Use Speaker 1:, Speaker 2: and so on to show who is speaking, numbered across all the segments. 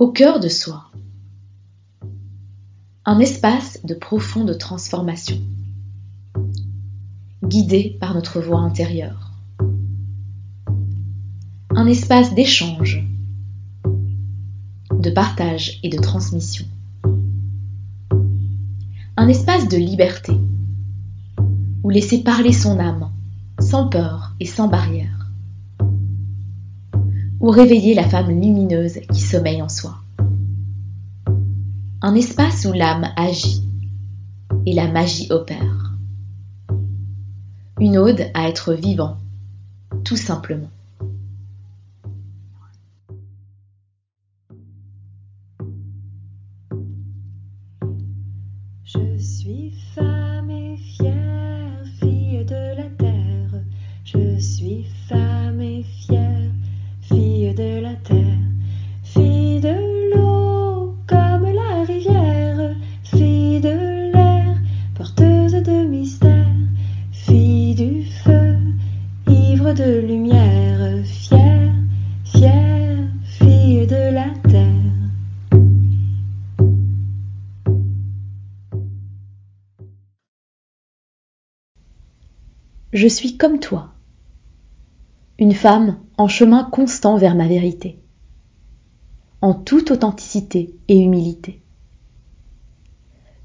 Speaker 1: Au cœur de soi. Un espace de profonde transformation, guidé par notre voix intérieure. Un espace d'échange, de partage et de transmission. Un espace de liberté, où laisser parler son âme, sans peur et sans barrière ou réveiller la femme lumineuse qui sommeille en soi. Un espace où l'âme agit et la magie opère. Une ode à être vivant, tout simplement.
Speaker 2: Suis comme
Speaker 1: toi, une femme en chemin constant vers ma vérité, en toute authenticité et humilité.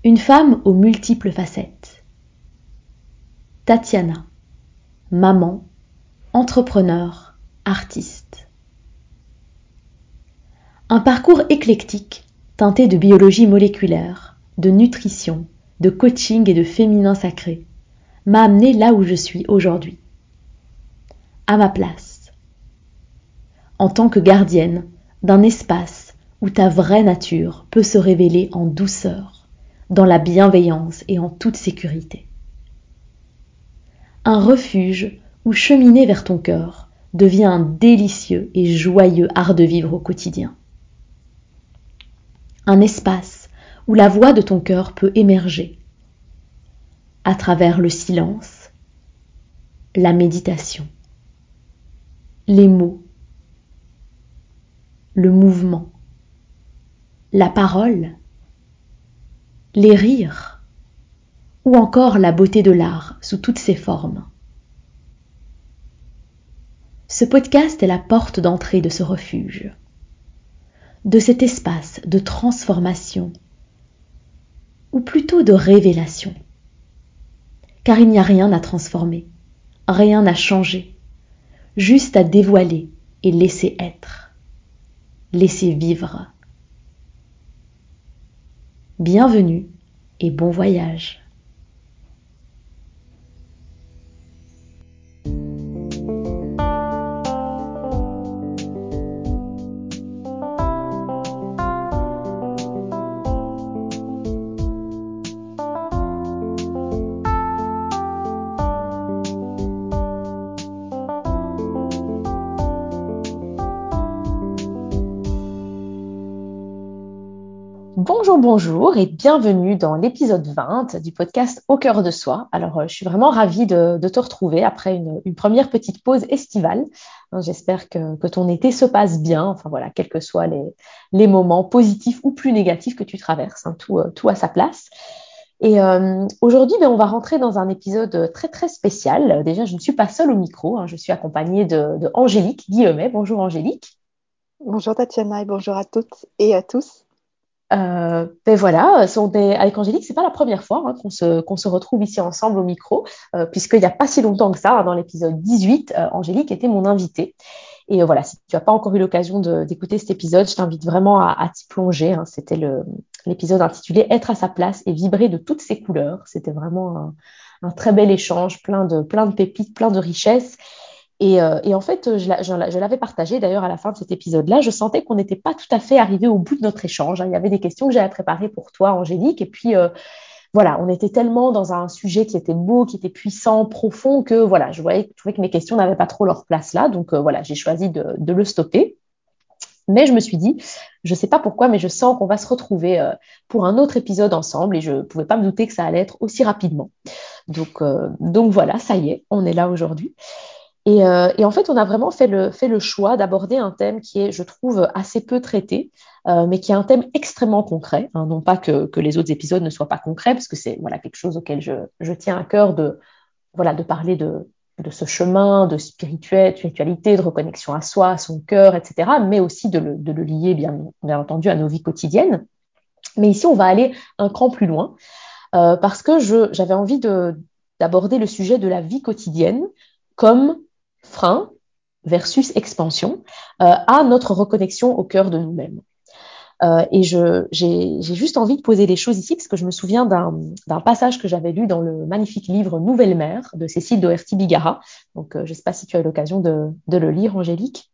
Speaker 1: Une femme aux multiples facettes. Tatiana, maman, entrepreneur, artiste. Un parcours éclectique teinté de biologie moléculaire, de nutrition, de coaching et de féminin sacré m'a amené là où je suis aujourd'hui. À ma place. En tant que gardienne d'un espace où ta vraie nature peut se révéler en douceur, dans la bienveillance et en toute sécurité. Un refuge où cheminer vers ton cœur devient un délicieux et joyeux art de vivre au quotidien. Un espace où la voix de ton cœur peut émerger à travers le silence, la méditation, les mots, le mouvement, la parole, les rires ou encore la beauté de l'art sous toutes ses formes. Ce podcast est la porte d'entrée de ce refuge, de cet espace de transformation, ou plutôt de révélation car il n'y a rien à transformer, rien à changer, juste à dévoiler et laisser être, laisser vivre. Bienvenue et bon voyage. Bonjour, bonjour et bienvenue dans l'épisode 20 du podcast Au cœur de soi. Alors, euh, je suis vraiment ravie de, te retrouver après une, première petite pause estivale. J'espère que, ton été se passe bien, enfin voilà, quels que soient les, moments positifs ou plus négatifs que tu traverses, hein, tout, tout à sa place. Et euh, aujourd'hui, ben, on va rentrer dans un épisode très très spécial. Déjà, je ne suis pas seule au micro, hein, je suis accompagnée de Angélique Guillemet. Bonjour Angélique.
Speaker 3: Bonjour Tatiana et bonjour à toutes et à tous.
Speaker 1: Euh, ben voilà, on est, avec Angélique, c'est pas la première fois hein, qu'on se, qu'on se retrouve ici ensemble au micro, euh, puisqu'il n'y a pas si longtemps que ça, hein, dans l'épisode 18, euh, Angélique était mon invitée. Et voilà, si tu n'as pas encore eu l'occasion d'écouter cet épisode, je t'invite vraiment à, à t'y plonger. Hein. C'était l'épisode intitulé Être à sa place et vibrer de toutes ses couleurs. C'était vraiment un, un, très bel échange, plein de, plein de pépites, plein de richesses. Et, euh, et, en fait, je, l'avais partagé d'ailleurs à la fin de cet épisode-là. Je sentais qu'on n'était pas tout à fait arrivé au bout de notre échange. Il y avait des questions que j'avais préparées pour toi, Angélique. Et puis, euh, voilà, on était tellement dans un sujet qui était beau, qui était puissant, profond, que voilà, je voyais, trouvais que mes questions n'avaient pas trop leur place là. Donc, euh, voilà, j'ai choisi de, de, le stopper. Mais je me suis dit, je ne sais pas pourquoi, mais je sens qu'on va se retrouver euh, pour un autre épisode ensemble et je ne pouvais pas me douter que ça allait être aussi rapidement. Donc, euh, donc voilà, ça y est, on est là aujourd'hui. Et, euh, et, en fait, on a vraiment fait le, fait le choix d'aborder un thème qui est, je trouve, assez peu traité, euh, mais qui est un thème extrêmement concret. Hein, non pas que, que, les autres épisodes ne soient pas concrets, parce que c'est voilà, quelque chose auquel je, je, tiens à cœur de, voilà, de parler de, de ce chemin de spiritualité, de reconnexion à soi, à son cœur, etc., mais aussi de le, de le lier, bien, bien, entendu, à nos vies quotidiennes. Mais ici, on va aller un cran plus loin, euh, parce que j'avais envie d'aborder le sujet de la vie quotidienne comme frein versus expansion euh, à notre reconnexion au cœur de nous-mêmes. Euh, et j'ai juste envie de poser les choses ici parce que je me souviens d'un passage que j'avais lu dans le magnifique livre Nouvelle Mère de Cécile Doherty Bigara. Donc, euh, je ne sais pas si tu as eu l'occasion de, de, le lire, Angélique.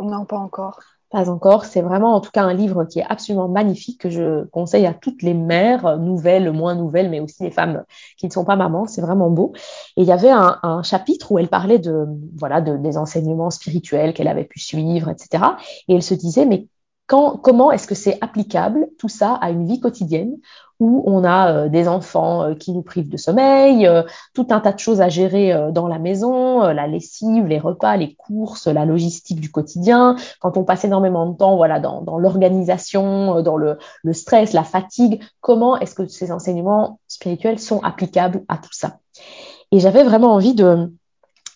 Speaker 3: Non, pas encore.
Speaker 1: Pas encore. C'est vraiment, en tout cas, un livre qui est absolument magnifique que je conseille à toutes les mères, nouvelles, moins nouvelles, mais aussi les femmes qui ne sont pas mamans. C'est vraiment beau. Et il y avait un, chapitre où elle parlait de, voilà, de, des enseignements spirituels qu'elle avait pu suivre, etc. Et elle se disait, mais quand, comment est-ce que c'est applicable tout ça à une vie quotidienne où on a euh, des enfants euh, qui nous privent de sommeil, euh, tout un tas de choses à gérer dans la maison, la lessive, les repas, les courses, la logistique du quotidien, quand on passe énormément de temps voilà, dans, dans l'organisation, dans le, le, stress, la fatigue, comment est-ce que ces enseignements spirituels sont applicables à tout ça? Et j'avais vraiment envie de,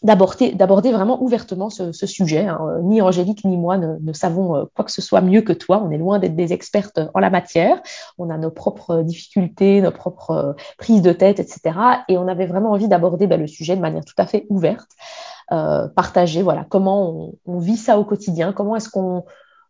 Speaker 1: d'aborder, d'aborder vraiment ouvertement ce, sujet. Hein. Ni Angélique ni moi ne, ne, savons euh, quoi que ce soit mieux que toi. On est loin d'être des expertes en la matière. On a nos propres difficultés, nos propres euh, prises de tête, etc. Et on avait vraiment envie d'aborder ben, le sujet de manière tout à fait ouverte, euh, partager voilà comment on, on, vit ça au quotidien, comment est-ce qu'on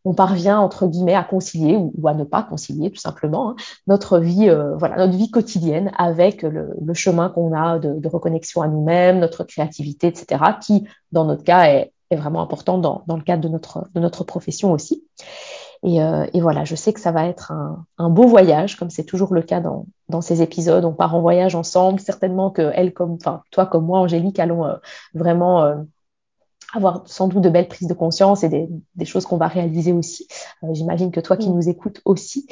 Speaker 1: on parvient entre guillemets à concilier ou, à ne pas concilier tout simplement hein, notre vie, euh, voilà, notre vie quotidienne avec le, le chemin qu'on a de, de, reconnexion à nous-mêmes, notre créativité, etc., qui dans notre cas est, est vraiment important dans, dans, le cadre de notre, de notre profession aussi. Et, euh, et, voilà, je sais que ça va être un, un beau voyage, comme c'est toujours le cas dans, dans, ces épisodes. On part en voyage ensemble. Certainement que elle, comme, enfin toi comme moi, Angélique, allons euh, vraiment euh, avoir sans doute de belles prises de conscience et des, des choses qu'on va réaliser aussi. Euh, J'imagine que toi qui mmh. nous écoutes aussi.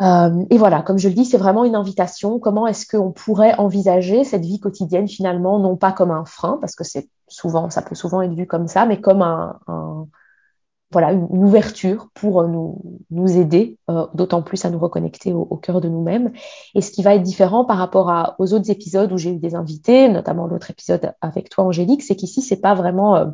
Speaker 1: Euh, et voilà, comme je le dis, c'est vraiment une invitation. Comment est-ce qu'on pourrait envisager cette vie quotidienne finalement, non pas comme un frein, parce que c'est souvent, ça peut souvent être vu comme ça, mais comme un, un, voilà, une, ouverture pour euh, nous, nous aider, euh, d'autant plus à nous reconnecter au, au cœur de nous-mêmes. Et ce qui va être différent par rapport à, aux autres épisodes où j'ai eu des invités, notamment l'autre épisode avec toi, Angélique, c'est qu'ici, c'est pas vraiment, euh,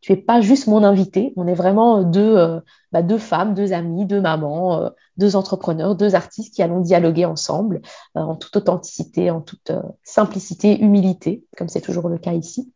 Speaker 1: tu es pas juste mon invité, on est vraiment deux, euh, bah, deux femmes, deux amies, deux mamans, euh, deux entrepreneurs, deux artistes qui allons dialoguer ensemble en toute authenticité, en toute simplicité, humilité, comme c'est toujours le cas ici.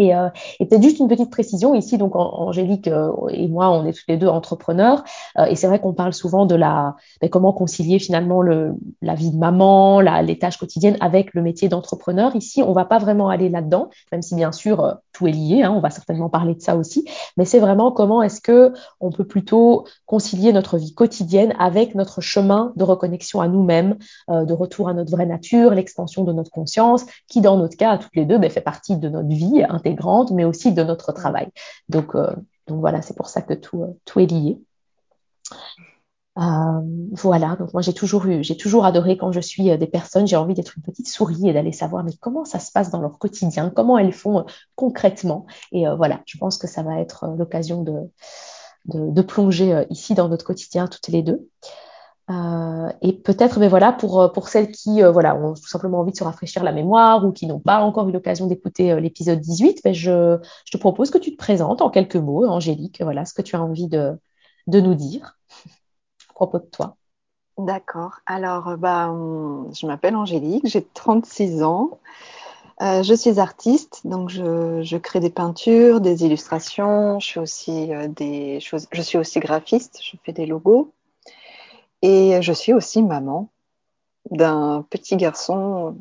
Speaker 1: Et, euh, peut-être juste une petite précision ici, donc Angélique euh, et moi, on est tous les deux entrepreneurs, euh, et c'est vrai qu'on parle souvent de la de comment concilier finalement le, la vie de maman, les tâches quotidiennes avec le métier d'entrepreneur. Ici, on va pas vraiment aller là-dedans, même si bien sûr euh, tout est lié. Hein, on va certainement parler de ça aussi, mais c'est vraiment comment est-ce que on peut plutôt concilier notre vie quotidienne avec notre chemin de reconnexion à nous-mêmes, de retour à notre vraie nature, l'expansion de notre conscience, qui dans notre cas, toutes les deux, ben, fait partie de notre vie intégrante, mais aussi de notre travail. Donc, euh, donc voilà, c'est pour ça que tout, euh, tout est lié. Euh, voilà, donc moi j'ai toujours eu, j'ai toujours adoré quand je suis des personnes, j'ai envie d'être une petite souris et d'aller savoir mais comment ça se passe dans leur quotidien, comment elles font concrètement? Et voilà, je pense que ça va être l'occasion de, de, de, plonger ici dans notre quotidien toutes les deux. Euh, et peut-être, mais voilà, pour, pour celles qui euh, voilà, ont tout simplement envie de se rafraîchir la mémoire ou qui n'ont pas encore eu l'occasion d'écouter euh, l'épisode 18, ben je, je, te propose que tu te présentes en quelques mots, Angélique, voilà ce que tu as envie de, de nous dire à propos de toi.
Speaker 3: D'accord. Alors, bah, je m'appelle Angélique, j'ai 36 ans. Euh, je suis artiste, donc je, je, crée des peintures, des illustrations. Je fais aussi des choses. Je suis aussi graphiste. Je fais des logos. Et je suis aussi maman d'un petit garçon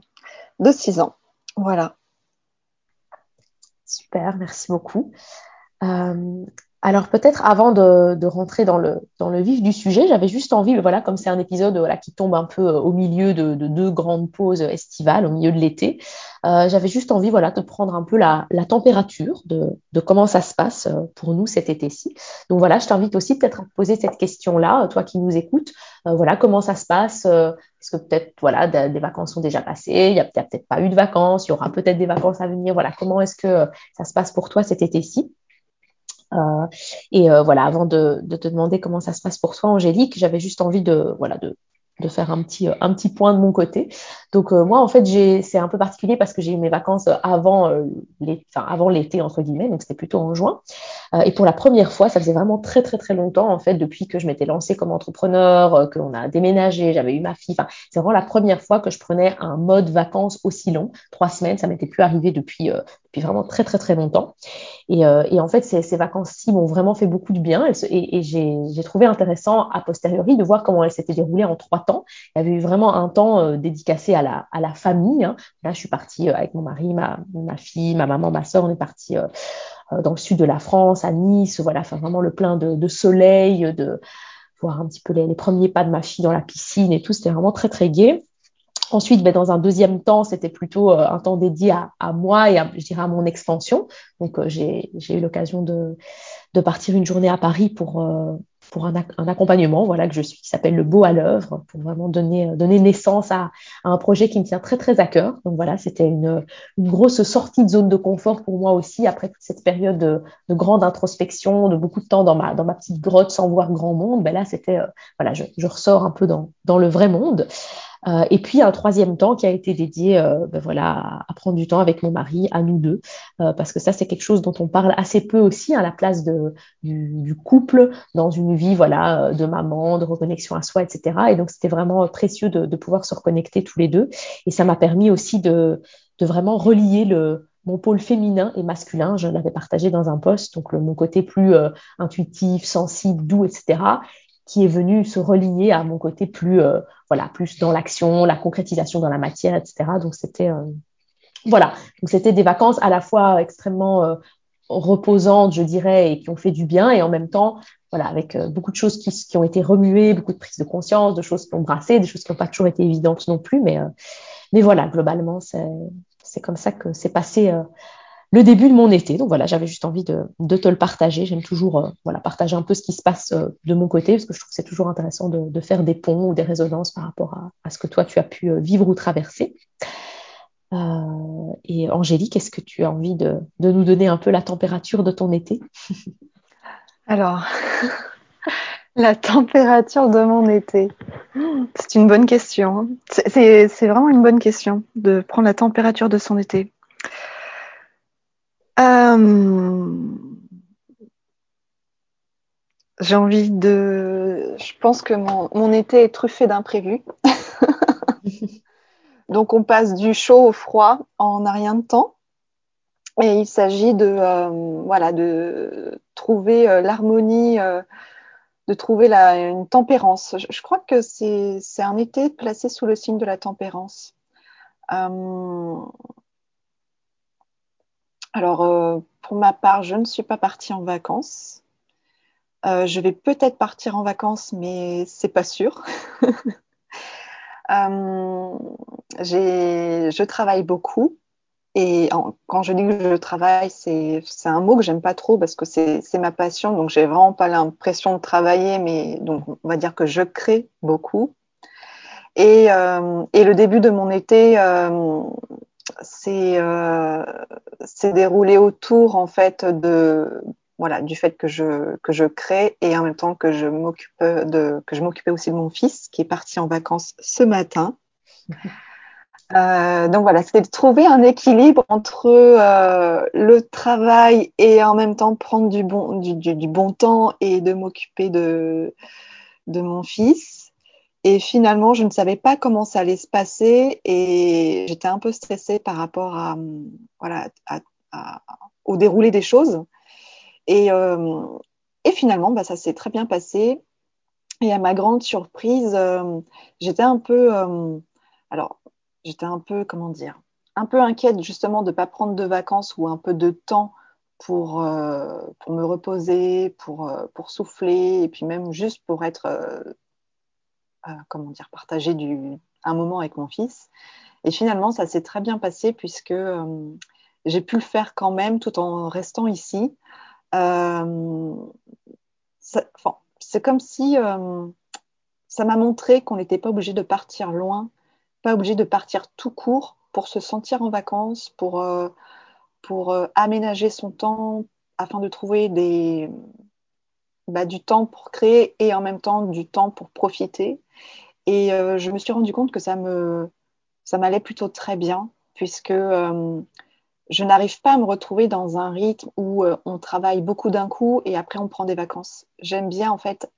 Speaker 3: de 6 ans. Voilà.
Speaker 1: Super, merci beaucoup. Euh, Alors peut-être avant de, rentrer dans le, dans le vif du sujet, j'avais juste envie, voilà, comme c'est un épisode voilà, qui tombe un peu au milieu de, de deux grandes pauses estivales, au milieu de l'été, euh, j'avais juste envie voilà, de prendre un peu la, température de, comment ça se passe euh, pour nous cet été-ci. Donc voilà, je t'invite aussi peut-être à poser cette question-là, toi qui nous écoutes, euh, voilà, comment ça se passe euh, Est-ce que peut-être voilà, des vacances sont déjà passées, il n'y a peut-être pas eu de vacances, il y aura peut-être des vacances à venir, voilà, comment est-ce que ça se passe pour toi cet été-ci? Euh, et euh, voilà, avant de, te demander comment ça se passe pour toi, Angélique, j'avais juste envie de, voilà, de, faire un petit, un petit point de mon côté. Donc euh, moi, en fait, c'est un peu particulier parce que j'ai eu mes vacances avant euh, l'été, enfin, entre guillemets, donc c'était plutôt en juin. Euh, et pour la première fois, ça faisait vraiment très très très longtemps en fait depuis que je m'étais lancée comme entrepreneur, euh, qu'on a déménagé, j'avais eu ma fille. Enfin, c'est vraiment la première fois que je prenais un mode vacances aussi long, trois semaines. Ça m'était plus arrivé depuis euh, depuis vraiment très très très longtemps. Et, euh, et en fait, ces, ces vacances-ci m'ont vraiment fait beaucoup de bien. Et, et j'ai trouvé intéressant a posteriori de voir comment elles s'étaient déroulées en trois temps. Il y avait eu vraiment un temps euh, dédicacé à la, à la famille. Hein. Là, je suis partie euh, avec mon mari, ma, ma fille, ma maman, ma soeur. On est parti euh, euh, dans le sud de la France, à Nice. Voilà, enfin vraiment le plein de, de soleil, de voir un petit peu les, les, premiers pas de ma fille dans la piscine et tout. C'était vraiment très très gai. Ensuite, ben, dans un deuxième temps, c'était plutôt euh, un temps dédié à, moi et à, je dirais à mon expansion. Donc, euh, j'ai eu l'occasion de, de, partir une journée à Paris pour, euh, pour un, accompagnement voilà, que je suis, qui s'appelle Le Beau à l'œuvre, pour vraiment donner, donner naissance à, à, un projet qui me tient très, très à cœur. Donc voilà, c'était une, une, grosse sortie de zone de confort pour moi aussi, après toute cette période de, de, grande introspection, de beaucoup de temps dans ma, dans ma petite grotte sans voir grand monde. Ben là, c'était, voilà, je, je, ressors un peu dans, dans le vrai monde. Euh, et puis un troisième temps qui a été dédié euh, ben voilà, à, prendre du temps avec mon mari, à nous deux, euh, parce que ça c'est quelque chose dont on parle assez peu aussi à la place du, couple dans une vie voilà de maman, de reconnexion à soi, etc. Et donc c'était vraiment précieux de, pouvoir se reconnecter tous les deux. Et ça m'a permis aussi de, vraiment relier le, mon pôle féminin et masculin, je l'avais partagé dans un poste, donc le, mon côté plus intuitif, sensible, doux, etc qui est venu se relier à mon côté plus, euh, voilà, plus dans l'action, la concrétisation dans la matière, etc. Donc c'était, euh, voilà, donc c'était des vacances à la fois extrêmement euh, reposantes, je dirais, et qui ont fait du bien, et en même temps, voilà, avec euh, beaucoup de choses qui, qui, ont été remuées, beaucoup de prises de conscience, de choses qui ont brassé, des choses qui n'ont pas toujours été évidentes non plus, mais, euh, mais voilà, globalement, c'est comme ça que c'est passé le début de mon été. Donc voilà, j'avais juste envie de, te le partager. J'aime toujours euh, voilà, partager un peu ce qui se passe euh, de mon côté, parce que je trouve que c'est toujours intéressant de, faire des ponts ou des résonances par rapport à, ce que toi, tu as pu euh, vivre ou traverser. Et Angélique, est-ce que tu as envie de, nous donner un peu la température de ton été?
Speaker 3: Alors, la température de mon été, c'est une bonne question. C'est vraiment une bonne question de prendre la température de son été. Euh, j'ai envie de. Je pense que mon, mon été est truffé d'imprévus. Donc, on passe du chaud au froid en un rien de temps. Et il s'agit de, euh, voilà, de trouver euh, l'harmonie, euh, de trouver la, une tempérance. Je, je crois que c'est un été placé sous le signe de la tempérance. Euh, alors, euh, pour ma part, je ne suis pas partie en vacances. Euh, je vais peut-être partir en vacances, mais c'est pas sûr. euh, je travaille beaucoup. Et quand je dis que je travaille, c'est un mot que j'aime pas trop parce que c'est ma passion. Donc, j'ai vraiment pas l'impression de travailler, mais donc on va dire que je crée beaucoup. Et, euh, et le début de mon été, c'est euh, déroulé autour en fait de voilà du fait que je que je crée et en même temps que je m'occupe de que je m'occupais aussi de mon fils qui est parti en vacances ce matin. Euh, donc voilà, c'était de trouver un équilibre entre euh, le travail et en même temps prendre du bon du, du, du bon temps et de m'occuper de de mon fils. Et finalement, je ne savais pas comment ça allait se passer et j'étais un peu stressée par rapport à, voilà, à, à, au déroulé des choses. Et, euh, et finalement, bah, ça s'est très bien passé. Et à ma grande surprise, euh, j'étais un peu, alors, j'étais un peu, comment dire, un peu inquiète justement de ne pas prendre de vacances ou un peu de temps pour, euh, pour me reposer, pour, euh, pour souffler, et puis même juste pour être, euh, comment dire, partager du, un moment avec mon fils. Et finalement, ça s'est très bien passé puisque euh, j'ai pu le faire quand même tout en restant ici. Euh, c'est comme si euh, ça m'a montré qu'on n'était pas obligé de partir loin, pas obligé de partir tout court pour se sentir en vacances, pour, pour aménager son temps afin de trouver des, bah, du temps pour créer et en même temps du temps pour profiter. Et euh, je me suis rendu compte que ça me, ça m'allait plutôt très bien, puisque euh, je n'arrive pas à me retrouver dans un rythme où euh, on travaille beaucoup d'un coup et après on prend des vacances. J'aime bien en fait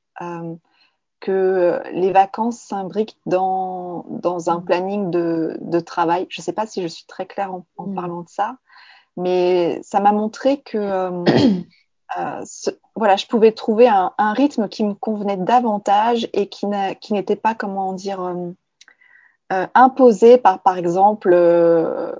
Speaker 3: que les vacances s'imbriquent dans, dans un planning de, de travail. Je ne sais pas si je suis très claire en, en
Speaker 1: Mm.
Speaker 3: parlant de ça, mais ça m'a montré que euh, ce- voilà, je pouvais trouver un, un rythme qui me convenait davantage et qui n'était pas, comment dire, euh, euh, imposé par, par exemple, euh,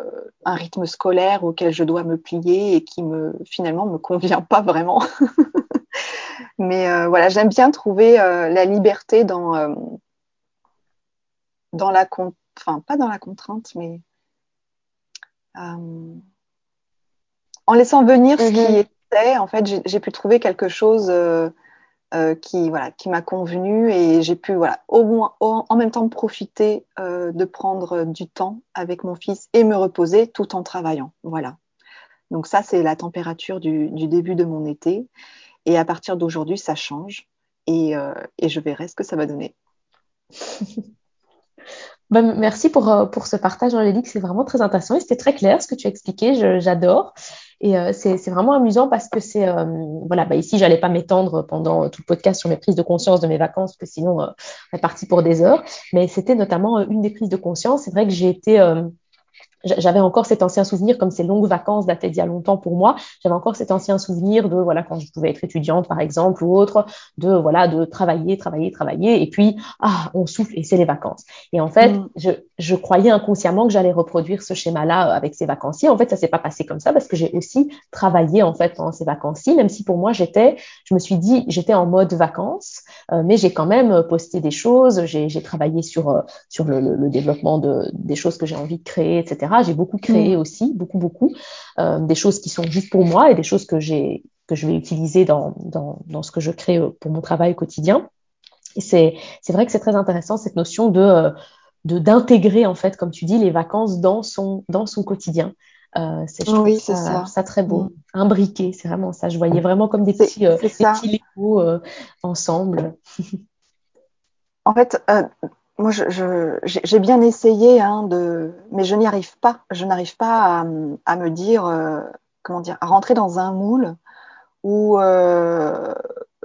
Speaker 3: un rythme scolaire auquel je dois me plier et qui me finalement me convient pas vraiment. Mais euh, voilà, j'aime bien trouver la liberté dans dans la con- enfin pas dans la contrainte, mais en laissant venir ce qui
Speaker 1: Mhm.
Speaker 3: En fait, j'ai pu trouver quelque chose. euh, euh, qui voilà qui m'a convenu et j'ai pu voilà au moins en même temps profiter euh, de prendre du temps avec mon fils et me reposer tout en travaillant voilà donc ça c'est la température du, début de mon été et à partir d'aujourd'hui ça change et je verrai ce que ça va donner
Speaker 1: Ben, merci pour, euh, pour ce partage, Angélique. C'est vraiment très intéressant et c'était très clair ce que tu as expliqué. J'adore. Et euh, c'est vraiment amusant parce que c'est. euh, voilà, bah, ici, j'allais pas m'étendre pendant tout le podcast sur mes prises de conscience de mes vacances, parce que sinon, euh, on est parti pour des heures. Mais c'était notamment euh, une des prises de conscience. C'est vrai que j'ai été. Euh, j'avais encore cet ancien souvenir, comme ces longues vacances dataient d'il y a longtemps pour moi, j'avais encore cet ancien souvenir de, voilà, quand je pouvais être étudiante, par exemple, ou autre, de, voilà, de travailler, travailler, travailler, et puis, ah, on souffle et c'est les vacances. Et en fait,
Speaker 3: Mm.
Speaker 1: je, je croyais inconsciemment que j'allais reproduire ce schéma-là euh, avec ces vacances-ci. En fait, ça s'est pas passé comme ça parce que j'ai aussi travaillé, en fait, pendant ces vacances-ci, même si pour moi, j'étais, je me suis dit, j'étais en mode vacances, euh, mais j'ai quand même posté des choses, j'ai j'ai travaillé sur, euh, sur le, le, le développement de, des choses que j'ai envie de créer, etc. J'ai beaucoup créé
Speaker 3: Mm.
Speaker 1: aussi, beaucoup, beaucoup, euh, des choses qui sont juste pour moi et des choses que j'ai que je vais utiliser dans, dans, dans ce que je crée euh, pour mon travail quotidien. Et c'est vrai que c'est très intéressant cette notion de euh, de d'intégrer en fait, comme tu dis, les vacances dans son dans son quotidien. Euh, c'est,
Speaker 3: oui
Speaker 1: ça,
Speaker 3: ça
Speaker 1: ça très beau. Imbriqué, c'est vraiment ça. Je voyais vraiment comme des petits, euh, des petits Legos euh, ensemble.
Speaker 3: en fait moi je, je- j'ai j'ai bien essayé hein, de mais je n'y arrive pas je n'arrive pas à, à me dire euh, comment dire à rentrer dans un moule où euh,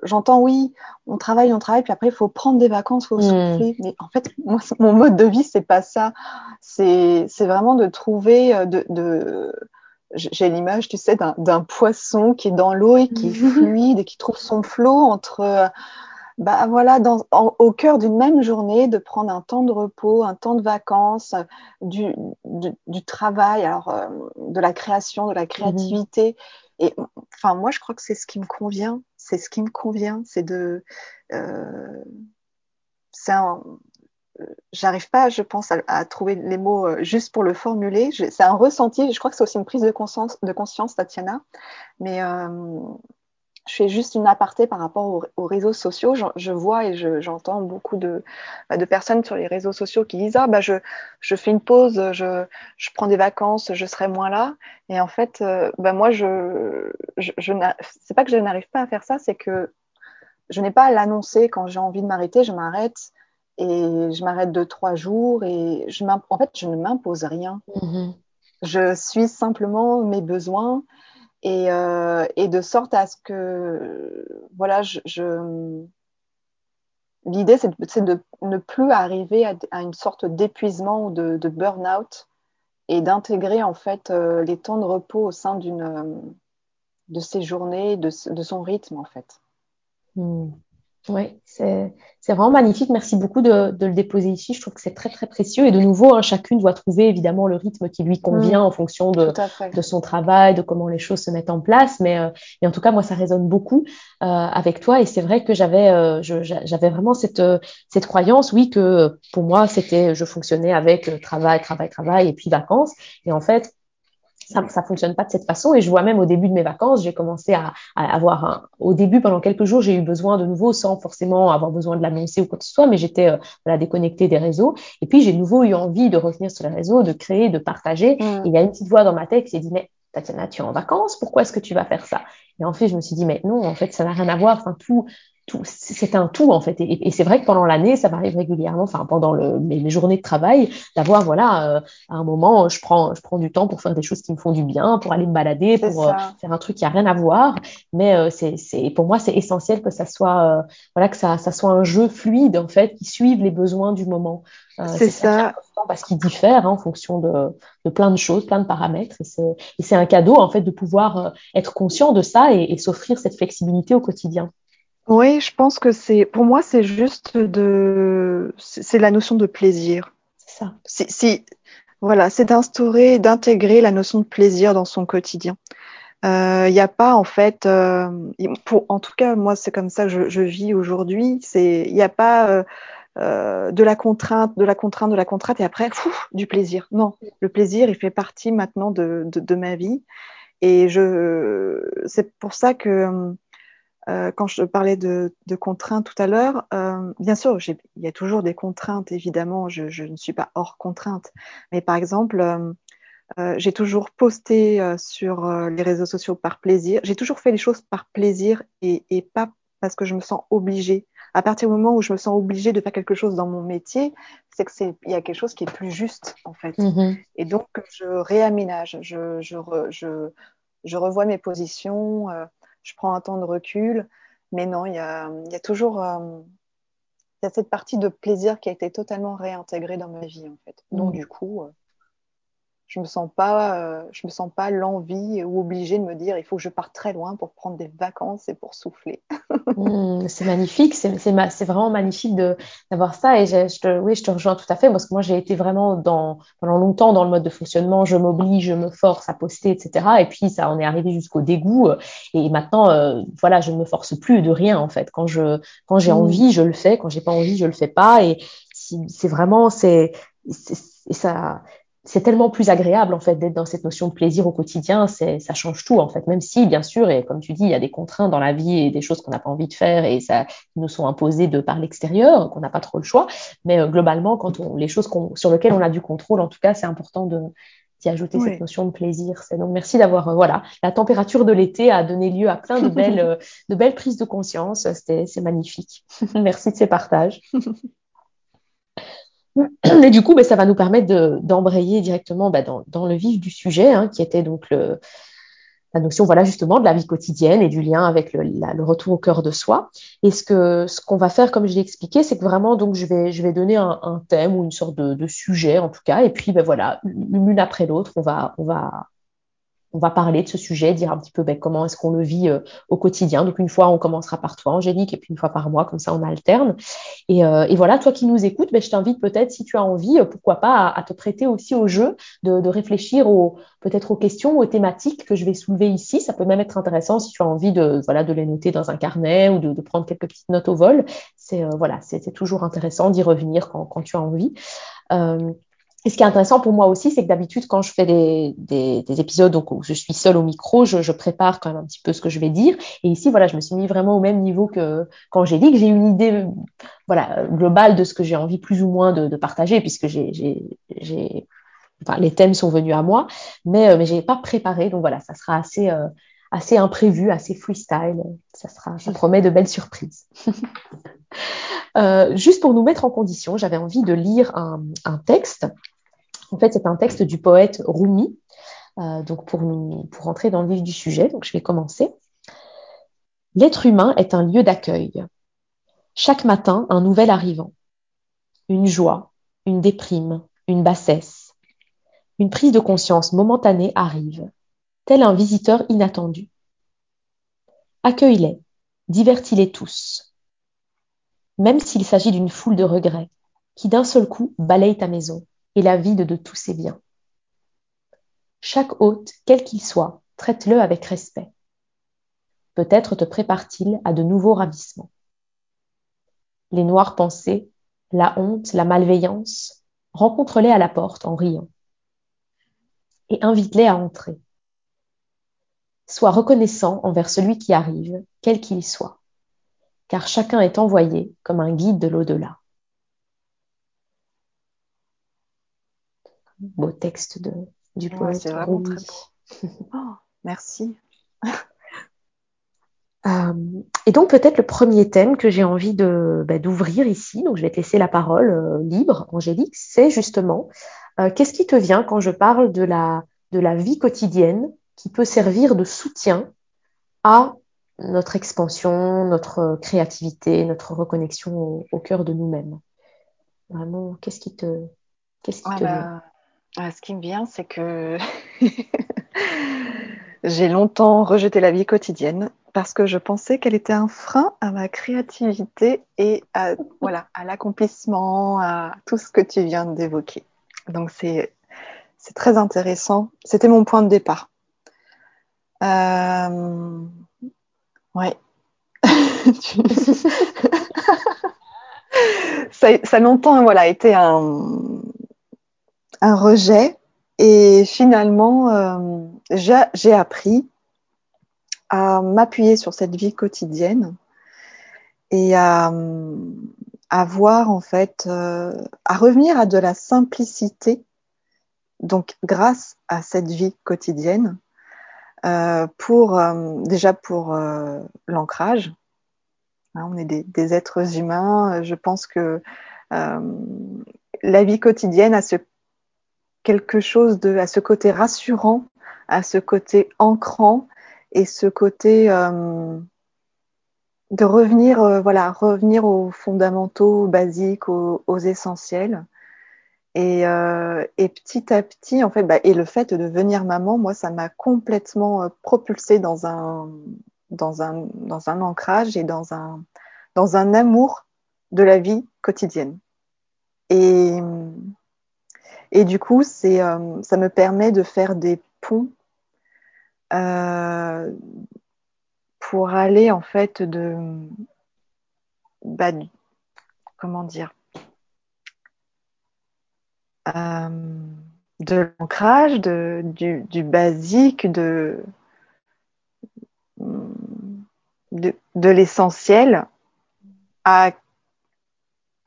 Speaker 3: j'entends oui, on travaille, on travaille, puis après il faut prendre des vacances, il faut
Speaker 1: Hmm.
Speaker 3: souffler. Mais en fait, moi, mon mode de vie, c'est pas ça. C'est vraiment de trouver euh, de, de... j'ai l'image, tu sais, d'un poisson qui est dans l'eau et qui est fluide et qui trouve son flot entre bah voilà, dans, en- au cœur d'une même journée, de prendre un temps de repos, un temps de vacances, euh, du, du, du travail, alors euh, de la création, de la
Speaker 1: Mhm.
Speaker 3: créativité. Et enfin, moi, je crois que c'est ce qui me convient. C'est ce qui me convient. C'est de, euh, c'est un, j'arrive pas, je pense, à, à trouver les mots euh, juste pour le formuler. C'est un ressenti. Je crois que c'est aussi une prise de conscience, de conscience, Tatiana. Mais euh, je fais juste une aparté par rapport aux, aux réseaux sociaux. Je, je vois et je- j'entends beaucoup de, bah, de personnes sur les réseaux sociaux qui disent ah bah je, je fais une pause, je, je prends des vacances, je serai moins là. Et en fait, euh, bah moi je, je, je c'est pas que je n'arrive pas à faire ça, c'est que je n'ai pas à l'annoncer quand j'ai envie de m'arrêter, je m'arrête et je m'arrête deux trois jours et je en fait je ne m'impose rien.
Speaker 1: Mhm.
Speaker 3: Je suis simplement mes besoins et, euh, et de sorte à ce que voilà je, l'idée c'est de, de ne plus arriver à, une sorte d'épuisement ou de, de burn-out et d'intégrer en fait euh, les temps de repos au sein d'une euh, de ses journées de, de son rythme en fait
Speaker 1: Hmm. Oui, c'est C'est vraiment magnifique. Merci beaucoup de, de, le déposer ici. Je trouve que c'est très, très précieux. Et de nouveau, hein, chacune doit trouver évidemment le rythme qui lui convient mmh. en fonction de, de, son travail, de comment les choses se mettent en place. Mais, euh, en tout cas, moi, ça résonne beaucoup euh, avec toi. Et c'est vrai que j'avais euh, j'avais vraiment cette, cette croyance, oui, que pour moi, c'était je fonctionnais avec travail, travail, travail et puis vacances. Et en fait, ça ça fonctionne pas de cette façon. Et je vois même au début de mes vacances, j'ai commencé à, à, avoir un... au début pendant quelques jours, j'ai eu besoin de nouveau sans forcément avoir besoin de l'annoncer ou quoi que ce soit, mais j'étais euh, voilà, déconnectée des réseaux. Et puis j'ai nouveau eu envie de revenir sur les réseaux, de créer, de partager. Mm. il y a une petite voix dans ma tête qui s'est dit mais Tatiana, tu es en vacances, pourquoi est-ce que tu vas faire ça? Et en fait, je me suis dit mais non, en fait, ça n'a rien à voir. Enfin tout c'est un tout en fait. Et, et c'est vrai que pendant l'année, ça m'arrive régulièrement, enfin pendant le, mes, journées de travail, d'avoir voilà, euh, à un moment, je prends, je prends du temps pour faire des choses qui me font du bien, pour aller me balader, pour euh, faire un truc qui a rien à voir. Mais euh, c'est, c'est, pour moi, c'est essentiel que ça soit, voilà, que ça, ça soit un jeu fluide en fait, qui suive les besoins du moment.
Speaker 3: c'est ça.
Speaker 1: Parce qu'il diffère hein, en fonction de, de, plein de choses, plein de paramètres. Et c'est, et c'est un cadeau en fait de pouvoir être conscient de ça et, et s'offrir cette flexibilité au quotidien.
Speaker 3: Oui, je pense que c'est, pour moi, c'est juste de, c'est la notion de plaisir.
Speaker 1: C'est ça.
Speaker 3: Si, voilà, c'est d'instaurer, d'intégrer la notion de plaisir dans son quotidien. Il euh, n'y a pas en fait, euh, pour, en tout cas moi c'est comme ça que je, je vis aujourd'hui. C'est, il n'y a pas euh, euh, de la contrainte, de la contrainte, de la contrainte et après fou, du plaisir. Non, le plaisir il fait partie maintenant de, de, de ma vie et je, c'est pour ça que euh, quand je parlais de, de contraintes tout à l'heure, euh, bien sûr, il y a toujours des contraintes, évidemment, je, je, ne suis pas hors contrainte. Mais par exemple, euh, euh j'ai toujours posté euh, sur les réseaux sociaux par plaisir. J'ai toujours fait les choses par plaisir et, et, pas parce que je me sens obligée. À partir du moment où je me sens obligée de faire quelque chose dans mon métier, c'est que c'est il y a quelque chose qui est plus juste en fait. Mm-hmm. Et donc je réaménage, je, je, je, je revois mes positions je prends un temps de recul. Mais non, il y a, il y a toujours euh, il y a cette partie de plaisir qui a été totalement réintégrée dans ma vie, en fait. Donc, mmh. du coup, euh, je me sens pas, euh, je me sens pas l'envie ou obligée de me dire il faut que je parte très loin pour prendre des vacances et pour souffler.
Speaker 1: Mmh, c'est magnifique, c'est vraiment magnifique d'avoir ça et je, je te, oui, je te rejoins tout à fait parce que moi j'ai été vraiment dans, pendant longtemps dans le mode de fonctionnement, je m'oblige, je me force à poster, etc. Et puis ça en est arrivé jusqu'au dégoût et maintenant euh, voilà, je ne me force plus de rien en fait. Quand je quand j'ai mmh. envie, je le fais, quand j'ai pas envie, je le fais pas et c'est vraiment c'est ça c'est tellement plus agréable en fait d'être dans cette notion de plaisir au quotidien, c'est ça change tout en fait. Même si bien sûr et comme tu dis, il y a des contraintes dans la vie et des choses qu'on n'a pas envie de faire et ça qui nous sont imposées de par l'extérieur, qu'on n'a pas trop le choix. Mais euh, globalement, quand on les choses sur lesquelles on a du contrôle, en tout cas, c'est important de d'y ajouter cette notion de plaisir. C'est donc merci d'avoir euh, voilà la température de l'été a donné lieu à plein de belles euh, de belles prises de conscience. C'était c'est magnifique. merci de ces partages. Et du coup, ben, ça va nous permettre d'embrayer directement ben, dans, dans, le vif du sujet, hein, qui était donc le, la notion, voilà, justement, de la vie quotidienne et du lien avec le, retour au cœur de soi. Et ce que ce qu'on va faire, comme je l'ai expliqué, c'est que vraiment, donc, je vais je vais donner un, thème ou une sorte de, de, sujet, en tout cas, et puis, ben voilà, l'une après l'autre, on va on va on va parler de ce sujet, dire un petit peu ben, comment est-ce qu'on le vit euh, au quotidien. Donc une fois, on commencera par toi, Angélique, et puis une fois par mois, comme ça on alterne. Et, euh, et voilà, toi qui nous écoutes, ben, je t'invite peut-être, si tu as envie, euh, pourquoi pas, à, te prêter aussi au jeu, de, réfléchir peut-être aux questions, aux thématiques que je vais soulever ici. Ça peut même être intéressant si tu as envie de voilà de les noter dans un carnet ou de, prendre quelques petites notes au vol. C'est voilà, toujours intéressant d'y revenir quand, tu as envie. Et ce qui est intéressant pour moi aussi, c'est que d'habitude, quand je fais des, des, des, épisodes donc, où je suis seule au micro, je, je, prépare quand même un petit peu ce que je vais dire. Et ici, voilà, je me suis mis vraiment au même niveau que quand j'ai dit que j'ai une idée voilà, globale de ce que j'ai envie plus ou moins de, de partager, puisque j'ai, enfin, les thèmes sont venus à moi, mais, euh, mais je n'ai pas préparé. Donc voilà, ça sera assez, euh, assez imprévu, assez freestyle. Ça, sera, ça promet de belles surprises. euh, juste pour nous mettre en condition, j'avais envie de lire un, un texte en fait, c'est un texte du poète Rumi. Euh, donc, pour, pour rentrer dans le vif du sujet, donc je vais commencer. L'être humain est un lieu d'accueil. Chaque matin, un nouvel arrivant. Une joie, une déprime, une bassesse. Une prise de conscience momentanée arrive, tel un visiteur inattendu. Accueille-les, divertis-les tous. même s'il s'agit d'une foule de regrets, qui d'un seul coup balaye ta maison et la vide de tous ses biens. Chaque hôte, quel qu'il soit, traite-le avec respect. Peut-être te prépare-t-il à de nouveaux ravissements. Les noires pensées, la honte, la malveillance, rencontre-les à la porte en riant. Et invite-les à entrer. Sois reconnaissant envers celui qui arrive, quel qu'il soit, car chacun est envoyé comme un guide de l'au-delà. Beau texte de, du poète.
Speaker 3: c'est vraiment très beau. Oh, merci.
Speaker 1: Euh, et donc peut-être le premier thème que j'ai envie de bah, d'ouvrir ici, donc je vais te laisser la parole euh, libre, Angélique, c'est justement euh, qu'est-ce qui te vient quand je parle de la de la vie quotidienne qui peut servir de soutien à notre expansion, notre créativité, notre reconnexion au, au cœur de nous-mêmes? Vraiment, qu'est-ce qui te qu'est-ce qui
Speaker 3: Ah
Speaker 1: te
Speaker 3: bah,
Speaker 1: vient?
Speaker 3: Ah, ce qui me vient, c'est que j'ai longtemps rejeté la vie quotidienne parce que je pensais qu'elle était un frein à ma créativité et à, voilà, à l'accomplissement, à tout ce que tu viens d'évoquer. Donc c'est très intéressant. C'était mon point de départ. Euh... Ouais. Ça, ça longtemps voilà, été un, un rejet et finalement euh, j'ai appris à m'appuyer sur cette vie quotidienne et à, à voir en fait, euh, à revenir à de la simplicité, donc grâce à cette vie quotidienne, euh, pour déjà pour l'ancrage. Hein, on est des, des, êtres humains. Je pense que la vie quotidienne a ce quelque chose de, à ce côté rassurant, à ce côté ancrant et ce côté euh, de revenir, euh, voilà, revenir aux fondamentaux basiques, aux, aux essentiels. Et, euh, et, petit à petit, en fait, bah, et le fait de devenir maman, moi, ça m'a complètement propulsée dans un, dans un, dans un ancrage et dans un, dans un amour de la vie quotidienne. Et, et du coup, c'est, euh, ça me permet de faire des ponts euh, pour aller en fait de, bah, comment dire, euh, de l'ancrage, du, du, basique, de, de, de l'essentiel à,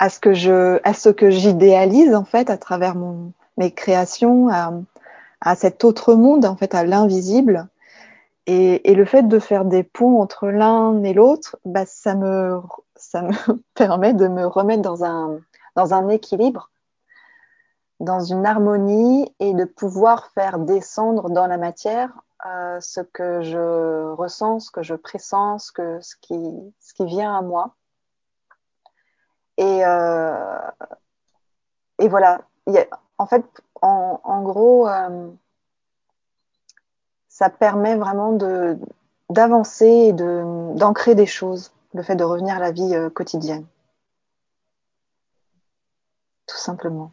Speaker 3: ce que à ce que j'idéalise en fait à travers mon, mes créations, à, cet autre monde en fait, à l'invisible. Et, le fait de faire des ponts entre l'un et l'autre, bah, ça, me, ça me permet de me remettre dans un, dans un équilibre, dans une harmonie et de pouvoir faire descendre dans la matière euh, ce que je ressens, ce que je pressens, ce, que, ce, qui, ce qui vient à moi. Et, euh, et voilà, a, en fait, en, en gros, euh, ça permet vraiment de d'avancer et de d'ancrer des choses, le fait de revenir à la vie euh, quotidienne. Tout simplement.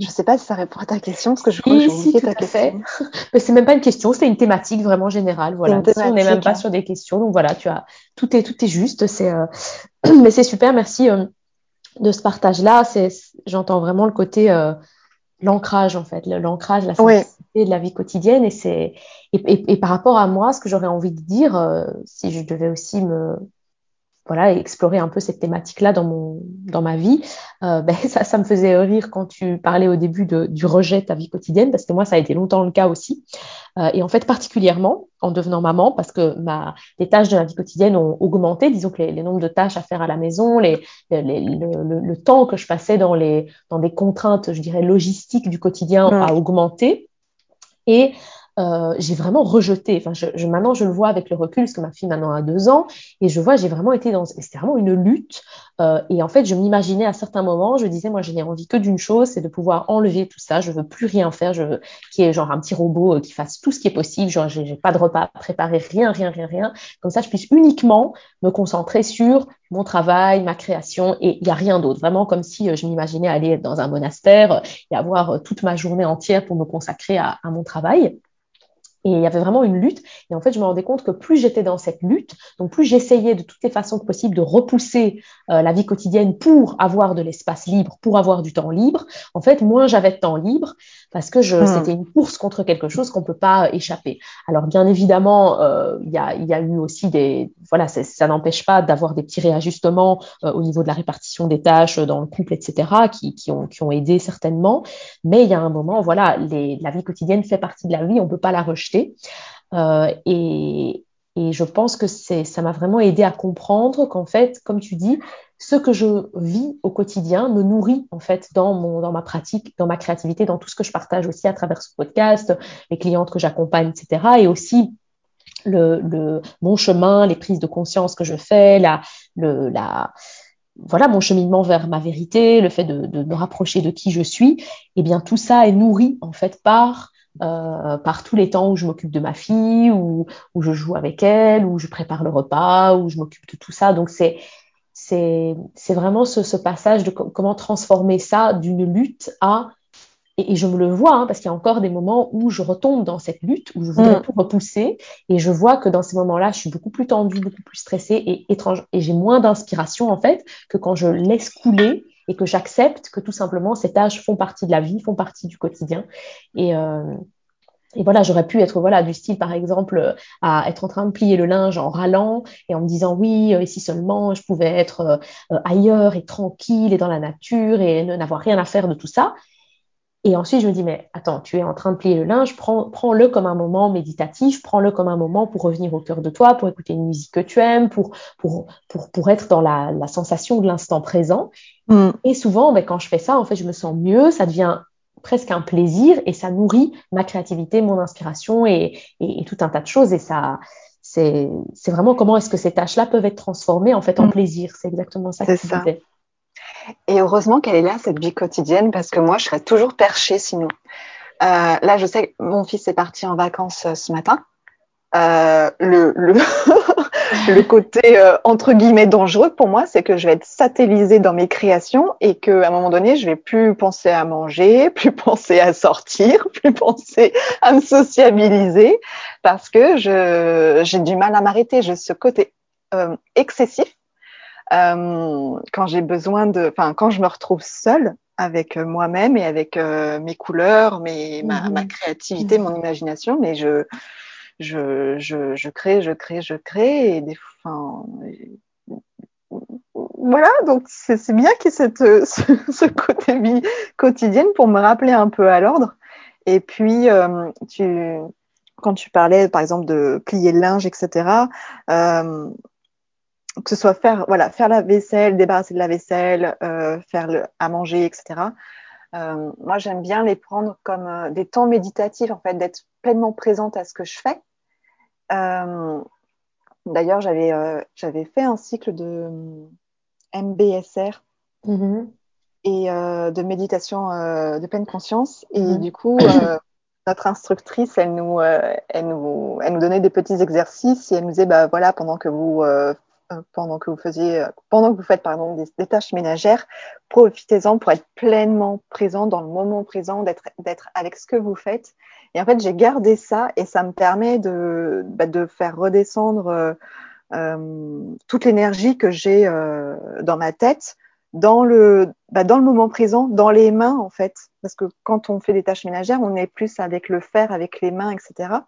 Speaker 3: Je ne sais pas si ça répond à ta question, parce que je crois que j'ai oublié ta question.
Speaker 1: Mais c'est même pas une question, c'est une thématique vraiment générale. Voilà. On n'est même pas sur des questions, donc voilà, tu as tout est tout est juste. C'est euh... mais c'est super, merci euh, de ce partage-là. C'est j'entends vraiment le côté euh, l'ancrage en fait, l'ancrage, la simplicité oui. de la vie quotidienne. Et c'est et, et, et, par rapport à moi, ce que j'aurais envie de dire, euh, si je devais aussi me voilà explorer un peu cette thématique-là dans mon dans ma vie, euh, ben ça ça me faisait rire quand tu parlais au début de, du rejet de ta vie quotidienne parce que moi ça a été longtemps le cas aussi. Euh, et en fait particulièrement en devenant maman parce que ma les tâches de la vie quotidienne ont augmenté, disons que les, les nombres de tâches à faire à la maison, les, les, le, le, le, temps que je passais dans les dans des contraintes, je dirais logistiques du quotidien a augmenté. Et euh, j'ai vraiment rejeté. Enfin, je, je, maintenant, je le vois avec le recul, parce que ma fille maintenant a deux ans, et je vois, j'ai vraiment été dans. C'était vraiment une lutte. Euh, et en fait, je m'imaginais à certains moments, je disais, moi, je n'ai envie que d'une chose, c'est de pouvoir enlever tout ça. Je veux plus rien faire. Je veux qu'il y ait genre un petit robot euh, qui fasse tout ce qui est possible. Genre, j'ai pas de repas à préparer, rien, rien, rien, rien. Comme ça, je puisse uniquement me concentrer sur mon travail, ma création, et il n'y a rien d'autre. Vraiment comme si euh, je m'imaginais aller dans un monastère et avoir toute ma journée entière pour me consacrer à, à mon travail. Et il y avait vraiment une lutte. Et en fait, je me rendais compte que plus j'étais dans cette lutte, donc plus j'essayais de toutes les façons possibles de repousser euh, la vie quotidienne pour avoir de l'espace libre, pour avoir du temps libre, en fait, moins j'avais de temps libre parce que je, mmh. c'était une course contre quelque chose qu'on peut pas échapper. Alors, bien évidemment, euh, il y, a, y, a, eu aussi des, voilà, ça n'empêche pas d'avoir des petits réajustements euh, au niveau de la répartition des tâches dans le couple, etc., qui, qui, ont, qui ont aidé certainement. Mais il y a un moment, voilà, les, la vie quotidienne fait partie de la vie, on peut pas la rejeter. Euh, et, et, je pense que ça m'a vraiment aidé à comprendre qu'en fait, comme tu dis, ce que je vis au quotidien me nourrit en fait dans mon dans ma pratique, dans ma créativité, dans tout ce que je partage aussi à travers ce podcast, les clientes que j'accompagne, etc. Et aussi le, le, mon chemin, les prises de conscience que je fais, la, le, la, voilà mon cheminement vers ma vérité, le fait de, de, me rapprocher de qui je suis, eh bien tout ça est nourri en fait par euh, par tous les temps où je m'occupe de ma fille, où, où je joue avec elle, où je prépare le repas, où je m'occupe de tout ça. Donc c'est c'est c'est vraiment ce, ce, passage de comment transformer ça d'une lutte à et, et, je me le vois hein, parce qu'il y a encore des moments où je retombe dans cette lutte où je voudrais mmh. tout repousser et je vois que dans ces moments-là je suis beaucoup plus tendue beaucoup plus stressée et étrange et j'ai moins d'inspiration en fait que quand je laisse couler et que j'accepte que tout simplement ces tâches font partie de la vie, font partie du quotidien. Et, euh, et voilà, j'aurais pu être voilà du style par exemple à être en train de plier le linge en râlant et en me disant oui, et si seulement je pouvais être euh, ailleurs et tranquille et dans la nature et n'avoir rien à faire de tout ça. Et ensuite, je me dis, mais attends, tu es en train de plier le linge, prends, prends-le comme un moment méditatif, prends-le comme un moment pour revenir au cœur de toi, pour écouter une musique que tu aimes, pour, pour, pour, pour être dans la, la sensation de l'instant présent. Mm. Et souvent, ben, quand je fais ça, en fait, je me sens mieux, ça devient presque un plaisir et ça nourrit ma créativité, mon inspiration et, et, et tout un tas de choses. Et ça, c'est, vraiment comment est-ce que ces tâches-là peuvent être transformées en fait en mm. plaisir. C'est exactement ça que tu disais.
Speaker 3: Et heureusement qu'elle est là, cette vie quotidienne, parce que moi, je serais toujours perchée sinon. Euh, là, je sais que mon fils est parti en vacances euh, ce matin. Euh, le, le, le, côté euh, entre guillemets dangereux pour moi, c'est que je vais être satellisée dans mes créations et qu'à un moment donné, je vais plus penser à manger, plus penser à sortir, plus penser à me sociabiliser parce que je j'ai du mal à m'arrêter. J'ai ce côté euh, excessif euh, quand j'ai besoin de, enfin, quand je me retrouve seule avec euh, moi-même et avec euh, mes couleurs, mes, ma, mhm. ma, créativité, mon imagination, mais je, je, je, je crée, je crée, je crée, et des, enfin, voilà, donc c'est bien qu'il y ait cette, ce, ce, côté vie quotidienne pour me rappeler un peu à l'ordre. Et puis, euh, tu, quand tu parlais, par exemple, de plier le linge, etc., euh, que ce soit faire, voilà, faire la vaisselle, débarrasser de la vaisselle, euh, faire le, à manger, etc. Euh, moi, j'aime bien les prendre comme euh, des temps méditatifs, en fait, d'être pleinement présente à ce que je fais. Euh, D'ailleurs, j'avais euh, j'avais fait un cycle de MBSR mm-hmm. et euh, de méditation de pleine conscience. Et mm-hmm. du coup, notre instructrice, elle nous, elle nous, elle nous donnait des petits exercices et elle nous disait, bah voilà, pendant que vous euh, pendant que vous faisiez, euh, pendant que vous faites pardon des, tâches ménagères, profitez-en pour être pleinement présent dans le moment présent, d'être d'être avec ce que vous faites. Et en fait, j'ai gardé ça et ça me permet de bah, de faire redescendre euh, euh toute l'énergie que j'ai euh, dans ma tête dans le bah, dans le moment présent, dans les mains en fait, parce que quand on fait des tâches ménagères, on est plus avec le faire, avec les mains, etc.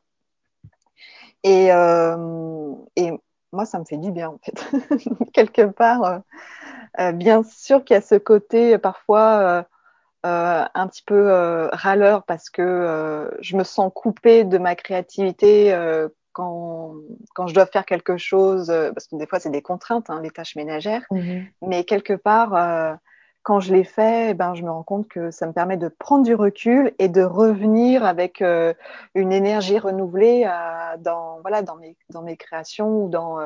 Speaker 3: Et, euh, et moi, ça me fait du bien, en fait. Quelque part, euh, euh, bien sûr qu'il y a ce côté euh, parfois euh, un petit peu râleur parce que je me sens coupée de ma créativité quand, quand je dois faire quelque chose, parce que des fois, c'est des contraintes, hein, les tâches ménagères. Mmh. Mais quelque part, quand je l'ai fait, eh ben, je me rends compte que ça me permet de prendre du recul et de revenir avec euh, une énergie renouvelée euh, dans, voilà, dans, mes, dans mes créations ou dans.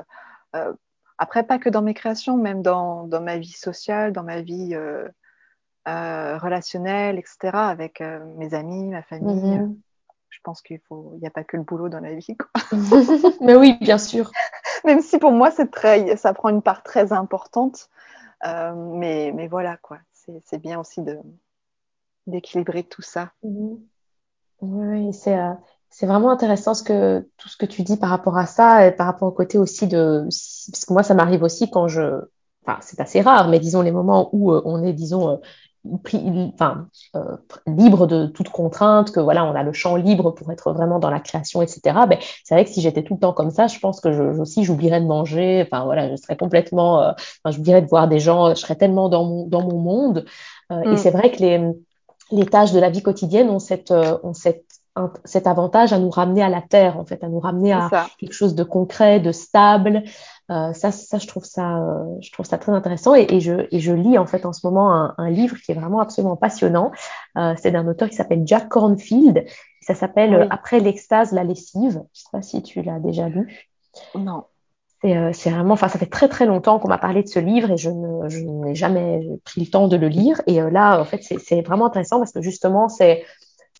Speaker 3: Euh, après, pas que dans mes créations, même dans, dans ma vie sociale, dans ma vie relationnelle, etc., avec mes amis, ma famille. Mm -hmm. Je pense qu'il faut, il n'y a pas que le boulot dans la vie. Quoi.
Speaker 1: Mais oui, bien sûr.
Speaker 3: Même si pour moi, très, ça prend une part très importante. Euh, mais, mais voilà, quoi. C'est bien aussi d'équilibrer tout ça.
Speaker 1: Mmh. Oui, c'est euh, c'est vraiment intéressant ce que, tout ce que tu dis par rapport à ça et par rapport au côté aussi de. Parce que moi, ça m'arrive aussi quand je. Enfin, c'est assez rare, mais disons les moments où euh, on est, disons, enfin, euh, libre de toute contrainte, que voilà, on a le champ libre pour être vraiment dans la création, etc. Ben, c'est vrai que si j'étais tout le temps comme ça, je pense que je, aussi j'oublierais de manger. Enfin voilà, je serais complètement, euh, enfin, j'oublierais de voir des gens. Je serais tellement dans mon dans mon monde. Euh, mm. Et c'est vrai que les les tâches de la vie quotidienne ont cette euh, ont cette cet avantage à nous ramener à la terre, en fait, à nous ramener à quelque chose de concret, de stable. Euh, ça, ça, je trouve ça, euh, je trouve ça très intéressant. Et, et, je, et je lis en fait en ce moment un, un livre qui est vraiment absolument passionnant. Euh, c'est d'un auteur qui s'appelle Jack Cornfield. Ça s'appelle oui. Après l'extase, la lessive. Je sais pas si tu l'as déjà lu.
Speaker 3: Non.
Speaker 1: C'est vraiment, enfin, ça fait très très longtemps qu'on m'a parlé de ce livre et je ne, je n'ai jamais pris le temps de le lire. Et là, en fait, c'est vraiment intéressant parce que justement, c'est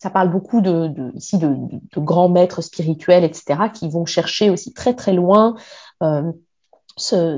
Speaker 1: ça parle beaucoup de, de ici de, de, de, grands maîtres spirituels, etc., qui vont chercher aussi très très loin euh, ce,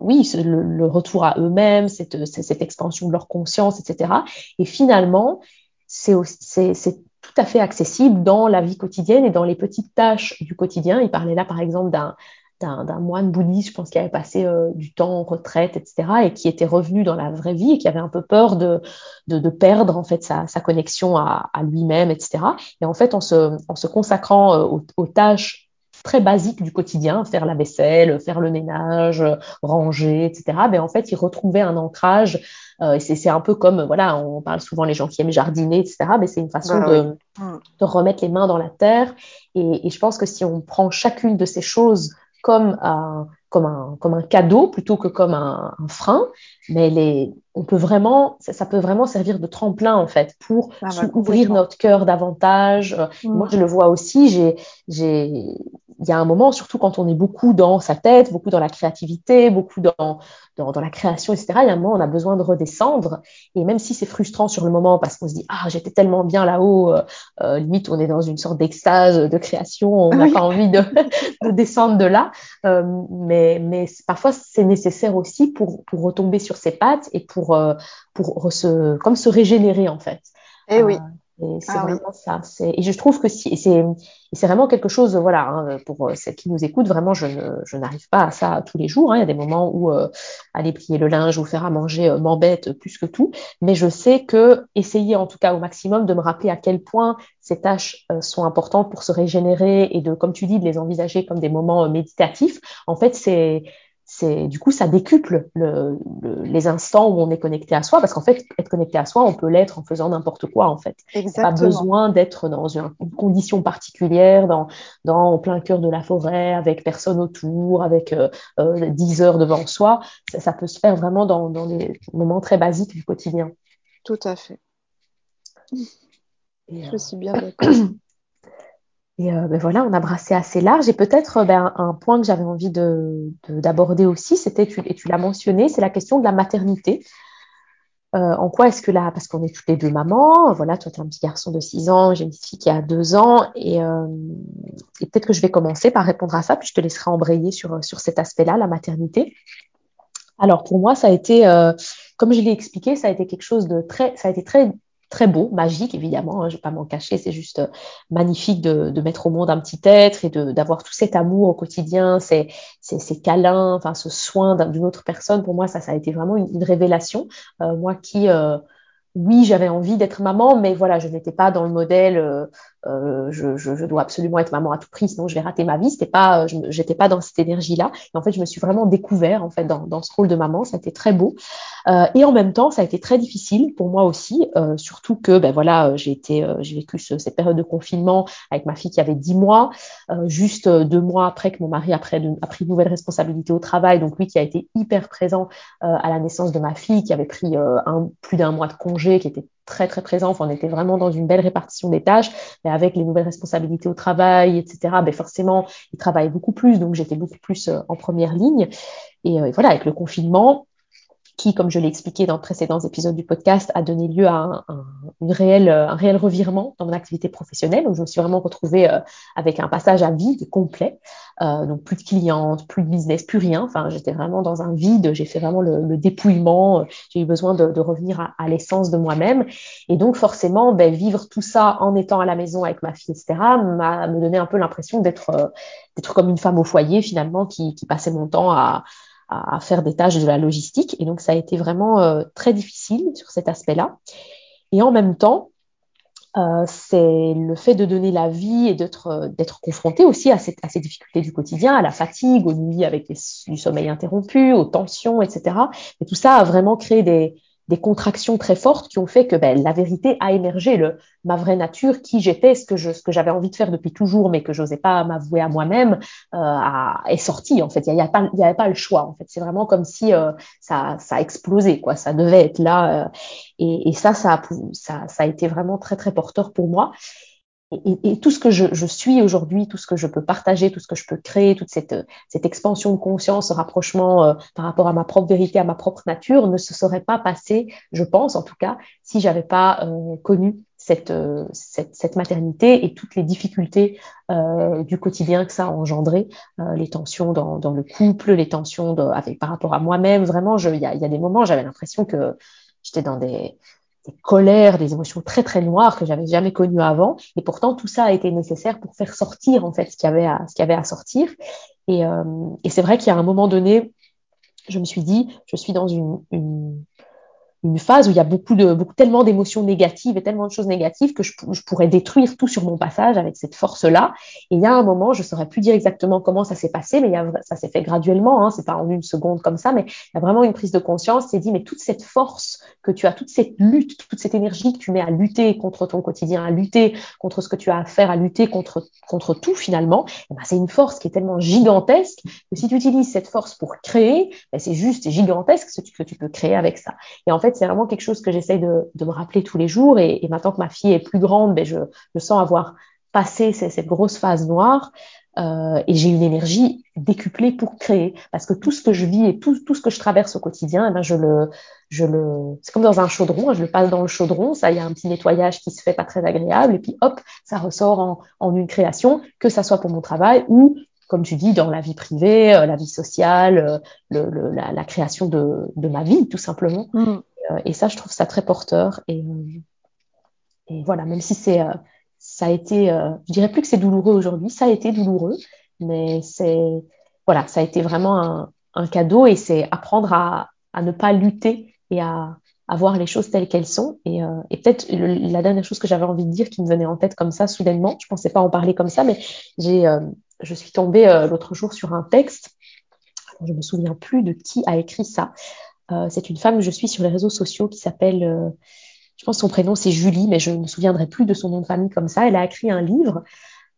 Speaker 1: oui, le, retour à eux-mêmes, cette, cette, expansion de leur conscience, etc. Et finalement, c'est tout à fait accessible dans la vie quotidienne et dans les petites tâches du quotidien. Il parlait là, par exemple, d'un d'un moine bouddhiste, je pense, qui avait passé euh, du temps en retraite, etc., et qui était revenu dans la vraie vie et qui avait un peu peur de, de, perdre en fait sa, sa connexion à, lui-même, etc. Et en fait, en se, en se consacrant euh, aux, tâches très basiques du quotidien, faire la vaisselle, faire le ménage, ranger, etc., ben, en fait, il retrouvait un ancrage. Euh, c'est un peu comme, voilà, on parle souvent les gens qui aiment jardiner, etc., mais c'est une façon de, oui. de remettre les mains dans la terre. Et, et je pense que si on prend chacune de ces choses comme un, comme un, comme un cadeau plutôt que comme un, un frein, mais les, on peut vraiment, ça, ça, peut vraiment servir de tremplin en fait pour ah bah, ouvrir notre cœur davantage. Mmh. Moi, je le vois aussi. J'ai, j'ai, il y a un moment, surtout quand on est beaucoup dans sa tête, beaucoup dans la créativité, beaucoup dans, dans, dans la création, etc. Il y a un moment, on a besoin de redescendre. Et même si c'est frustrant sur le moment parce qu'on se dit ah j'étais tellement bien là-haut, euh, euh, limite on est dans une sorte d'extase de création, on n'a oui. pas envie de, de, descendre de là. Euh, mais, mais parfois c'est nécessaire aussi pour, pour retomber sur ses pattes et pour, euh, pour se, comme se régénérer en fait.
Speaker 3: Eh oui.
Speaker 1: Et c'est ah, vraiment oui. ça. Et je trouve que si, c'est vraiment quelque chose, voilà, hein, pour celles qui nous écoutent, vraiment, je, je n'arrive pas à ça tous les jours. Hein. Il y a des moments où euh, aller plier le linge ou faire à manger euh, m'embête plus que tout. Mais je sais que essayer en tout cas au maximum de me rappeler à quel point ces tâches euh, sont importantes pour se régénérer et de, comme tu dis, de les envisager comme des moments méditatifs. En fait, c'est c'est du coup ça décuple le, le, les instants où on est connecté à soi parce qu'en fait être connecté à soi on peut l'être en faisant n'importe quoi en fait.
Speaker 3: Exactement.
Speaker 1: pas besoin d'être dans une, une, condition particulière dans plein cœur de la forêt avec personne autour avec euh, euh, 10 heures devant soi. Ça, ça, peut se faire vraiment dans, dans les moments très basiques du quotidien.
Speaker 3: Tout à fait. Et, je euh... suis bien d'accord
Speaker 1: Et euh, ben voilà, on a brassé assez large. Et peut-être ben, un point que j'avais envie d'aborder de, de, aussi, c'était, et tu l'as mentionné, c'est la question de la maternité. Euh, en quoi est-ce que là, parce qu'on est toutes les deux mamans, voilà, toi tu as un petit garçon de 6 ans, j'ai une fille qui a 2 ans, et, euh, et peut-être que je vais commencer par répondre à ça, puis je te laisserai embrayer sur, sur cet aspect-là, la maternité. Alors pour moi, ça a été, euh, comme je l'ai expliqué, ça a été quelque chose de très, ça a été très très beau, magique évidemment, hein, je ne vais pas m'en cacher, c'est juste euh, magnifique de, mettre au monde un petit être et d'avoir tout cet amour au quotidien, ces, ces, câlins, enfin ce soin d'une autre personne. Pour moi, ça, ça a été vraiment une, une révélation. Euh, moi qui, euh, oui, j'avais envie d'être maman, mais voilà, je n'étais pas dans le modèle. Euh, euh je, dois absolument être maman à tout prix, sinon je vais rater ma vie. C'était pas, j'étais pas dans cette énergie-là. En fait, je me suis vraiment découvert en fait dans, ce rôle de maman. Ça a été très beau. Euh, et en même temps, ça a été très difficile pour moi aussi, euh, surtout que ben voilà, j'ai été, euh, j'ai vécu ce, cette période de confinement avec ma fille qui avait 10 mois, euh, juste deux mois après que mon mari a pris, de, nouvelles responsabilités au travail, donc lui qui a été hyper présent à la naissance de ma fille, qui avait pris plus d'un mois de congé, qui était très très présent. Enfin, on était vraiment dans une belle répartition des tâches, mais avec les nouvelles responsabilités au travail, etc. Ben forcément, il travaille beaucoup plus, donc j'étais beaucoup plus en première ligne. Et, et voilà, avec le confinement, qui, comme je l'ai expliqué dans de précédents épisodes du podcast, a donné lieu à un, un, un réel revirement dans mon activité professionnelle, où je me suis vraiment retrouvée euh, avec un passage à vide complet. Euh, donc plus de clientes, plus de business, plus rien. Enfin, j'étais vraiment dans un vide. J'ai fait vraiment le, le dépouillement. J'ai eu besoin de, revenir à, l'essence de moi-même. Et donc forcément, ben, vivre tout ça en étant à la maison avec ma fille, etc., m'a me donné un peu l'impression d'être euh, d'être comme une femme au foyer finalement qui passait mon temps à à, faire des tâches de la logistique. Et donc, ça a été vraiment euh, très difficile sur cet aspect-là. Et en même temps, euh, c'est le fait de donner la vie et d'être euh, d'être confronté aussi à, cette, à, ces difficultés du quotidien, à la fatigue, aux nuits avec du sommeil interrompu, aux tensions, etc. Et tout ça a vraiment créé des, des contractions très fortes qui ont fait que ben, la vérité a émergé, le, ma vraie nature, qui j'étais, ce que je, ce que j'avais envie de faire depuis toujours, mais que j'osais pas m'avouer à moi-même, euh, est sorti. En fait, il y, a, pas, il y avait pas le choix. En fait, c'est vraiment comme si euh, ça, ça a explosé, quoi. Ça devait être là, euh, et, et, ça, ça, ça, ça a été vraiment très très porteur pour moi et, et, tout ce que je, je suis aujourd'hui, tout ce que je peux partager, tout ce que je peux créer, toute cette, cette expansion de conscience, ce rapprochement euh, par rapport à ma propre vérité, à ma propre nature, ne se serait pas passé, je pense en tout cas, si j'avais pas euh, connu cette, euh, cette, cette, maternité et toutes les difficultés euh, du quotidien que ça a engendré, euh, les tensions dans, dans, le couple, les tensions de, avec, par rapport à moi-même. Vraiment, il y a, y a des moments, j'avais l'impression que j'étais dans des des colères, des émotions très très noires que j'avais jamais connues avant. Et pourtant, tout ça a été nécessaire pour faire sortir en fait ce qu'il y avait à, sortir. Et, euh, et c'est vrai qu'il y a un moment donné, je me suis dit, je suis dans une, une phase où il y a beaucoup de, beaucoup, tellement d'émotions négatives et tellement de choses négatives que je, pourrais détruire tout sur mon passage avec cette force-là. Et il y a un moment, je saurais plus dire exactement comment ça s'est passé, mais ça s'est fait graduellement, hein, c'est pas en une seconde comme ça, mais il y a vraiment une prise de conscience. C'est dit, mais toute cette force que tu as, toute cette lutte, toute cette énergie que tu mets à lutter contre ton quotidien, à lutter contre ce que tu as à faire, à lutter contre, contre tout finalement, eh ben, c'est une force qui est tellement gigantesque que si tu utilises cette force pour créer, ben, c'est juste gigantesque ce que tu peux créer avec ça. Et en fait, c'est vraiment quelque chose que j'essaye de, me rappeler tous les jours. Et, maintenant que ma fille est plus grande, ben je, sens avoir passé cette, grosse phase noire. Euh, et j'ai une énergie décuplée pour créer parce que tout ce que je vis et tout, tout ce que je traverse au quotidien, eh ben je le, je le, c'est comme dans un chaudron, je le passe dans le chaudron, ça, il y a un petit nettoyage qui se fait pas très agréable, et puis hop, ça ressort en, une création, que ça soit pour mon travail ou comme tu dis, dans la vie privée, euh, la vie sociale, euh, le, la, création de, de, ma vie, tout simplement. Mm. Euh, et ça, je trouve ça très porteur. Et, euh, voilà, même si c'est, euh, ça a été, je dirais plus que c'est douloureux aujourd'hui, ça a été douloureux, mais c'est, voilà, ça a été vraiment un, cadeau et c'est apprendre à, ne pas lutter et à, à voir les choses telles qu'elles sont. Et, peut-être la dernière chose que j'avais envie de dire qui me venait en tête comme ça soudainement, je pensais pas en parler comme ça, mais j'ai, je suis tombée l'autre jour sur un texte. Je me souviens plus de qui a écrit ça. Euh, c'est une femme que je suis sur les réseaux sociaux qui s'appelle, euh, je pense son prénom c'est Julie, mais je ne me souviendrai plus de son nom de famille comme ça. Elle a écrit un livre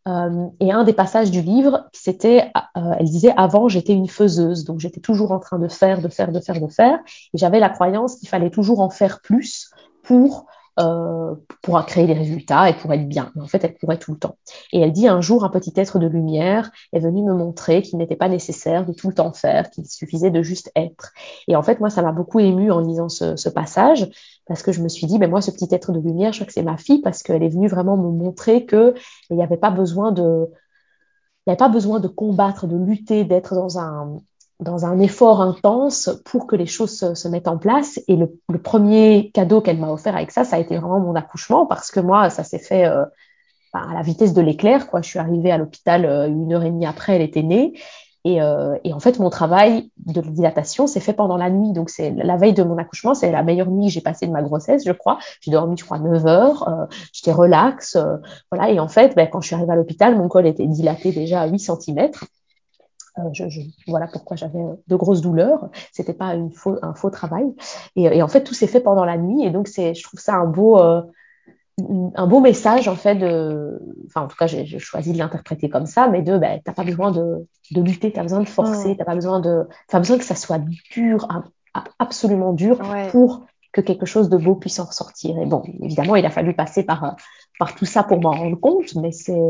Speaker 1: euh, et un des passages du livre, c'était, elle disait avant j'étais une faiseuse, donc j'étais toujours en train de faire, de faire, de faire, de faire, et j'avais la croyance qu'il fallait toujours en faire plus pour euh, pour créer des résultats et pour être bien. Mais en fait, elle pourrait tout le temps. Et elle dit un jour, un petit être de lumière est venu me montrer qu'il n'était pas nécessaire de tout le temps faire, qu'il suffisait de juste être. Et en fait, moi, ça m'a beaucoup ému en lisant ce, ce, passage parce que je me suis dit, mais moi, ce petit être de lumière, je crois que c'est ma fille parce qu'elle est venue vraiment me montrer que il n'y avait pas besoin de il n'y avait pas besoin de combattre, de lutter, d'être dans un, dans un effort intense pour que les choses se, mettent en place. Et le, premier cadeau qu'elle m'a offert avec ça, ça a été vraiment mon accouchement parce que moi, ça s'est fait euh, à la vitesse de l'éclair. Quoi. Je suis arrivée à l'hôpital euh, une heure et demie après, elle était née. Et, euh, et en fait, mon travail de dilatation s'est fait pendant la nuit. Donc, c'est la veille de mon accouchement, c'est la meilleure nuit que j'ai passée de ma grossesse, je crois. J'ai dormi, je crois, 9 heures. J'étais relax. Voilà. Et en fait, ben, quand je suis arrivée à l'hôpital, mon col était dilaté déjà à 8 cm. Je, je, voilà pourquoi j'avais de grosses douleurs. C'était pas une faux, un faux travail. Et, et, en fait, tout s'est fait pendant la nuit. Et donc, c'est, je trouve ça un beau, un beau message en fait de enfin en tout cas j'ai choisi de l'interpréter comme ça mais de ben t'as pas besoin de, de lutter t'as besoin de forcer t'as pas besoin de t'as besoin que ça soit dur absolument dur ouais. pour que quelque chose de beau puisse en ressortir et bon évidemment il a fallu passer par par tout ça pour m'en rendre compte mais c'est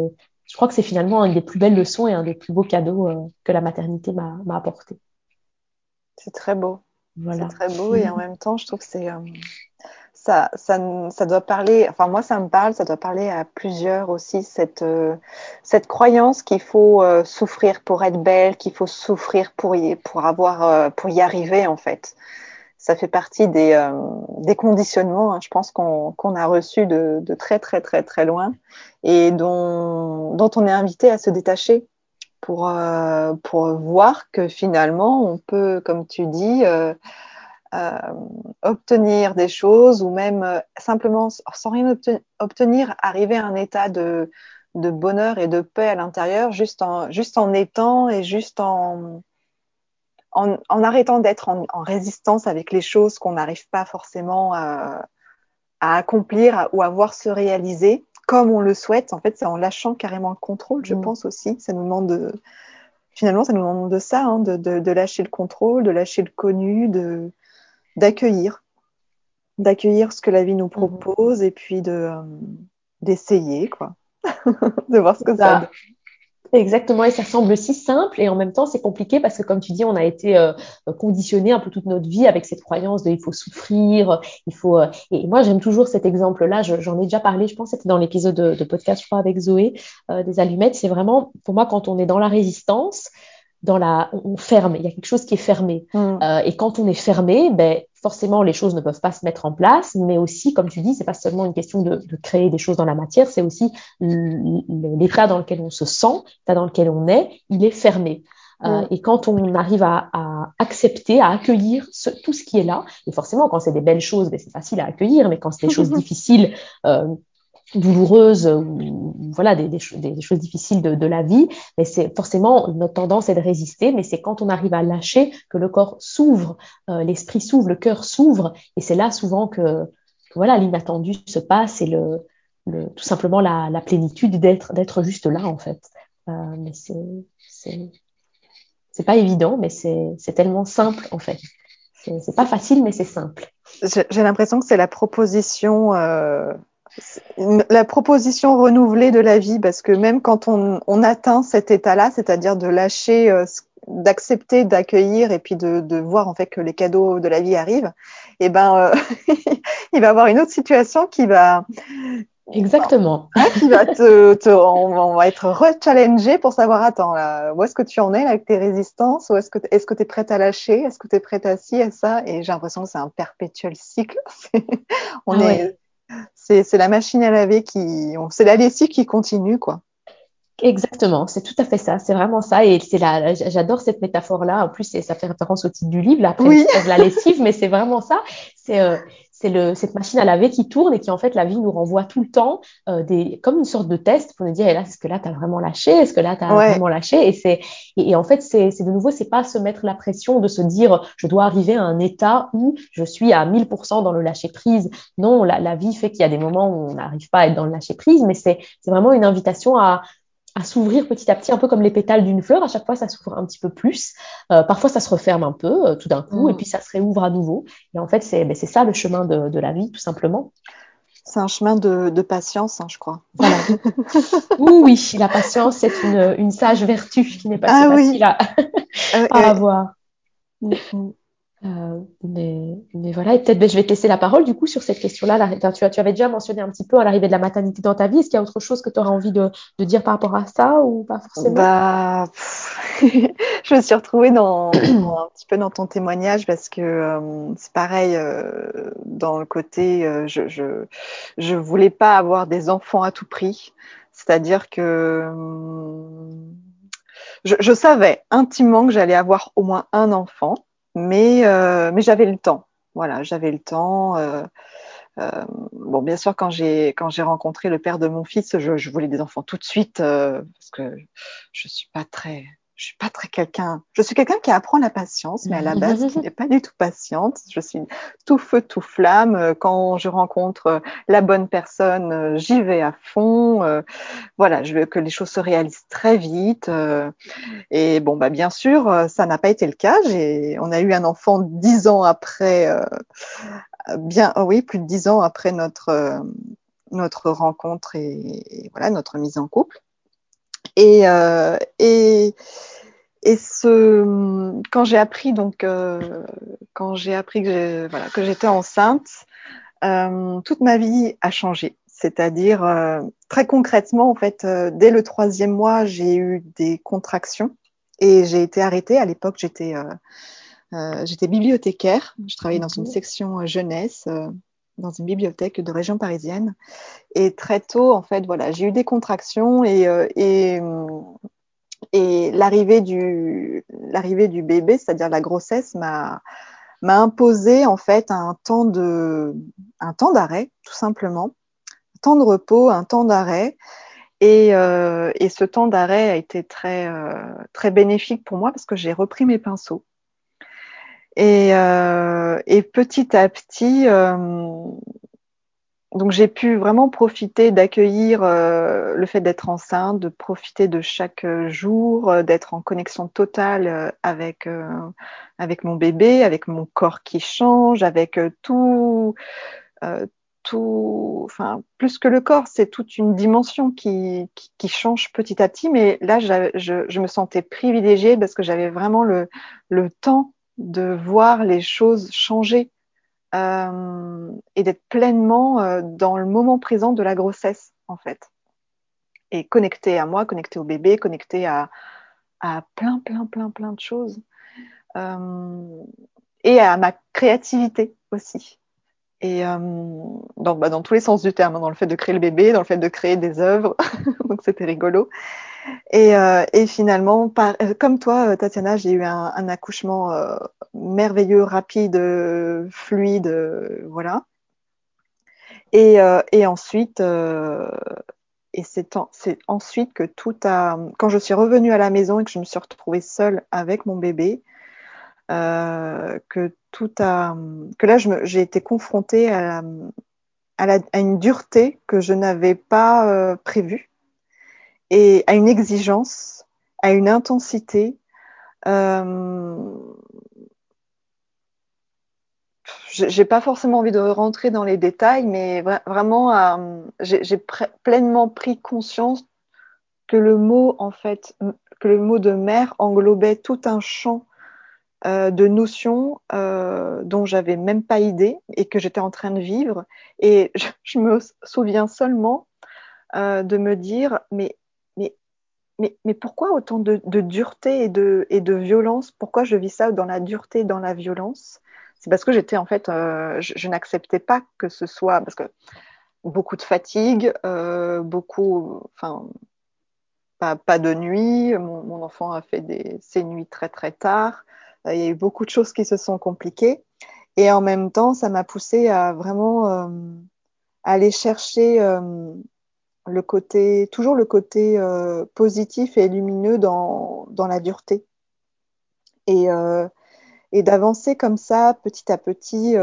Speaker 1: je crois que c'est finalement une des plus belles leçons et un des plus beaux cadeaux euh, que la maternité m'a apporté
Speaker 3: c'est très beau voilà. c'est très beau et en même temps je trouve que c'est euh ça, ça, ça, doit parler, enfin moi ça me parle, ça doit parler à plusieurs aussi, cette, euh, cette croyance qu'il faut euh, souffrir pour être belle, qu'il faut souffrir pour y, pour avoir, pour y arriver en fait. Ça fait partie des, euh, conditionnements, hein, je pense qu'on a reçus de, très très très très loin et dont, on est invité à se détacher pour, euh, pour voir que finalement on peut, comme tu dis, euh, obtenir des choses ou même simplement sans rien obtenir, arriver à un état de, de bonheur et de paix à l'intérieur juste en, juste en étant et juste en, en, en arrêtant d'être en, en, résistance avec les choses qu'on n'arrive pas forcément à, à accomplir à, ou à voir se réaliser comme on le souhaite. En fait, c'est en lâchant carrément le contrôle, je mmh. pense aussi. Ça nous demande de, finalement, ça nous demande de ça, hein, de, de, de, lâcher le contrôle, de lâcher le connu, de, d'accueillir, d'accueillir ce que la vie nous mhm. propose mmh. et puis de euh, d'essayer quoi, de voir ce que ça, ça donne.
Speaker 1: Exactement, et ça semble si simple et en même temps c'est compliqué parce que comme tu dis, on a été euh, conditionné un peu toute notre vie avec cette croyance de il faut souffrir, il faut. Euh, et moi j'aime toujours cet exemple-là. J'en ai déjà parlé, je pense c'était dans l'épisode de, de, podcast, je crois avec Zoé euh, des allumettes. C'est vraiment pour moi quand on est dans la résistance, dans la, on ferme. Il y a quelque chose qui est fermé. Mm. Euh, et quand on est fermé, ben forcément les choses ne peuvent pas se mettre en place. Mais aussi, comme tu dis, c'est pas seulement une question de, de, créer des choses dans la matière, c'est aussi l'état dans lequel on se sent, l'état dans lequel on est, il est fermé. Euh, mm. et quand on arrive à, à, accepter, à accueillir ce, tout ce qui est là, et forcément quand c'est des belles choses, ben, c'est facile à accueillir, mais quand c'est des choses difficiles, euh, douloureuses ou voilà des, des, des, choses difficiles de, de la vie mais c'est forcément notre tendance est de résister mais c'est quand on arrive à lâcher que le corps s'ouvre euh, l'esprit s'ouvre le cœur s'ouvre et c'est là souvent que, voilà l'inattendu se passe et le, le tout simplement la, la plénitude d'être d'être juste là en fait. Euh, mais c'est c'est pas évident mais c'est c'est tellement simple en fait. C'est pas facile mais c'est simple.
Speaker 3: J'ai l'impression que c'est la proposition euh la proposition renouvelée de la vie, parce que même quand on, on atteint cet état-là, c'est-à-dire de lâcher, euh, d'accepter, d'accueillir et puis de, de, voir en fait que les cadeaux de la vie arrivent, et eh ben euh, il va y avoir une autre situation qui va
Speaker 1: Exactement.
Speaker 3: Hein, qui va te, te on, va être re-challengé pour savoir, attends, là, où est-ce que tu en es là, avec tes résistances? Ou est-ce que est-ce que tu es prête à lâcher? Est-ce que tu es prête à ci, à ça? Et j'ai l'impression que c'est un perpétuel cycle. on ah est, c'est la machine à laver qui, c'est la lessive qui continue, quoi.
Speaker 1: Exactement, c'est tout à fait ça, c'est vraiment ça. Et c'est la, j'adore cette métaphore-là. En plus, ça fait référence au titre du livre, là, après oui. la lessive, mais c'est vraiment ça. C'est euh, c'est le, cette machine à laver qui tourne et qui en fait la vie nous renvoie tout le temps euh, des, comme une sorte de test pour nous dire et là est-ce que là tu as vraiment lâché? Est-ce que là tu as ouais. vraiment lâché? Et c'est et, et, en fait c'est de nouveau c'est pas se mettre la pression de se dire je dois arriver à un état où je suis à 1000% dans le lâcher prise non la, la vie fait qu'il y a des moments où on n'arrive pas à être dans le lâcher prise mais c'est c'est vraiment une invitation à à s'ouvrir petit à petit, un peu comme les pétales d'une fleur. À chaque fois, ça s'ouvre un petit peu plus. Euh, parfois, ça se referme un peu euh, tout d'un coup, mmh. et puis ça se réouvre à nouveau. Et en fait, c'est ben, ça le chemin de, de, la vie, tout simplement.
Speaker 3: C'est un chemin de, de patience, hein, je crois.
Speaker 1: Voilà. oui, la patience, c'est une, une, sage vertu qui n'est pas ah, si facile oui. à, euh, à avoir. Mmh. Euh, mais, mais, voilà, et peut-être ben, je vais te laisser la parole du coup sur cette question-là. Tu, avais déjà mentionné un petit peu à l'arrivée de la maternité dans ta vie. Est-ce qu'il y a autre chose que tu auras envie de, dire par rapport à ça ou pas forcément?
Speaker 3: Bah, Je me suis retrouvée dans, un petit peu dans ton témoignage parce que euh, c'est pareil euh, dans le côté je, je, je voulais pas avoir des enfants à tout prix. C'est-à-dire que je, je savais intimement que j'allais avoir au moins un enfant mais, euh, mais j'avais le temps. Voilà, j'avais le temps. Euh, euh, bon, bien sûr, quand j'ai quand j'ai rencontré le père de mon fils, je, je voulais des enfants tout de suite parce que je suis pas très je suis pas très quelqu'un. Je suis quelqu'un qui apprend la patience, mais à la base, qui n'est pas du tout patiente. Je suis tout feu, tout flamme. Quand je rencontre la bonne personne, j'y vais à fond. Voilà, je veux que les choses se réalisent très vite. Et bon, bah bien sûr, ça n'a pas été le cas. J'ai, on a eu un enfant dix ans après, bien, oh oui, plus de dix ans après notre notre rencontre et, et voilà notre mise en couple. Et, euh, et, et ce, quand j'ai appris donc euh, quand j'ai appris que voilà, que j'étais enceinte, euh, toute ma vie a changé. C'est-à-dire euh, très concrètement en fait, euh, dès le troisième mois, j'ai eu des contractions et j'ai été arrêtée. À l'époque, j'étais j'étais bibliothécaire. Je travaillais dans une section jeunesse dans une bibliothèque de région parisienne. Et très tôt, en fait, voilà, j'ai eu des contractions et, euh, et l'arrivée du, bébé, c'est-à-dire la grossesse, m'a, imposé en fait un temps de, un temps d'arrêt, tout simplement, un temps de repos, un temps d'arrêt. Et, euh, ce temps d'arrêt a été très, euh, très bénéfique pour moi parce que j'ai repris mes pinceaux. Et, euh, et, petit à petit, euh, donc j'ai pu vraiment profiter d'accueillir euh, le fait d'être enceinte, de profiter de chaque jour, euh, d'être en connexion totale euh, avec avec mon bébé, avec mon corps qui change, avec tout tout, enfin plus que le corps, c'est toute une dimension qui, qui, qui, change petit à petit. Mais là, je, je me sentais privilégiée parce que j'avais vraiment le, le temps de voir les choses changer euh, et d'être pleinement euh, dans le moment présent de la grossesse, en fait. Et connecté à moi, connecté au bébé, connecté à, à plein, plein, plein, plein de choses. Euh, et à ma créativité aussi. Et euh, dans, bah, dans tous les sens du terme, dans le fait de créer le bébé, dans le fait de créer des œuvres. Donc c'était rigolo. Et, euh, et finalement, par, euh, comme toi, euh, Tatiana, j'ai eu un, un accouchement euh, merveilleux, rapide, fluide, voilà. Et, et ensuite, et c'est en, ensuite que tout a. Quand je suis revenue à la maison et que je me suis retrouvée seule avec mon bébé, que tout a. que là, j'ai été confrontée à, à, une dureté que je n'avais pas prévue et à une exigence, à une intensité. Euh, j'ai pas forcément envie de rentrer dans les détails, mais vraiment, euh, j'ai pleinement pris conscience que le mot, en fait, que le mot de mère englobait tout un champ euh, de notions euh, dont j'avais même pas idée et que j'étais en train de vivre. Et je, me souviens seulement euh, de me dire, mais mais, mais pourquoi autant de, dureté et de, et de violence? Pourquoi je vis ça dans la dureté et dans la violence? C'est parce que j'étais en fait, je, n'acceptais pas que ce soit parce que beaucoup de fatigue, beaucoup, enfin, pas, pas de nuit. Mon, mon, enfant a fait des, ses nuits très très tard. Euh, il y a eu beaucoup de choses qui se sont compliquées. Et en même temps, ça m'a poussé à vraiment euh, aller chercher euh, le côté, toujours le côté positif et lumineux dans, dans la dureté. Et, et d'avancer comme ça, petit à petit,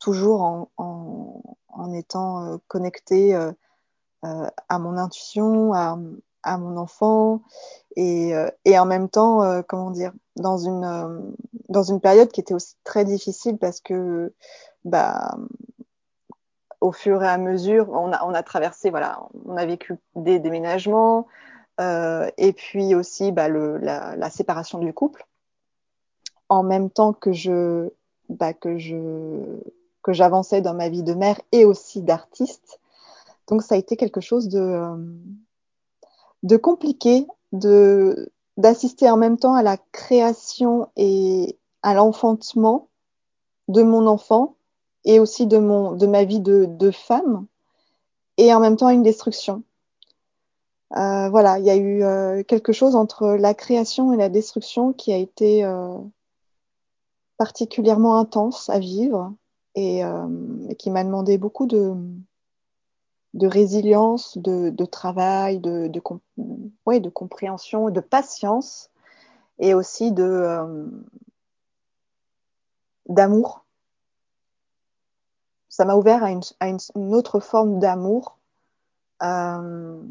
Speaker 3: toujours en, en, en étant connecté à mon intuition, à, à mon enfant, et, et en même temps, comment dire, dans une, dans une période qui était aussi très difficile parce que bah, au fur et à mesure, on a, on a traversé, voilà, on a vécu des déménagements euh, et puis aussi bah, le, la, la, séparation du couple, en même temps que je, bah, que je, que j'avançais dans ma vie de mère et aussi d'artiste. Donc ça a été quelque chose de, de compliqué, de d'assister en même temps à la création et à l'enfantement de mon enfant et aussi de, mon, de ma vie de, de femme, et en même temps une destruction. Euh, voilà, il y a eu euh, quelque chose entre la création et la destruction qui a été euh, particulièrement intense à vivre et qui m'a demandé beaucoup de, de résilience, de, travail, de, compréhension, de patience et aussi euh, d'amour. Ça m'a ouvert à une, autre forme d'amour, euh,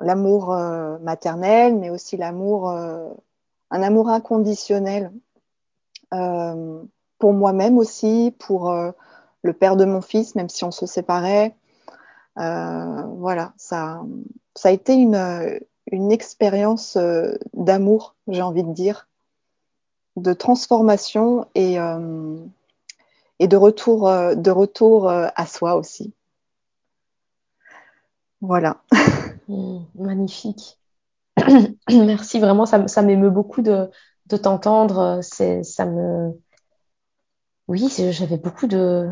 Speaker 3: l'amour euh, maternel, mais aussi l'amour, un amour inconditionnel pour moi-même aussi, pour le père de mon fils, même si on se séparait. Voilà, ça, a été une, expérience d'amour, j'ai envie de dire, de transformation et, euh, de retour, euh, de retour euh, à soi aussi. Voilà.
Speaker 1: Mmh, magnifique. Merci, vraiment, ça, m'émeut beaucoup de, de t'entendre. Ça me. Oui, j'avais beaucoup de,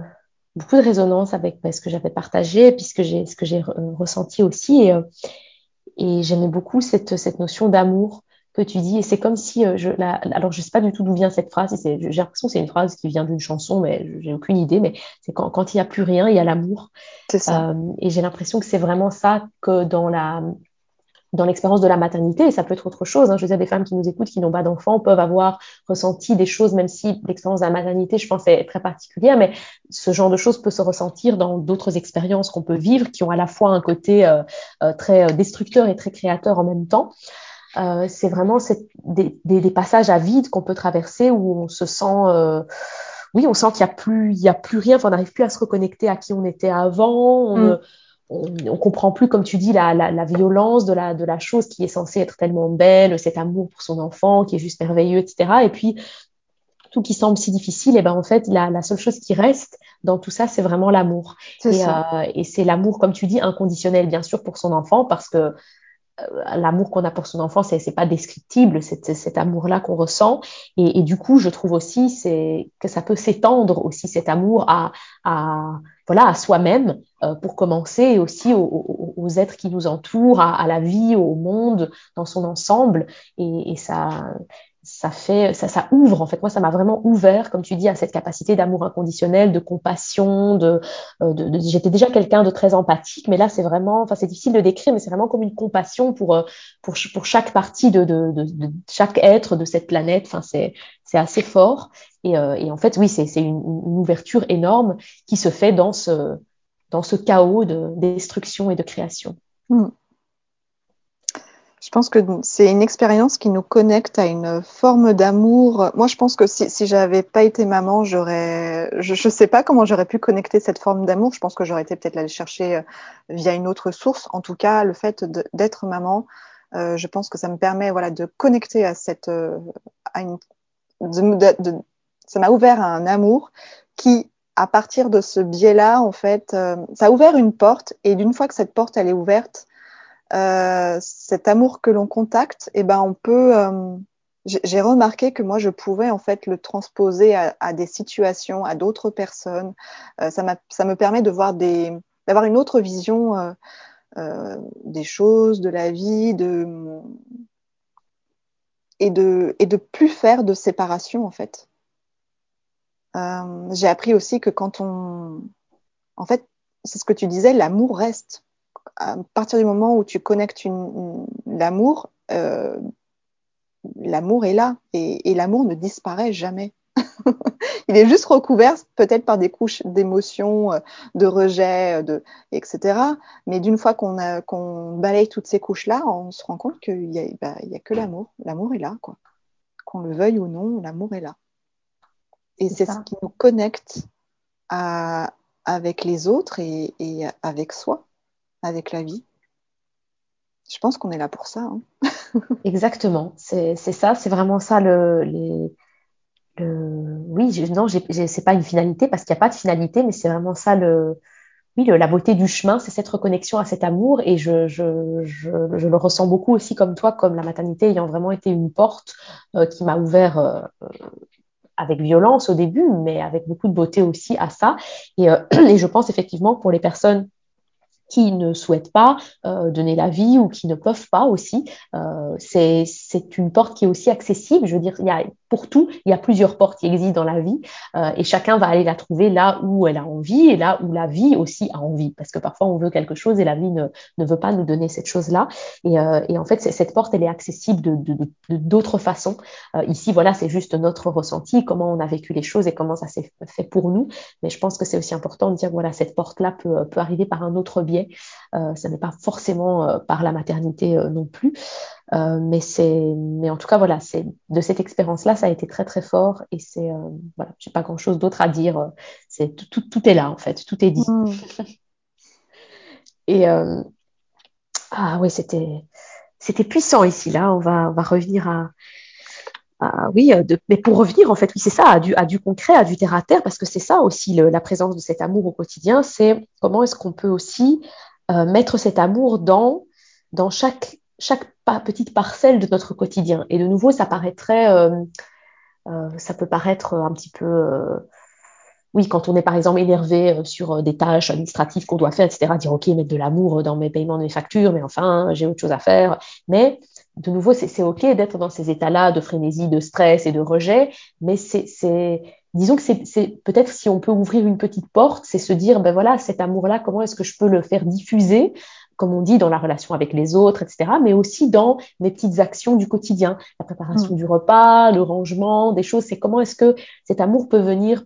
Speaker 1: beaucoup de résonance avec ce que j'avais partagé, puisque j'ai ce que j'ai ressenti aussi. Et, et j'aimais beaucoup cette, cette notion d'amour que tu dis. Et c'est comme si, euh, je, la, alors je sais pas du tout d'où vient cette phrase. J'ai l'impression que c'est une phrase qui vient d'une chanson, mais j'ai aucune idée. Mais c'est quand, quand il n'y a plus rien, il y a l'amour.
Speaker 3: C'est ça.
Speaker 1: Euh, et j'ai l'impression que c'est vraiment ça que dans la dans l'expérience de la maternité, et ça peut être autre chose. Hein. Je veux dire, des femmes qui nous écoutent, qui n'ont pas d'enfants, peuvent avoir ressenti des choses, même si l'expérience de la maternité, je pense, est très particulière, mais ce genre de choses peut se ressentir dans d'autres expériences qu'on peut vivre, qui ont à la fois un côté euh, euh très destructeur et très créateur en même temps. Euh, c'est vraiment cette, des, des, des, passages à vide qu'on peut traverser où on se sent, euh, oui, on sent qu'il n'y a plus, il y a plus rien, enfin, on n'arrive plus à se reconnecter à qui on était avant. On, mm. On, on, comprend plus, comme tu dis, la, la, la, violence de la, de la chose qui est censée être tellement belle, cet amour pour son enfant qui est juste merveilleux, etc. Et puis tout qui semble si difficile, et ben en fait la, la seule chose qui reste dans tout ça, c'est vraiment l'amour. Et, euh, et c'est l'amour, comme tu dis, inconditionnel, bien sûr, pour son enfant, parce que l'amour qu'on a pour son enfant, c'est, pas descriptible, c'est, cet amour-là qu'on ressent. Et, du coup, je trouve aussi que ça peut s'étendre aussi cet amour à, à voilà à soi-même euh, pour commencer, et aussi aux, êtres qui nous entourent, à, la vie, au monde dans son ensemble. Et ça, ça fait, ça, ça ouvre. En fait, moi, ça m'a vraiment ouvert, comme tu dis, à cette capacité d'amour inconditionnel, de compassion. De, euh, de, de j'étais déjà quelqu'un de très empathique, mais là, c'est vraiment, enfin, c'est difficile de décrire, mais c'est vraiment comme une compassion pour euh, pour pour chaque partie de de, de, de chaque être de cette planète. Enfin, c'est c'est assez fort. Et, euh, et en fait, oui, c'est c'est une, une, ouverture énorme qui se fait dans ce dans ce chaos de destruction et de création.
Speaker 3: Mmh. Je pense que c'est une expérience qui nous connecte à une forme d'amour. Moi, je pense que si, si j'avais pas été maman, j'aurais, je, je sais pas comment j'aurais pu connecter cette forme d'amour. Je pense que j'aurais été peut-être aller chercher euh, via une autre source. En tout cas, le fait d'être maman, euh, je pense que ça me permet, voilà, de connecter à cette, euh, à une, ça m'a ouvert à un amour qui, à partir de ce biais-là, en fait, ça a ouvert une porte. Et d'une fois que cette porte elle est ouverte, euh, cet amour que l'on contacte, eh ben on peut. Euh, j'ai remarqué que moi je pouvais en fait le transposer à, des situations, à d'autres personnes. Euh, ça, ça me permet de voir des, d'avoir une autre vision euh, des choses, de la vie, de et de et de plus faire de séparation en fait. J'ai appris aussi que quand on, en fait, c'est ce que tu disais, l'amour reste à partir du moment où tu connectes une, une, l'amour, euh, l'amour est là et, et l'amour ne disparaît jamais. il est juste recouvert peut-être par des couches d'émotions, euh, de rejet, de, etc. Mais d'une fois qu'on a, qu'on balaye toutes ces couches-là, on se rend compte qu'il y a, bah, a que l'amour. L'amour est là, quoi. Qu'on le veuille ou non, l'amour est là. Et c'est, c'est ce qui nous connecte à, avec les autres et, et avec soi avec la vie. Je pense qu'on est là pour ça. Hein.
Speaker 1: Exactement, c'est ça, c'est vraiment ça le, les, le... oui, je, non, c'est pas une finalité parce qu'il n'y a pas de finalité, mais c'est vraiment ça le, oui, la beauté du chemin, c'est cette reconnexion à cet amour et je, je, je, je, le ressens beaucoup aussi comme toi, comme la maternité ayant vraiment été une porte euh, qui m'a ouvert euh, avec violence au début, mais avec beaucoup de beauté aussi à ça. Et, euh, et je pense effectivement pour les personnes qui ne souhaitent pas euh, donner la vie ou qui ne peuvent pas aussi. Euh, c'est une porte qui est aussi accessible. Je veux dire, il y a pour tout, il y a plusieurs portes qui existent dans la vie euh, et chacun va aller la trouver là où elle a envie et là où la vie aussi a envie. Parce que parfois, on veut quelque chose et la vie ne, veut pas nous donner cette chose-là. Et, euh, en fait, cette porte, elle est accessible de d'autres façons. Euh, ici, voilà, c'est juste notre ressenti, comment on a vécu les choses et comment ça s'est fait pour nous. Mais je pense que c'est aussi important de dire, voilà, cette porte-là peut, arriver par un autre biais. Ça n'est pas forcément par la maternité non plus. Euh, mais c'est, mais en tout cas voilà, c'est de cette expérience-là, ça a été très très fort et c'est euh, voilà, j'ai pas grand-chose d'autre à dire. C'est tout, tout, tout, est là en fait, tout est dit. Mm. et euh, ah oui, c'était c'était puissant ici là. On va on va revenir à à, oui, de, mais pour revenir, en fait, oui, c'est ça, à du, à du concret, à du terre à terre, parce que c'est ça aussi le, la présence de cet amour au quotidien, c'est comment est-ce qu'on peut aussi euh, mettre cet amour dans, dans chaque chaque petite parcelle de notre quotidien. Et de nouveau, ça paraîtrait, euh, euh, ça peut paraître un petit peu, euh, oui, quand on est par exemple énervé sur des tâches administratives qu'on doit faire, etc., dire ok, mettre de l'amour dans mes paiements de mes factures, mais enfin, j'ai autre chose à faire. Mais de nouveau, c'est ok d'être dans ces états-là de frénésie, de stress et de rejet, mais c'est disons que c'est peut-être si on peut ouvrir une petite porte, c'est se dire, ben voilà, cet amour-là, comment est-ce que je peux le faire diffuser comme on dit, dans la relation avec les autres, etc., mais aussi dans mes petites actions du quotidien, la préparation mm. du repas, le rangement, des choses. C'est comment est-ce que cet amour peut venir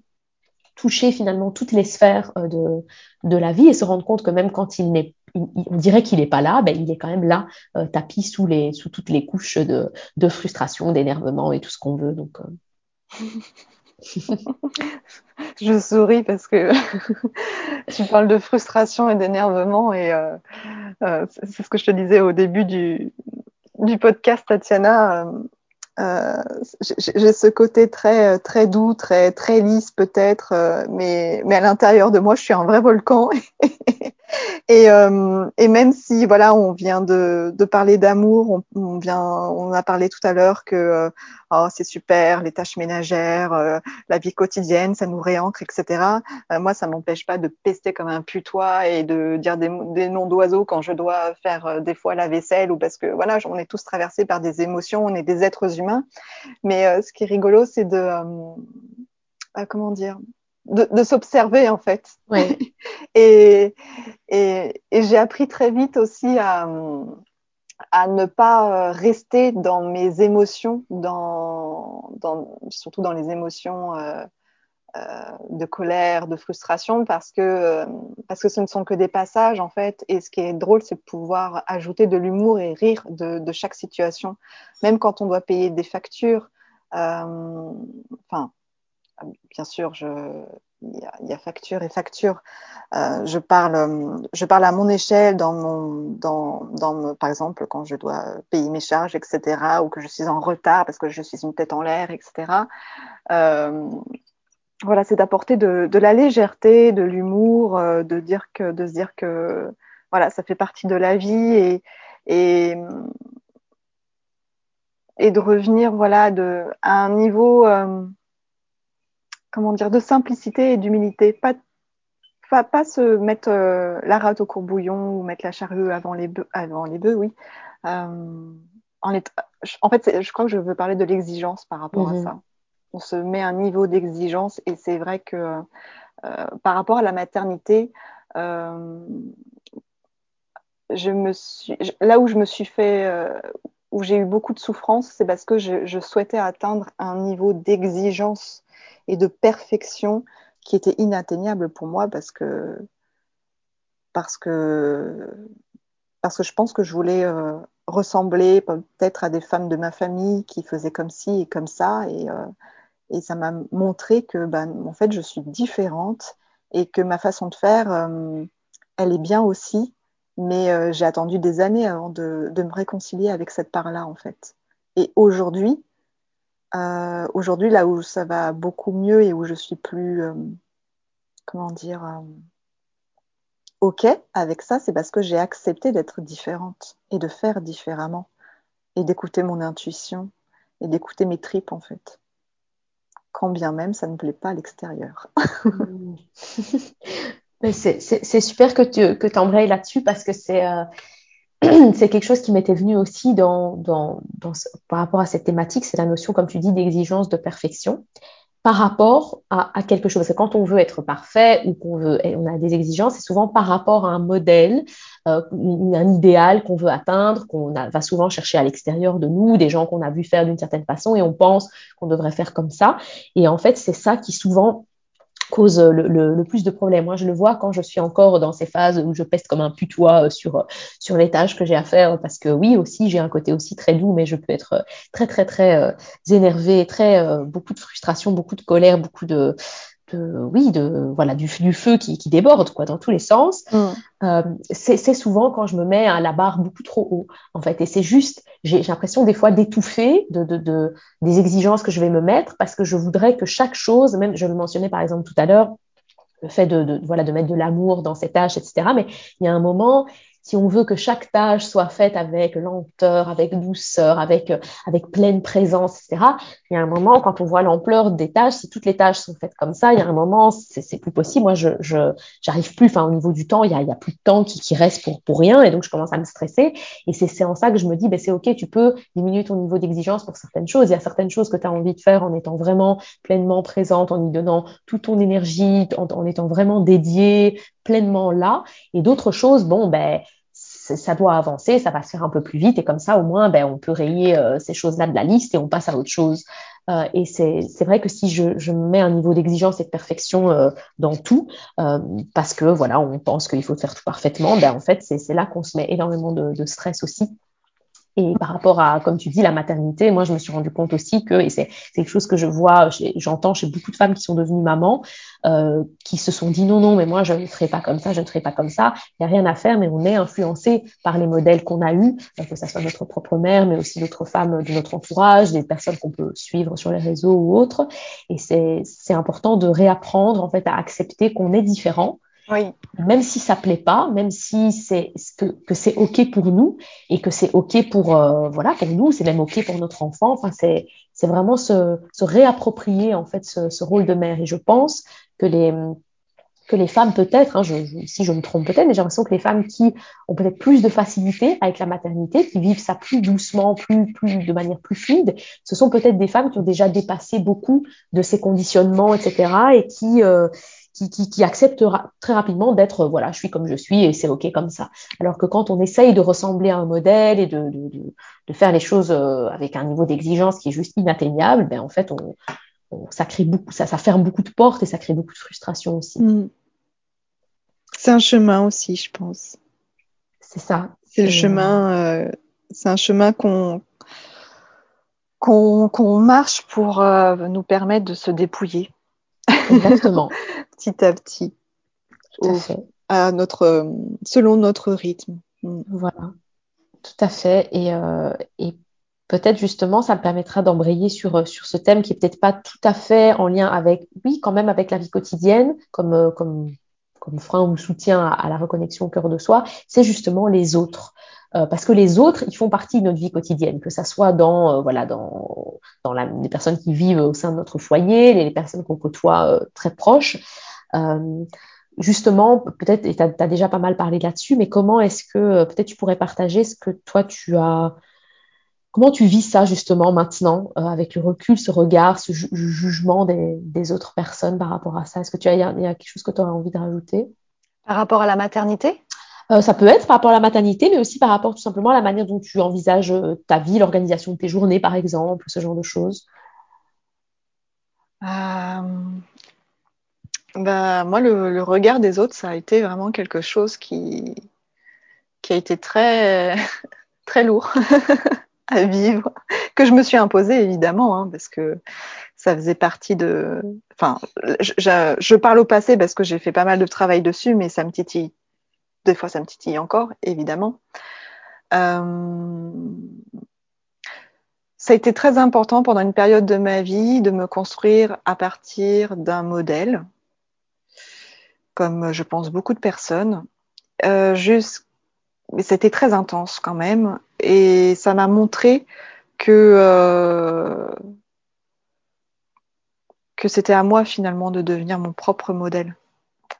Speaker 1: toucher finalement toutes les sphères euh, de, de la vie et se rendre compte que même quand il n'est on dirait qu'il n'est pas là, ben il est quand même là, euh, tapis sous, les, sous toutes les couches de, de frustration, d'énervement et tout ce qu'on veut. Donc, euh...
Speaker 3: je souris parce que tu parles de frustration et d'énervement et euh, euh, c'est ce que je te disais au début du, du podcast, Tatiana. Euh, euh j'ai ce côté très très doux, très très lisse peut-être, euh, mais mais à l'intérieur de moi, je suis un vrai volcan Et, euh, même si voilà, on vient de, parler d'amour, on, vient, on a parlé tout à l'heure que euh, oh, c'est super, les tâches ménagères, euh, la vie quotidienne, ça nous réancre, etc. Euh, moi, ça m'empêche pas de pester comme un putois et de dire des, des noms d'oiseaux quand je dois faire euh, des fois la vaisselle ou parce que voilà, on est tous traversés par des émotions, on est des êtres humains. Mais ce qui est rigolo, c'est de comment dire de, de s'observer en fait. Et, et, et j'ai appris très vite aussi à, à ne pas rester dans mes émotions, dans, dans, surtout dans les émotions euh, euh, de colère, de frustration, parce que, parce que ce ne sont que des passages en fait. Et ce qui est drôle, c'est de pouvoir ajouter de l'humour et rire de, chaque situation, même quand on doit payer des factures. Euh, enfin, bien sûr, il y, a, facture et facture. Euh, je parle, je parle à mon échelle dans mon, dans, dans, par exemple, quand je dois payer mes charges, etc., ou que je suis en retard parce que je suis une tête en l'air, etc. Euh, voilà, c'est d'apporter de, de, la légèreté, de l'humour, euh, de dire que, de se dire que, voilà, ça fait partie de la vie et, et, et de revenir, voilà, de, à un niveau, euh, comment dire, de simplicité et d'humilité. Pas, pas, pas, se mettre euh, la rate au courbouillon ou mettre la charrue avant les bœufs, avant les bœufs oui. Euh, en, fait, je crois que je veux parler de l'exigence par rapport mmh. à ça. On se met un niveau d'exigence et c'est vrai que euh, par rapport à la maternité, euh, là où je me suis fait, euh, où j'ai eu beaucoup de souffrance, c'est parce que je, souhaitais atteindre un niveau d'exigence et de perfection qui était inatteignable pour moi parce que parce que je pense que je voulais ressembler peut-être à des femmes de ma famille qui faisaient comme ci et comme ça et ça m'a montré que ben, en fait je suis différente et que ma façon de faire euh, elle est bien aussi mais euh, j'ai attendu des années avant de, me réconcilier avec cette part là en fait et aujourd'hui euh, Aujourd'hui, là où ça va beaucoup mieux et où je suis plus, comment dire, OK avec ça, c'est parce que j'ai accepté d'être différente et de faire différemment et d'écouter mon intuition et d'écouter mes tripes en fait. Quand bien même ça ne plaît pas à l'extérieur.
Speaker 1: c'est super que tu que là-dessus parce que c'est euh, c'est quelque chose qui m'était venu aussi dans, dans, dans, par rapport à cette thématique, c'est la notion, comme tu dis, d'exigence de perfection par rapport à, à, quelque chose. Que quand on veut être parfait ou qu'on veut, on a des exigences, c'est souvent par rapport à un modèle, euh, un idéal qu'on veut atteindre, qu'on va souvent chercher à l'extérieur de nous, des gens qu'on a vu faire d'une certaine façon et on pense qu'on devrait faire comme ça. Et en fait, c'est ça qui souvent cause le, le, le, plus de problèmes. Moi, je le vois quand je suis encore dans ces phases où je peste comme un putois euh, sur, sur les tâches que j'ai à faire, parce que oui, aussi, j'ai un côté aussi très doux, mais je peux être très, très, très euh, énervée, très, euh, beaucoup de frustration, beaucoup de colère, beaucoup de, de, oui, de, voilà, du, du feu qui, qui, déborde quoi, dans tous les sens, mm. euh, c'est souvent quand je me mets à la barre beaucoup trop haut, en fait. Et c'est juste, j'ai l'impression des fois d'étouffer de, de, de, des exigences que je vais me mettre parce que je voudrais que chaque chose, même je le mentionnais par exemple tout à l'heure, le fait de, de, voilà, de mettre de l'amour dans ces tâches, etc. Mais il y a un moment, si on veut que chaque tâche soit faite avec lenteur, avec douceur, avec, avec pleine présence, etc., il y a un moment, quand on voit l'ampleur des tâches, si toutes les tâches sont faites comme ça, il y a un moment, c'est plus possible. Moi, je, j'arrive plus, enfin, au niveau du temps, il y a, il y a plus de temps qui, qui reste pour, pour rien, et donc je commence à me stresser. Et c'est en ça que je me dis, ben, c'est OK, tu peux diminuer ton niveau d'exigence pour certaines choses. Il y a certaines choses que tu as envie de faire en étant vraiment pleinement présente, en y donnant toute ton énergie, en, en étant vraiment dédié, pleinement là. Et d'autres choses, bon, ben, ça doit avancer, ça va se faire un peu plus vite et comme ça au moins ben, on peut rayer euh, ces choses-là de la liste et on passe à autre chose. Euh, et c'est vrai que si je, je mets un niveau d'exigence et de perfection euh, dans tout, parce que voilà, on pense qu'il faut faire tout parfaitement, ben en fait c'est là qu'on se met énormément de stress aussi. Et par rapport à, comme tu dis, la maternité, moi, je me suis rendu compte aussi que, et c'est quelque chose que je vois, j'entends chez beaucoup de femmes qui sont devenues mamans, euh, qui se sont dit non, non, mais moi, je ne ferai pas comme ça, je ne ferai pas comme ça. Il n'y a rien à faire, mais on est influencé par les modèles qu'on a eus, que ce soit notre propre mère, mais aussi d'autres femmes de notre entourage, des personnes qu'on peut suivre sur les réseaux ou autres. Et c'est important de réapprendre, en fait, à accepter qu'on est différent
Speaker 4: oui.
Speaker 1: Même si ça plaît pas, même si c'est que, que c'est ok pour nous et que c'est ok pour euh, voilà pour nous, c'est même ok pour notre enfant. Enfin, c'est c'est vraiment se, se réapproprier en fait ce, ce, rôle de mère. Et je pense que les que les femmes peut-être, hein, je, si je me trompe peut-être, mais j'ai l'impression que les femmes qui ont peut-être plus de facilité avec la maternité, qui vivent ça plus doucement, plus, plus de manière plus fluide, ce sont peut-être des femmes qui ont déjà dépassé beaucoup de ces conditionnements, etc., et qui euh, qui, qui, qui accepte ra très rapidement d'être, voilà, je suis comme je suis et c'est OK comme ça. Alors que quand on essaye de ressembler à un modèle et de, de, de, de faire les choses euh, avec un niveau d'exigence qui est juste inatteignable, ben en fait, on, on, ça crée beaucoup, ça, ça ferme beaucoup de portes et ça crée beaucoup de frustration aussi.
Speaker 3: Mmh. C'est un chemin aussi, je pense.
Speaker 1: C'est ça.
Speaker 3: C'est le chemin, euh, c'est un chemin qu'on qu'on qu marche pour euh, nous permettre de se dépouiller.
Speaker 1: Exactement.
Speaker 3: petit à petit.
Speaker 1: Tout à fait.
Speaker 3: À notre, selon notre rythme.
Speaker 1: Mm. Voilà. Tout à fait. Et, euh, et peut-être justement, ça me permettra d'embrayer sur, sur ce thème qui est peut-être pas tout à fait en lien avec, oui, quand même avec la vie quotidienne, comme, euh, comme, comme frein ou soutien à, à la reconnexion au cœur de soi, c'est justement les autres. Euh, parce que les autres, ils font partie de notre vie quotidienne, que ça soit dans euh, voilà dans dans la, les personnes qui vivent au sein de notre foyer, les, les personnes qu'on côtoie euh, très proches. Euh, justement, peut-être, et tu as, déjà pas mal parlé là-dessus, mais comment est-ce que peut-être tu pourrais partager ce que toi tu as Comment tu vis ça justement maintenant, euh, avec le recul, ce regard, ce ju jugement des, des, autres personnes par rapport à ça? Est-ce que tu as, y, a quelque chose que tu aurais envie de rajouter?
Speaker 4: Par rapport à la maternité?
Speaker 1: Euh, ça peut être par rapport à la maternité, mais aussi par rapport tout simplement à la manière dont tu envisages euh, ta vie, l'organisation de tes journées, par exemple, ce genre de choses.
Speaker 3: Euh... Bah, moi, le, le, regard des autres, ça a été vraiment quelque chose qui, qui a été très, très lourd à vivre, que je me suis imposé évidemment, hein, parce que ça faisait partie de. Enfin, je, je, parle au passé parce que j'ai fait pas mal de travail dessus, mais ça me titille des fois, ça me titille encore, évidemment. Euh... Ça a été très important pendant une période de ma vie de me construire à partir d'un modèle, comme je pense beaucoup de personnes. Euh, juste... C'était très intense quand même, et ça m'a montré que euh... que c'était à moi finalement de devenir mon propre modèle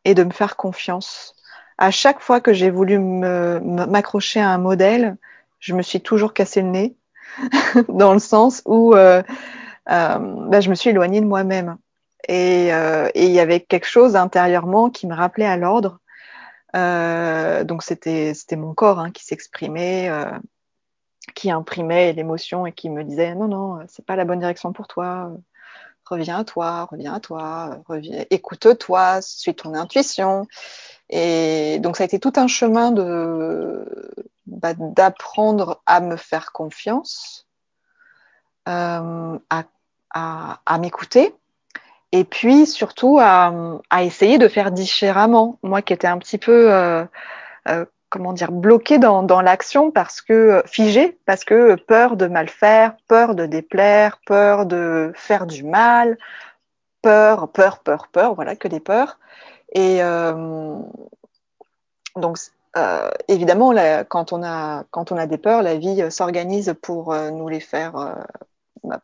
Speaker 3: et de me faire confiance à chaque fois que j'ai voulu m'accrocher à un modèle, je me suis toujours cassé le nez, dans le sens où euh, euh, bah, je me suis éloignée de moi-même. Et euh, il y avait quelque chose intérieurement qui me rappelait à l'ordre. Euh, donc c'était c'était mon corps hein, qui s'exprimait, euh, qui imprimait l'émotion et qui me disait non non c'est pas la bonne direction pour toi. Reviens à toi, reviens à toi, reviens, écoute-toi, suis ton intuition. Et donc ça a été tout un chemin de bah, d'apprendre à me faire confiance, euh, à, à, à m'écouter, et puis surtout à, à, essayer de faire différemment. Moi qui étais un petit peu euh, euh, comment dire bloquée dans, dans l'action parce que figée parce que peur de mal faire, peur de déplaire, peur de faire du mal, peur, peur, peur, peur, voilà que des peurs. Et euh, donc euh, évidemment, là, quand on a quand on a des peurs, la vie s'organise pour euh, nous les faire euh,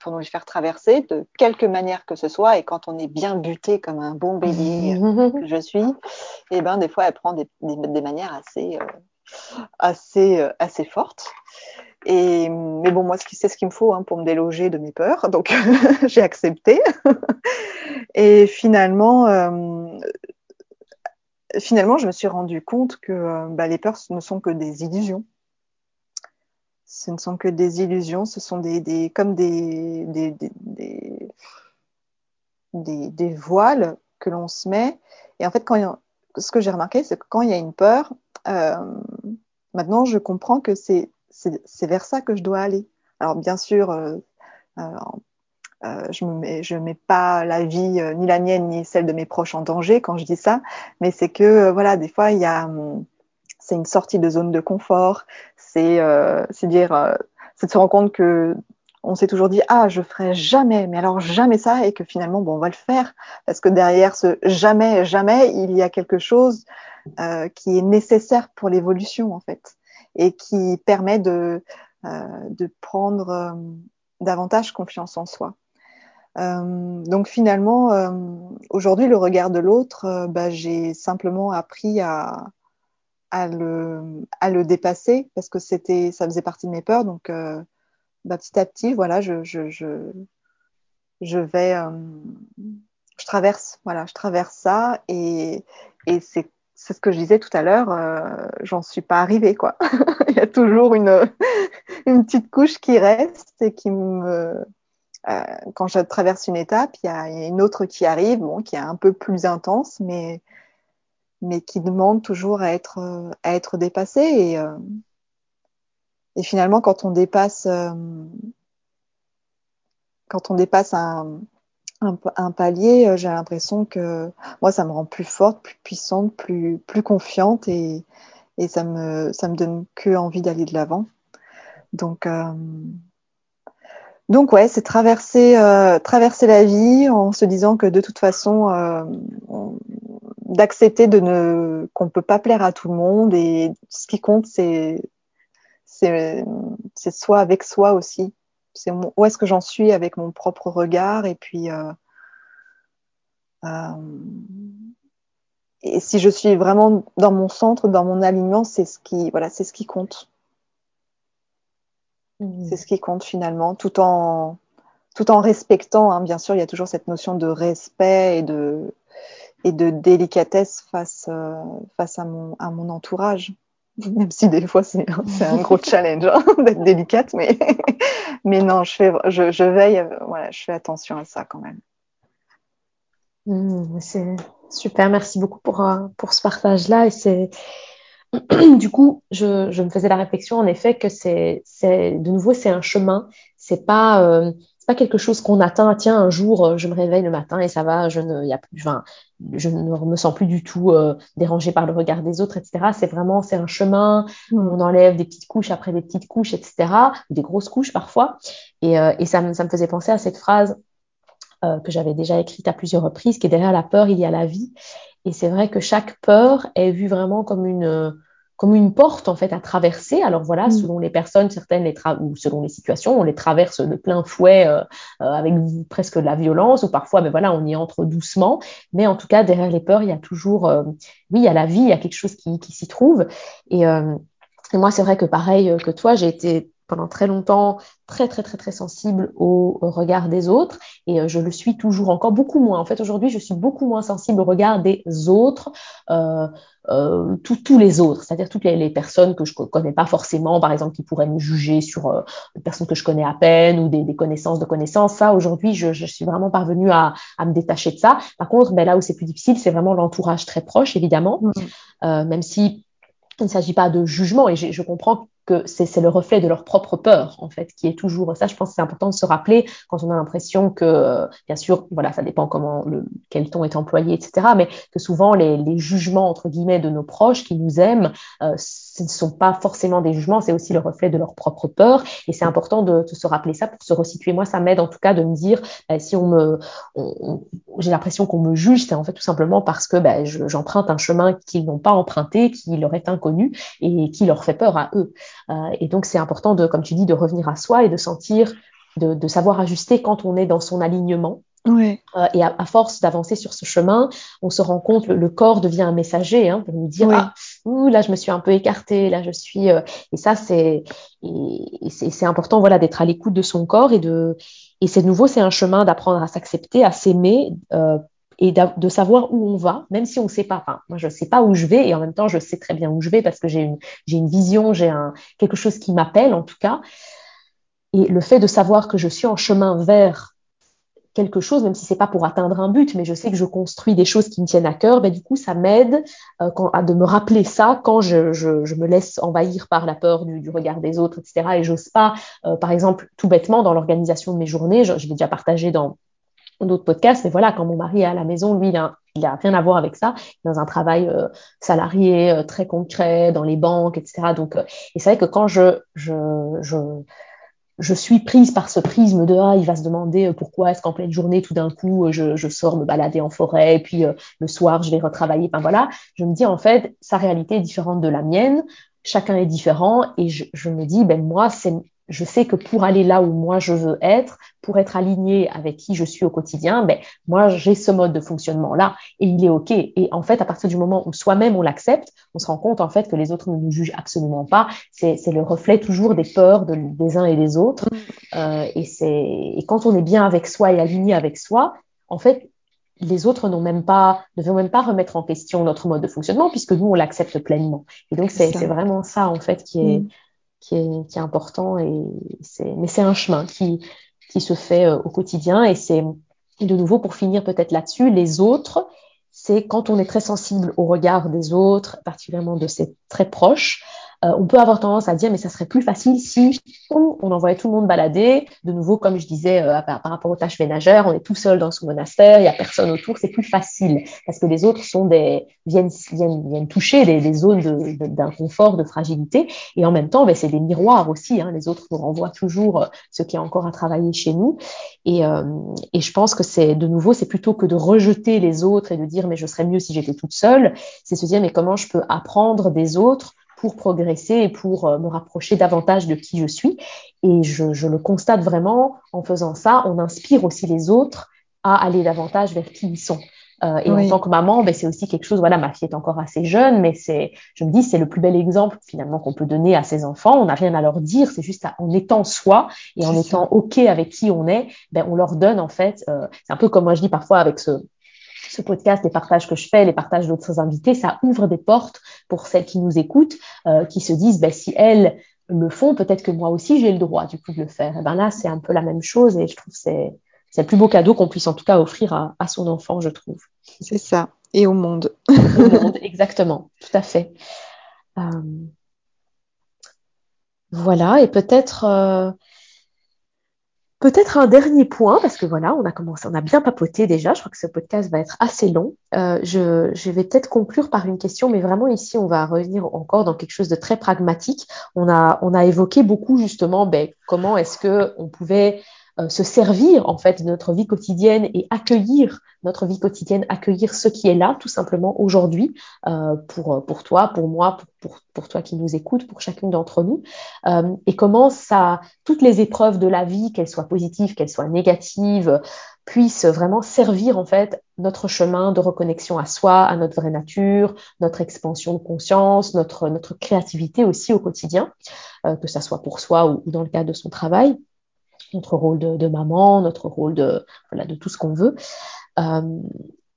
Speaker 3: pour nous les faire traverser de quelque manière que ce soit. Et quand on est bien buté comme un bon bélier que je suis, et eh ben des fois elle prend des, des, des manières assez euh, assez euh, assez fortes. Et mais bon, moi, c'est ce qu'il me faut hein, pour me déloger de mes peurs, donc j'ai accepté. et finalement, euh, finalement, je me suis rendu compte que bah, les peurs ne sont que des illusions. Ce ne sont que des illusions, ce sont des, comme des, des, des, des, des voiles que l'on se met. Et en fait, ce que j'ai remarqué, c'est que quand il y a une peur, euh, maintenant je comprends que c'est vers ça que je dois aller. Alors bien sûr, euh, euh, je ne mets, pas la vie ni la mienne ni celle de mes proches en danger quand je dis ça, mais c'est que voilà, des fois il y a, hum, c'est une sortie de zone de confort, c'est euh, dire, euh, c'est de se rendre compte que on s'est toujours dit ah je ferai jamais, mais alors jamais ça et que finalement bon on va le faire parce que derrière ce jamais jamais il y a quelque chose euh, qui est nécessaire pour l'évolution en fait et qui permet de de prendre davantage confiance en soi. Donc finalement, aujourd'hui, le regard de l'autre, bah, j'ai simplement appris à, à, le, dépasser parce que c'était, ça faisait partie de mes peurs. Donc bah, petit à petit, voilà, je, je, vais, je traverse, voilà, je traverse ça et, et c'est c'est ce que je disais tout à l'heure, euh, j'en suis pas arrivée quoi. Il y a toujours une, une petite couche qui reste et qui me, euh, quand je traverse une étape, il y a une autre qui arrive, bon, qui est un peu plus intense, mais, mais qui demande toujours à être, à être dépassée. Et, euh, et finalement, quand on dépasse, euh, quand on dépasse un, un, palier, euh, j'ai l'impression que moi, ça me rend plus forte, plus puissante, plus, plus confiante et, et ça me, ça me donne que envie d'aller de l'avant. Donc, euh, donc ouais, c'est traverser, euh, traverser la vie en se disant que de toute façon, euh, d'accepter de ne qu'on peut pas plaire à tout le monde et ce qui compte c'est c'est c'est soi avec soi aussi. C'est où est-ce que j'en suis avec mon propre regard et puis euh, euh, et si je suis vraiment dans mon centre, dans mon alignement, c'est ce qui voilà, c'est ce qui compte. Mmh. C'est ce qui compte finalement, tout en, tout en respectant, hein, bien sûr, il y a toujours cette notion de respect et de, et de délicatesse face, euh, face à, mon, à mon entourage. Même si des fois c'est un gros challenge hein, d'être délicate, mais, mais non, je, fais, je, je veille, euh, voilà, je fais attention à ça quand même.
Speaker 1: Mmh, c'est super, merci beaucoup pour, euh, pour ce partage-là. Et c'est du coup, je, je, me faisais la réflexion en effet que c'est, de nouveau, c'est un chemin. C'est pas, euh, c'est pas quelque chose qu'on atteint. Tiens, un jour, euh, je me réveille le matin et ça va. Je ne, y a plus, enfin, je ne me sens plus du tout euh, dérangée par le regard des autres, etc. C'est vraiment, c'est un chemin où on enlève des petites couches après des petites couches, etc. Des grosses couches parfois. Et, euh, et ça, me, ça me faisait penser à cette phrase que j'avais déjà écrite à plusieurs reprises, qui est derrière la peur, il y a la vie. Et c'est vrai que chaque peur est vue vraiment comme une comme une porte en fait à traverser. Alors voilà,
Speaker 3: Mm.
Speaker 1: selon les personnes, certaines les tra- ou selon les situations, on les traverse de plein fouet euh, euh, avec presque de la violence, ou parfois, mais voilà, on y entre doucement. Mais en tout cas, derrière les peurs, il y a toujours, euh, oui, il y a la vie, il y a quelque chose qui, qui s'y trouve. Et, euh, et moi, c'est vrai que pareil euh, que toi, j'ai été pendant très longtemps très très très très sensible au, au regard des autres et euh, je le suis toujours encore beaucoup moins. En fait, aujourd'hui, je suis beaucoup moins sensible au regard des autres, euh, euh, tous tous les autres, c'est-à-dire toutes les, les personnes que je co- connais pas forcément, par exemple, qui pourraient me juger sur euh, des personnes que je connais à peine ou des, des connaissances de connaissances. Ça, aujourd'hui, je, je suis vraiment parvenue à, à me détacher de ça. Par contre, ben, là où c'est plus difficile, c'est vraiment l'entourage très proche, évidemment,
Speaker 3: Mm.
Speaker 1: euh, même si il ne s'agit pas de jugement et je, je comprends que c'est le reflet de leur propre peur, en fait, qui est toujours ça. Je pense que c'est important de se rappeler quand on a l'impression que, bien sûr, voilà, ça dépend comment le, quel ton est employé, etc. Mais que souvent les, les jugements entre guillemets de nos proches qui nous aiment, euh, ce ne sont pas forcément des jugements, c'est aussi le reflet de leur propre peur. Et c'est important de, se rappeler ça pour se resituer. Moi, ça m'aide en tout cas de me dire euh, si on me, j'ai l'impression qu'on me juge, c'est en fait tout simplement parce que ben, je- j'emprunte un chemin qu'ils n'ont pas emprunté, qui leur est inconnu et qui leur fait peur à eux. Euh, et donc, c'est important de, comme tu dis, de revenir à soi et de sentir, de, de savoir ajuster quand on est dans son alignement.
Speaker 3: Ouais.
Speaker 1: Euh, et à, à force d'avancer sur ce chemin, on se rend compte, le, le corps devient un messager hein, pour nous dire ah ouh, là je me suis un peu écartée, là je suis euh, et ça c'est et, c'est important voilà d'être à l'écoute de son corps et de et c'est nouveau c'est un chemin d'apprendre à s'accepter, à s'aimer euh, et de savoir où on va, même si on ne sait pas. Enfin, moi je sais pas où je vais et en même temps je sais très bien où je vais parce que j'ai une j'ai une vision, j'ai un quelque chose qui m'appelle en tout cas. Et le fait de savoir que je suis en chemin vers quelque chose, même si c'est pas pour atteindre un but, mais je sais que je construis des choses qui me tiennent à cœur, ben du coup ça m'aide euh, à de me rappeler ça quand je, je, je me laisse envahir par la peur du, du regard des autres, etc. Et j'ose pas, euh, par exemple, tout bêtement dans l'organisation de mes journées, je, je l'ai déjà partagé dans d'autres podcasts, mais voilà, quand mon mari est à la maison, lui, il a, il a rien à voir avec ça, dans un travail euh, salarié euh, très concret, dans les banques, etc. Donc, euh, et c'est vrai que quand je, je, je je suis prise par ce prisme de ah, il va se demander euh, pourquoi est-ce qu'en pleine journée, tout d'un coup, euh, je, je sors me balader en forêt, et puis euh, le soir, je vais retravailler. Enfin voilà, je me dis en fait, sa réalité est différente de la mienne, chacun est différent, et je, je me dis, ben moi, c'est je sais que pour aller là où moi je veux être, pour être aligné avec qui je suis au quotidien, ben moi j'ai ce mode de fonctionnement là et il est ok. Et en fait, à partir du moment où soi-même on l'accepte, on se rend compte en fait que les autres ne nous jugent absolument pas. C'est le reflet toujours des peurs de- des uns et des autres. Euh, et c'est et quand on est bien avec soi et aligné avec soi, en fait, les autres n'ont même pas ne vont même pas remettre en question notre mode de fonctionnement puisque nous on l'accepte pleinement. Et donc
Speaker 3: c'est
Speaker 1: vraiment ça en fait qui est
Speaker 3: Mm.
Speaker 1: Qui est qui est important et c'est mais c'est un chemin qui qui se fait euh, au quotidien et c'est de nouveau pour finir peut-être là-dessus les autres c'est quand on est très sensible au regard des autres particulièrement de ses très proches euh, on peut avoir tendance à dire mais ça serait plus facile si on, envoyait tout le monde balader. De nouveau comme je disais euh, par, rapport aux tâches ménagères on est tout seul dans son monastère il y a personne autour c'est plus facile parce que les autres sont des viennent viennent, viennent toucher des, zones de- de- d'inconfort de, fragilité. Et en même temps ben, c'est des miroirs aussi hein. les autres nous renvoient toujours euh, ce qui est encore à travailler chez nous. Et, et je pense que c'est de nouveau c'est plutôt que de rejeter les autres et de dire mais je serais mieux si j'étais toute seule c'est se dire mais comment je peux apprendre des autres pour progresser et pour euh, me rapprocher davantage de qui je suis et je, je le constate vraiment en faisant ça on inspire aussi les autres à aller davantage vers qui ils sont euh, et
Speaker 3: Oui.
Speaker 1: en tant que maman, ben, c'est aussi quelque chose, voilà, ma fille est encore assez jeune, mais c'est, je me dis, c'est le plus bel exemple finalement qu'on peut donner à ses enfants. On n'a rien à leur dire, c'est juste à- en étant soi et en étant. OK avec qui on est, ben, on leur donne en fait, euh, c'est un peu comme moi je dis parfois avec ce, ce podcast, les partages que je fais, les partages d'autres invités, ça ouvre des portes pour celles qui nous écoutent, euh, qui se disent, ben, si elles le font, peut-être que moi aussi j'ai le droit du coup de le faire. Et ben là, c'est un peu la même chose et je trouve que c'est c'est le plus beau cadeau qu'on puisse en tout cas offrir à, à son enfant, je trouve.
Speaker 3: C'est ça. Et au monde.
Speaker 1: Au monde, exactement, tout à fait. Euh, voilà, et peut-être euh, peut-être un dernier point, parce que voilà, on a commencé, on a bien papoté déjà. Je crois que ce podcast va être assez long. Euh, je, je vais peut-être conclure par une question, mais vraiment ici, on va revenir encore dans quelque chose de très pragmatique. On a, on a évoqué beaucoup justement ben, comment est-ce que on pouvait euh, se servir en fait de notre vie quotidienne et accueillir notre vie quotidienne, accueillir ce qui est là tout simplement aujourd'hui euh, pour, pour toi, pour moi, pour, pour, toi qui nous écoutes, pour chacune d'entre nous, euh, et comment ça, toutes les épreuves de la vie, qu'elles soient positives, qu'elles soient négatives, puissent vraiment servir en fait notre chemin de reconnexion à soi, à notre vraie nature, notre expansion de conscience, notre, notre créativité aussi au quotidien, euh, que ça soit pour soi ou, ou dans le cadre de son travail notre rôle de, maman, notre rôle de, voilà, de tout ce qu'on veut. Euh,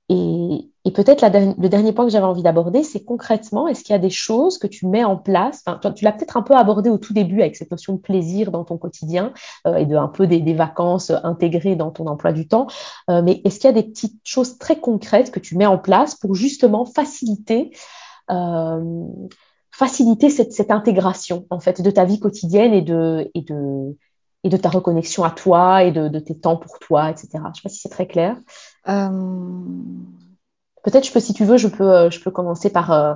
Speaker 1: et, et peut-être le dernier point que j'avais envie d'aborder, c'est concrètement, est-ce qu'il y a des choses que tu mets en place enfin, Tu, l'as peut-être un peu abordé au tout début avec cette notion de plaisir dans ton quotidien euh, et de un peu des, vacances intégrées dans ton emploi du temps. Euh, mais est-ce qu'il y a des petites choses très concrètes que tu mets en place pour justement faciliter faciliter cette, cette, intégration en fait de ta vie quotidienne et de, et de ta reconnexion à toi et de, de tes temps pour toi, etc. Je ne sais pas si c'est très clair. Euh... Peut-être, je peux, si tu veux, je peux, euh, je peux commencer par, euh,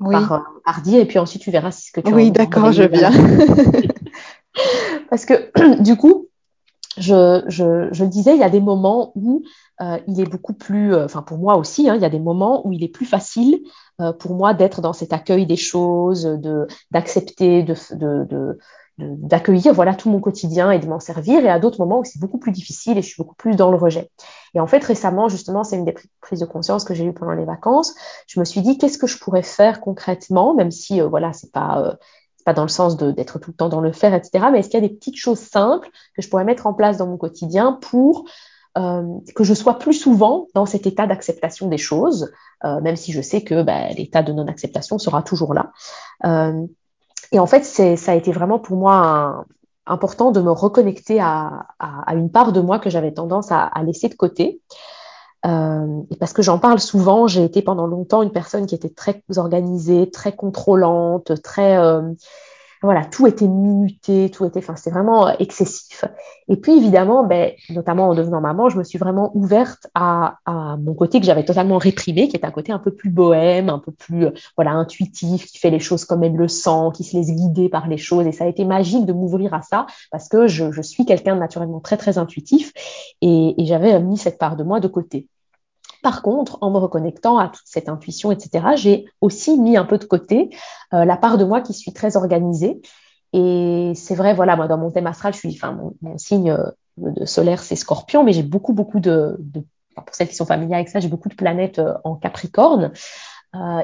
Speaker 1: oui. par, euh, par, dire et puis ensuite tu verras si ce que tu
Speaker 5: Oui, d'accord, je viens.
Speaker 1: Parce que du coup, je, je, je, le disais, il y a des moments où il est beaucoup plus, enfin pour moi aussi, hein, il y a des moments où il est plus facile pour moi d'être dans cet accueil des choses, de d'accepter, de, de, de, d'accueillir voilà tout mon quotidien et de m'en servir et à d'autres moments où c'est beaucoup plus difficile et je suis beaucoup plus dans le rejet. Et en fait récemment justement c'est une des prises de conscience que j'ai eues pendant les vacances. Je me suis dit qu'est-ce que je pourrais faire concrètement même si euh, voilà c'est pas euh, pas dans le sens d'être tout le temps dans le faire etc. Mais est-ce qu'il y a des petites choses simples que je pourrais mettre en place dans mon quotidien pour euh, que je sois plus souvent dans cet état d'acceptation des choses, euh, même si je sais que bah, l'état de non-acceptation sera toujours là. Euh, et en fait, ça a été vraiment pour moi important de me reconnecter à, à, une part de moi que j'avais tendance à, à, laisser de côté. Euh, et parce que j'en parle souvent, j'ai été pendant longtemps une personne qui était très organisée, très contrôlante, très euh, voilà, tout était minuté, tout était, enfin, c'était vraiment euh, excessif. Et puis évidemment, ben, notamment en devenant maman, je me suis vraiment ouverte à, à mon côté que j'avais totalement réprimé, qui est un côté un peu plus bohème, un peu plus, euh, voilà, intuitif, qui fait les choses comme elle le sent, qui se laisse guider par les choses. Et ça a été magique de m'ouvrir à ça parce que je, je suis quelqu'un de naturellement très très intuitif et, et j'avais mis cette part de moi de côté. Par contre, en me reconnectant à toute cette intuition, etc., j'ai aussi mis un peu de côté euh, la part de moi qui suis très organisée. Et c'est vrai, voilà, moi, dans mon thème astral, je suis, enfin, mon, signe euh, de solaire, c'est scorpion, mais j'ai beaucoup, beaucoup de, pour celles qui sont familières avec ça, j'ai beaucoup de planètes euh, en capricorne.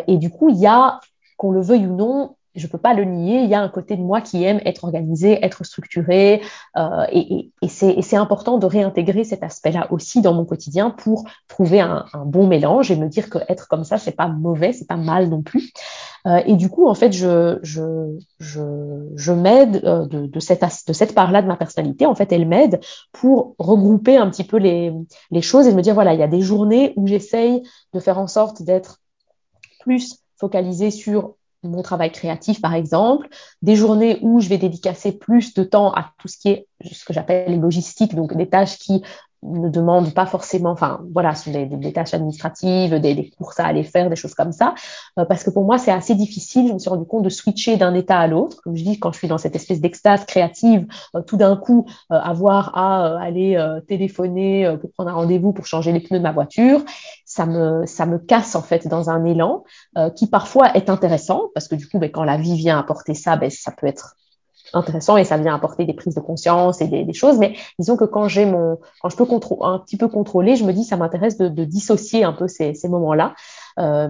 Speaker 1: Et du coup, il y a, qu'on le veuille ou non, je peux pas le nier, il y a un côté de moi qui aime être organisé, être structuré, euh, et, c'est important de réintégrer cet aspect-là aussi dans mon quotidien pour trouver un, bon mélange et me dire que être comme ça, c'est pas mauvais, c'est pas mal non plus. Euh, et du coup, en fait, je, m'aide euh, de, cette, part-là de ma personnalité. En fait, elle m'aide pour regrouper un petit peu les, les choses et me dire, voilà, il y a des journées où j'essaye de faire en sorte d'être plus focalisée sur mon travail créatif, par exemple, des journées où je vais dédicacer plus de temps à tout ce qui est ce que j'appelle les logistiques, donc des tâches qui ne demandent pas forcément, enfin voilà, ce sont des, tâches administratives, des, des, courses à aller faire, des choses comme ça, euh, parce que pour moi c'est assez difficile. Je me suis rendu compte de switcher d'un état à l'autre, comme je dis, quand je suis dans cette espèce d'extase créative, euh, tout d'un coup euh, avoir à aller téléphoner pour prendre un rendez-vous pour changer les pneus de ma voiture, ça me ça me casse en fait dans un élan qui parfois est intéressant parce que du coup, ben, quand la vie vient apporter ça, ben, ça peut être intéressant et ça vient apporter des prises de conscience et des, des choses. Mais disons que quand j'ai mon, quand je peux un petit peu contrôler, je me dis ça m'intéresse de, de, dissocier un peu ces, ces moments-là. Euh,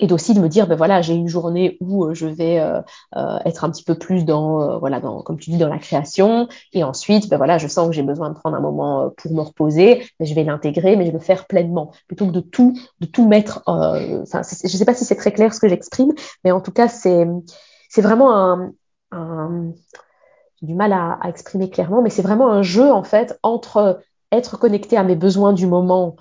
Speaker 1: et d'aussi de me dire ben voilà j'ai une journée où je vais euh, euh, être un petit peu plus dans euh, voilà dans comme tu dis dans la création. Et ensuite ben voilà je sens que j'ai besoin de prendre un moment pour me reposer. Ben, je vais l'intégrer mais je vais le faire pleinement. Plutôt que de tout de tout mettre euh, je sais pas si c'est très clair ce que j'exprime mais en tout cas c'est c'est vraiment un, j'ai du mal à, exprimer clairement, mais c'est vraiment un jeu en fait entre être connecté à mes besoins du moment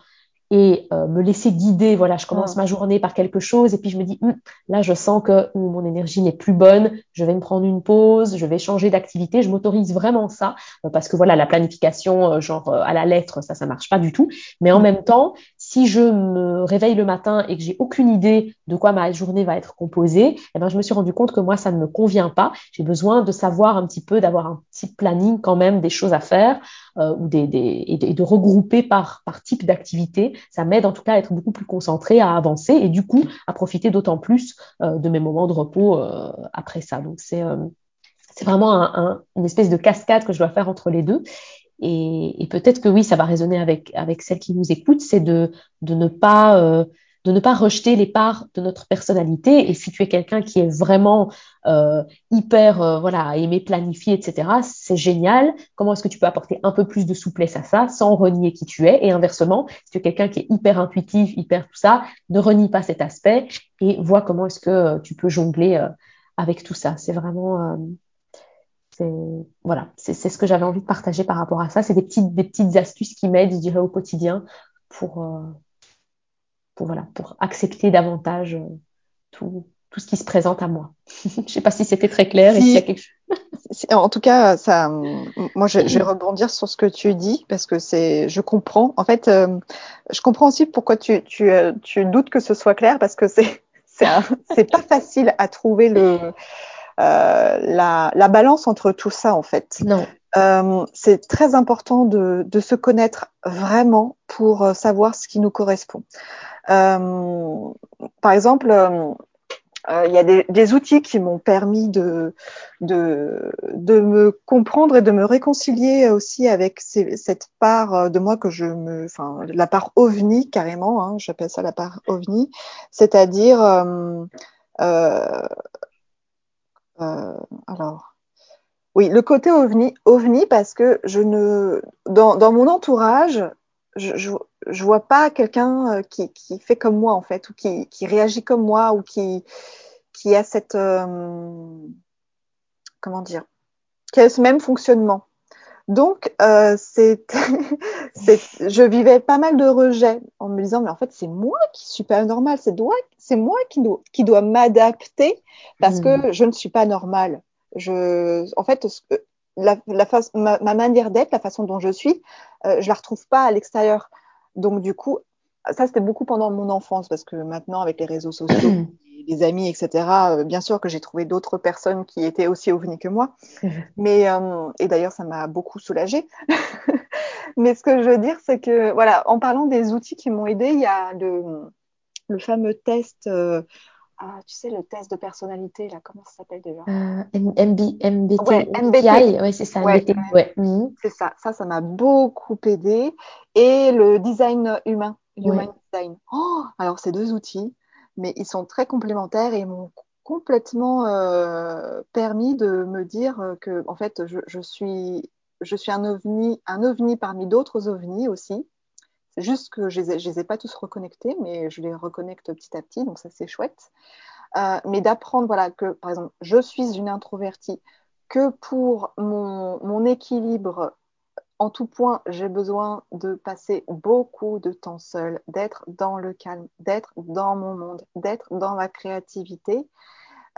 Speaker 1: et euh, me laisser guider. Voilà, je commence oh. ma journée par quelque chose et puis je me dis hm, là, je sens que hm, mon énergie n'est plus bonne. Je vais me prendre une pause, je vais changer d'activité. Je m'autorise vraiment ça euh, parce que voilà, la planification, euh, genre à la lettre, ça, ça marche pas du tout. Mais en mmh. même temps, si je me réveille le matin et que j'ai aucune idée de quoi ma journée va être composée, eh ben, je me suis rendu compte que moi, ça ne me convient pas. J'ai besoin de savoir un petit peu, d'avoir un petit planning quand même des choses à faire euh, ou des, et, de, regrouper par, par type d'activité. Ça m'aide en tout cas à être beaucoup plus concentré, à avancer et du coup à profiter d'autant plus euh, de mes moments de repos euh, après ça. Donc c'est vraiment un, un, une espèce de cascade que je dois faire entre les deux. Et, peut-être que oui, ça va résonner avec, avec celles qui nous écoutent, c'est de, de, ne pas, euh, de ne pas rejeter les parts de notre personnalité. Et si tu es quelqu'un qui est vraiment euh, hyper, euh, voilà, planifier, etc., c'est génial. Comment est-ce que tu peux apporter un peu plus de souplesse à ça sans renier qui tu es? Et inversement, si tu es quelqu'un qui est hyper intuitif, hyper tout ça, ne renie pas cet aspect et vois comment est-ce que tu peux jongler euh, avec tout ça. C'est vraiment euh, c'est voilà, c'est ce que j'avais envie de partager par rapport à ça. C'est des petites, des petites astuces qui m'aident, je dirais, au quotidien pour, euh, pour, voilà, pour accepter davantage euh, tout, tout ce qui se présente à moi. je sais pas si c'était très clair.
Speaker 3: Si,
Speaker 1: y a quelque chose...
Speaker 3: En tout cas, ça, moi, je, je, vais rebondir sur ce que tu dis parce que c'est, je comprends. En fait, euh, je comprends aussi pourquoi tu, tu, tu doutes que ce soit clair parce que c'est, c'est pas facile à trouver le la, la, balance entre tout ça en fait.
Speaker 1: Non.
Speaker 3: Euh, c'est très important de, de, se connaître vraiment pour euh, savoir ce qui nous correspond. Euh, par exemple, euh, il y a des, des, outils qui m'ont permis de, de, de, me comprendre et de me réconcilier aussi avec ces, cette part de moi que je me, enfin, la part ovni carrément, hein, j'appelle ça la part ovni, c'est-à-dire euh, euh, alors, oui, le côté ovni, ovni parce que je ne, dans, mon entourage, je, je, je vois pas quelqu'un euh, qui, qui, fait comme moi en fait, ou qui, qui réagit comme moi, ou qui, qui a cette, euh, comment dire, qui a ce même fonctionnement. Donc, euh, c'est, je vivais pas mal de rejet en me disant, mais en fait, c'est moi qui suis pas normale, c'est c'est moi qui, do, qui dois m'adapter parce mmh. que je ne suis pas normale. Je, en fait, la, la face, ma, ma, manière d'être, la façon dont je suis, euh, je la retrouve pas à l'extérieur. Donc, du coup, ça, c'était beaucoup pendant mon enfance parce que maintenant, avec les réseaux sociaux, les amis, etc. Euh, bien sûr que j'ai trouvé d'autres personnes qui étaient aussi ovnis que moi. Mais euh, et d'ailleurs, ça m'a beaucoup soulagée. Mais ce que je veux dire, c'est que voilà, en parlant des outils qui m'ont aidé, il y a le, le fameux test. Euh, ah, tu sais, le test de personnalité, là, comment ça s'appelle déjà?
Speaker 1: Euh, MB, MBT,
Speaker 3: ouais, MBTI,
Speaker 1: ouais, c'est ça,
Speaker 3: ouais,
Speaker 1: MBTI, ouais.
Speaker 3: Mmh. C'est ça, ça, ça m'a beaucoup aidé. Et le design humain, human design. Oh, alors, ces deux outils, mais ils sont très complémentaires et m'ont complètement euh, permis de me dire que, en fait, je, suis, je suis un ovni, un ovni parmi d'autres ovnis aussi. C'est juste que je je les ai pas tous reconnectés, mais je les reconnecte petit à petit, donc ça c'est chouette. Euh, mais d'apprendre, voilà, que par exemple, je suis une introvertie, que pour mon, mon équilibre en tout point, j'ai besoin de passer beaucoup de temps seul, d'être dans le calme, d'être dans mon monde, d'être dans ma créativité.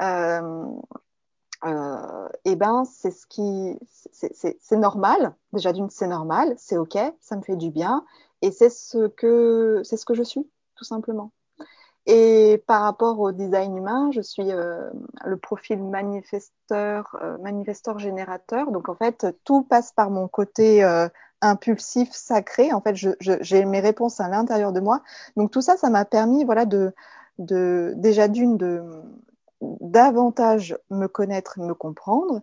Speaker 3: Euh, euh, et ben, c'est ce qui, c'est normal. Déjà d'une, c'est normal, c'est ok, ça me fait du bien, et c'est ce que, c'est ce que je suis, tout simplement. Et par rapport au design humain, je suis euh, le profil manifesteur, euh, manifesteur générateur. Donc en fait, tout passe par mon côté euh, impulsif, sacré. En fait, j'ai mes réponses à l'intérieur de moi. Donc tout ça, ça m'a permis, voilà, de, déjà d'une de davantage me connaître, me comprendre,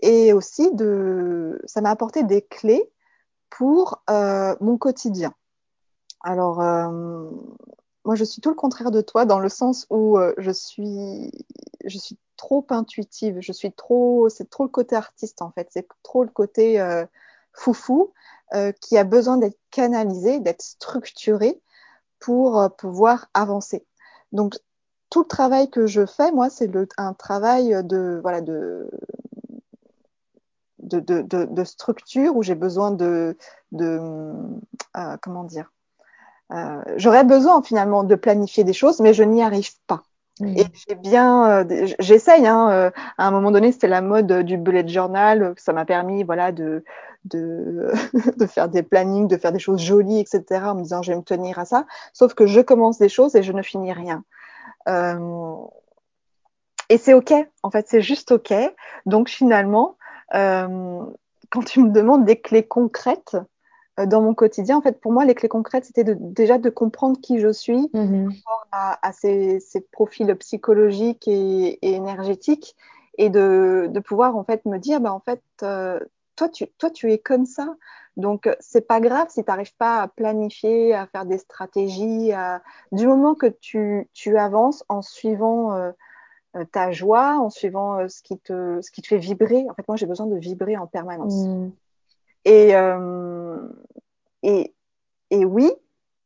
Speaker 3: et aussi de, ça m'a apporté des clés pour mon quotidien. Alors moi, je suis tout le contraire de toi dans le sens où euh, je suis, je suis trop intuitive. Je suis trop, c'est trop le côté artiste en fait. C'est trop le côté euh, foufou euh, qui a besoin d'être canalisé, d'être structuré pour euh, pouvoir avancer. Donc tout le travail que je fais, moi, c'est un travail de voilà de de, de, de, structure où j'ai besoin de, de euh, comment dire euh, j'aurais besoin finalement de planifier des choses, mais je n'y arrive pas. Mmh. Et j'ai bien, euh, j'essaye. Hein, euh, à un moment donné, c'était la mode du bullet journal. Ça m'a permis, voilà, de de, de faire des plannings, de faire des choses jolies, etc. En me disant, je vais me tenir à ça. Sauf que je commence des choses et je ne finis rien. Et c'est ok. En fait, c'est juste ok. Donc finalement, quand tu me demandes des clés concrètes, dans mon quotidien, en fait, pour moi, les clés concrètes, c'était de, déjà de comprendre qui je suis mm à, à ces, ces, profils psychologiques et, et énergétiques et de, de, pouvoir en fait me dire, bah, en fait, euh, toi, tu, toi, tu es comme ça. Donc, c'est pas grave si tu n'arrives pas à planifier, à faire des stratégies. À... Du moment que tu, tu avances en suivant euh, euh ta joie, en suivant euh, ce, qui te, ce qui te fait vibrer. En fait, moi, j'ai besoin de vibrer en permanence. Mm. Et, euh, et, et oui,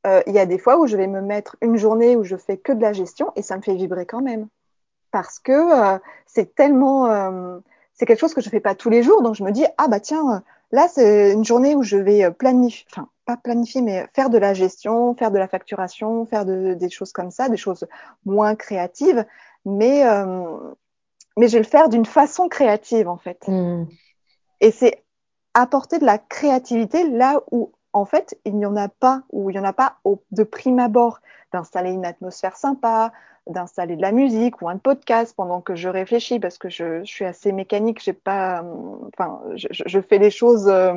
Speaker 3: euh, il y a des fois où je vais me mettre une journée où je fais que de la gestion et ça me fait vibrer quand même. Parce que euh, c'est tellement. Euh, c'est quelque chose que je fais pas tous les jours. Donc je me dis, ah bah tiens, là c'est une journée où je vais planifier, enfin pas planifier, mais faire de la gestion, faire de la facturation, faire de, des choses comme ça, des choses moins créatives. Mais, mais je vais le faire d'une façon créative en fait. Mmh. Et c'est apporter de la créativité là où en fait il n'y en a pas, ou il n'y en a pas au, de prime abord, d'installer une atmosphère sympa, d'installer de la musique ou un podcast pendant que je réfléchis parce que je, je suis assez mécanique, j'ai pas, enfin, je, je, fais les choses. Euh,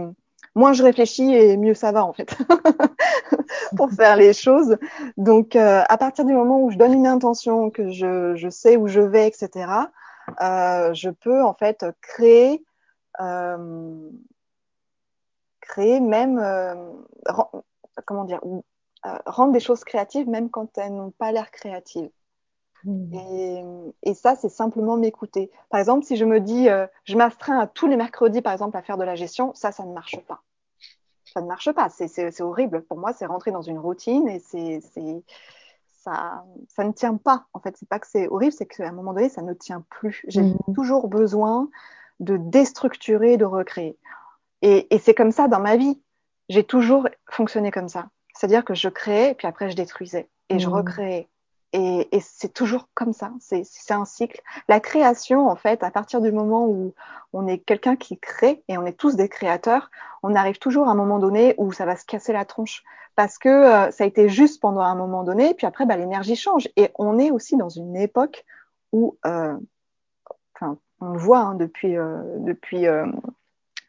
Speaker 3: moins je réfléchis et mieux ça va en fait pour faire les choses. Donc euh, à partir du moment où je donne une intention, que je, je sais où je vais, etc., euh, je peux en fait créer euh, créer même, euh, comment dire, euh, rendre des choses créatives même quand elles n'ont pas l'air créatives. Mmh. Et, et, ça, c'est simplement m'écouter. Par exemple, si je me dis, euh, je m'astreins à tous les mercredis, par exemple, à faire de la gestion, ça, ça ne marche pas. Ça ne marche pas. C'est horrible. Pour moi, c'est rentrer dans une routine et c'est ça, ça ne tient pas. En fait, c'est pas que c'est horrible, c'est qu'à un moment donné, ça ne tient plus. J'ai mmh. toujours besoin de déstructurer, de recréer. Et, et c'est comme ça dans ma vie. J'ai toujours fonctionné comme ça. C'est-à-dire que je créais, puis après je détruisais et je mmh. recréais. Et, et c'est toujours comme ça. C'est un cycle. La création, en fait, à partir du moment où on est quelqu'un qui crée, et on est tous des créateurs, on arrive toujours à un moment donné où ça va se casser la tronche. Parce que euh, ça a été juste pendant un moment donné, puis après, bah, l'énergie change. Et on est aussi dans une époque où, euh, enfin, on le voit hein, depuis, euh, depuis euh,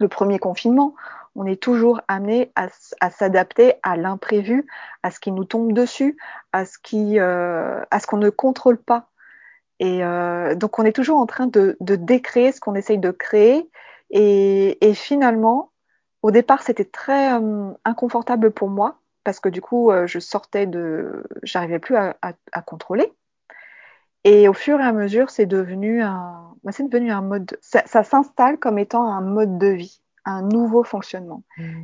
Speaker 3: le premier confinement, on est toujours amené à, s'adapter à l'imprévu, à ce qui nous tombe dessus, à ce qui, euh, à ce qu'on ne contrôle pas. Et euh, donc on est toujours en train de, de décréer ce qu'on essaye de créer. Et, finalement, au départ, c'était très euh, inconfortable pour moi parce que du coup, euh, je sortais de, j'arrivais plus à, contrôler. Et au fur et à mesure, c'est devenu un, bah, c'est devenu un mode, ça, ça s'installe comme étant un mode de vie, un nouveau fonctionnement. Mmh.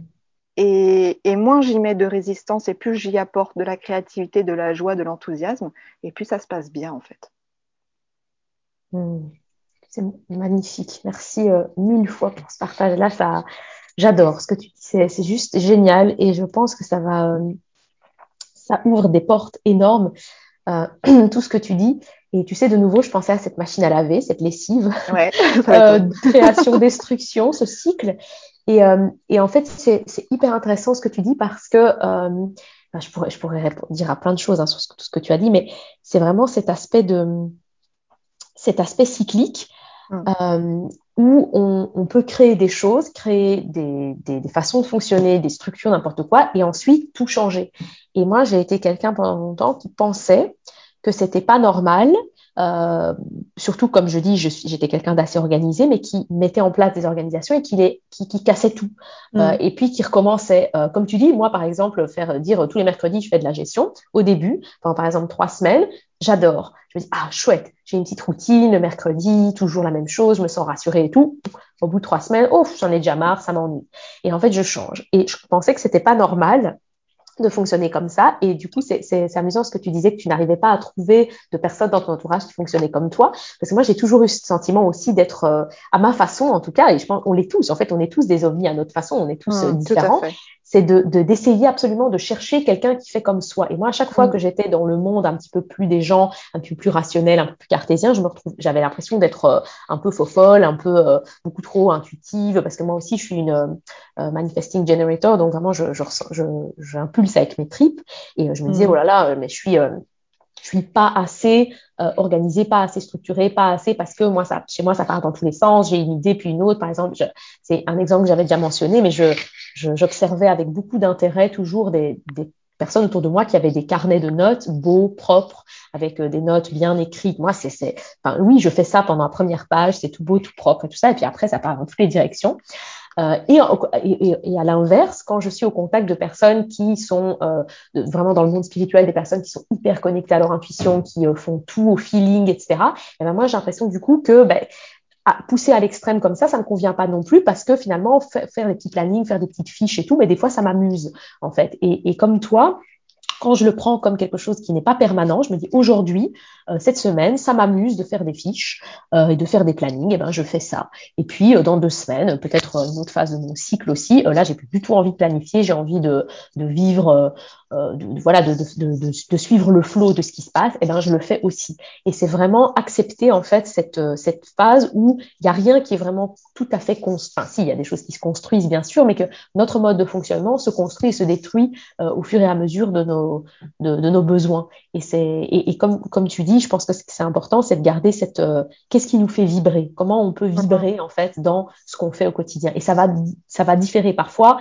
Speaker 3: Et, et, moins j'y mets de résistance et plus j'y apporte de la créativité, de la joie, de l'enthousiasme, et plus ça se passe bien en fait.
Speaker 1: Mmh. C'est magnifique. Merci euh, mille fois pour ce partage-là. Ça, j'adore ce que tu dis. C'est, c'est juste génial et je pense que ça va, euh, ça ouvre des portes énormes. Euh, tout ce que tu dis. Et tu sais, de nouveau, je pensais à cette machine à laver, cette lessive,
Speaker 3: ouais,
Speaker 1: euh, création, destruction, ce cycle. Et, euh, et en fait, c'est hyper intéressant ce que tu dis parce que euh, je pourrais, je pourrais dire à plein de choses hein, sur ce, tout ce que tu as dit, mais c'est vraiment cet aspect de cet aspect cyclique mm. euh, où on, on, peut créer des choses, créer des, des, des façons de fonctionner, des structures, n'importe quoi, et ensuite tout changer. Et moi, j'ai été quelqu'un pendant longtemps qui pensait que c'était pas normal euh, surtout comme je dis, j'étais quelqu'un d'assez organisé, mais qui mettait en place des organisations et qui, les, qui, qui cassait tout. Mm. Euh, et puis qui recommençait. Euh, comme tu dis, moi, par exemple, faire dire tous les mercredis, je fais de la gestion. Au début, pendant par exemple trois semaines, j'adore. Je me dis, ah, chouette, j'ai une petite routine, le mercredi, toujours la même chose, je me sens rassurée et tout. Au bout de trois semaines, oh, j'en ai déjà marre, ça m'ennuie. Et en fait, je change. Et je pensais que c'était pas normal de fonctionner comme ça. Et du coup, c'est amusant ce que tu disais que tu n'arrivais pas à trouver de personnes dans ton entourage qui fonctionnaient comme toi. Parce que moi, j'ai toujours eu ce sentiment aussi d'être euh, à ma façon, en tout cas, et je pense on l'est tous. En fait, on est tous des ovnis à notre façon, on est tous mmh, différents. C'est de d'essayer absolument de chercher quelqu'un qui fait comme soi. Et moi, à chaque fois mm. que j'étais dans le monde un petit peu plus des gens, un peu plus rationnel, un peu plus cartésien, je me retrouve, j'avais l'impression d'être euh, un peu faux folle, un peu euh, beaucoup trop intuitive, parce que moi aussi, je suis une euh, manifesting generator, donc vraiment, je, je, je, j'impulse avec mes tripes. Et je me disais, mm. oh là là, mais je suis je suis pas assez euh, organisée, pas assez structurée, pas assez parce que moi ça, chez moi ça part dans tous les sens. J'ai une idée puis une autre. Par exemple, c'est un exemple que j'avais déjà mentionné, mais je j'observais avec beaucoup d'intérêt toujours des, des personnes autour de moi qui avaient des carnets de notes beaux, propres, avec euh, des notes bien écrites. Moi, c'est, c'est, enfin, oui, je fais ça pendant la première page, c'est tout beau, tout propre et tout ça, et puis après, ça part dans toutes les directions. Euh, et, à l'inverse, quand je suis au contact de personnes qui sont euh, vraiment dans le monde spirituel, des personnes qui sont hyper connectées à leur intuition, qui euh, font tout au feeling, etc. Et eh ben moi, j'ai l'impression du coup que ben, à pousser à l'extrême comme ça, ça ne convient pas non plus parce que finalement, faire des petits plannings, faire des petites fiches et tout, mais des fois, ça m'amuse en fait. Et comme toi, quand je le prends comme quelque chose qui n'est pas permanent, je me dis aujourd'hui, euh, cette semaine, ça m'amuse de faire des fiches euh, et de faire des plannings, et eh ben je fais ça. Et puis euh, dans deux semaines, peut-être une autre phase de mon cycle aussi, là j'ai plus du tout envie de planifier, j'ai envie de, de vivre, de, voilà, de, de, de, suivre le flot de ce qui se passe, et eh ben je le fais aussi. Et c'est vraiment accepter en fait cette cette phase où il y a rien qui est vraiment tout à fait construit. Enfin, si, il y a des choses qui se construisent bien sûr, mais que notre mode de fonctionnement se construit et se détruit au fur et à mesure de nos de, nos besoins. Et, c'est, et, comme, comme tu dis, je pense que c'est important, c'est de garder cette, euh, qu'est-ce qui nous fait vibrer? Comment on peut vibrer, en fait, dans ce qu'on fait au quotidien? Et ça va, ça va différer parfois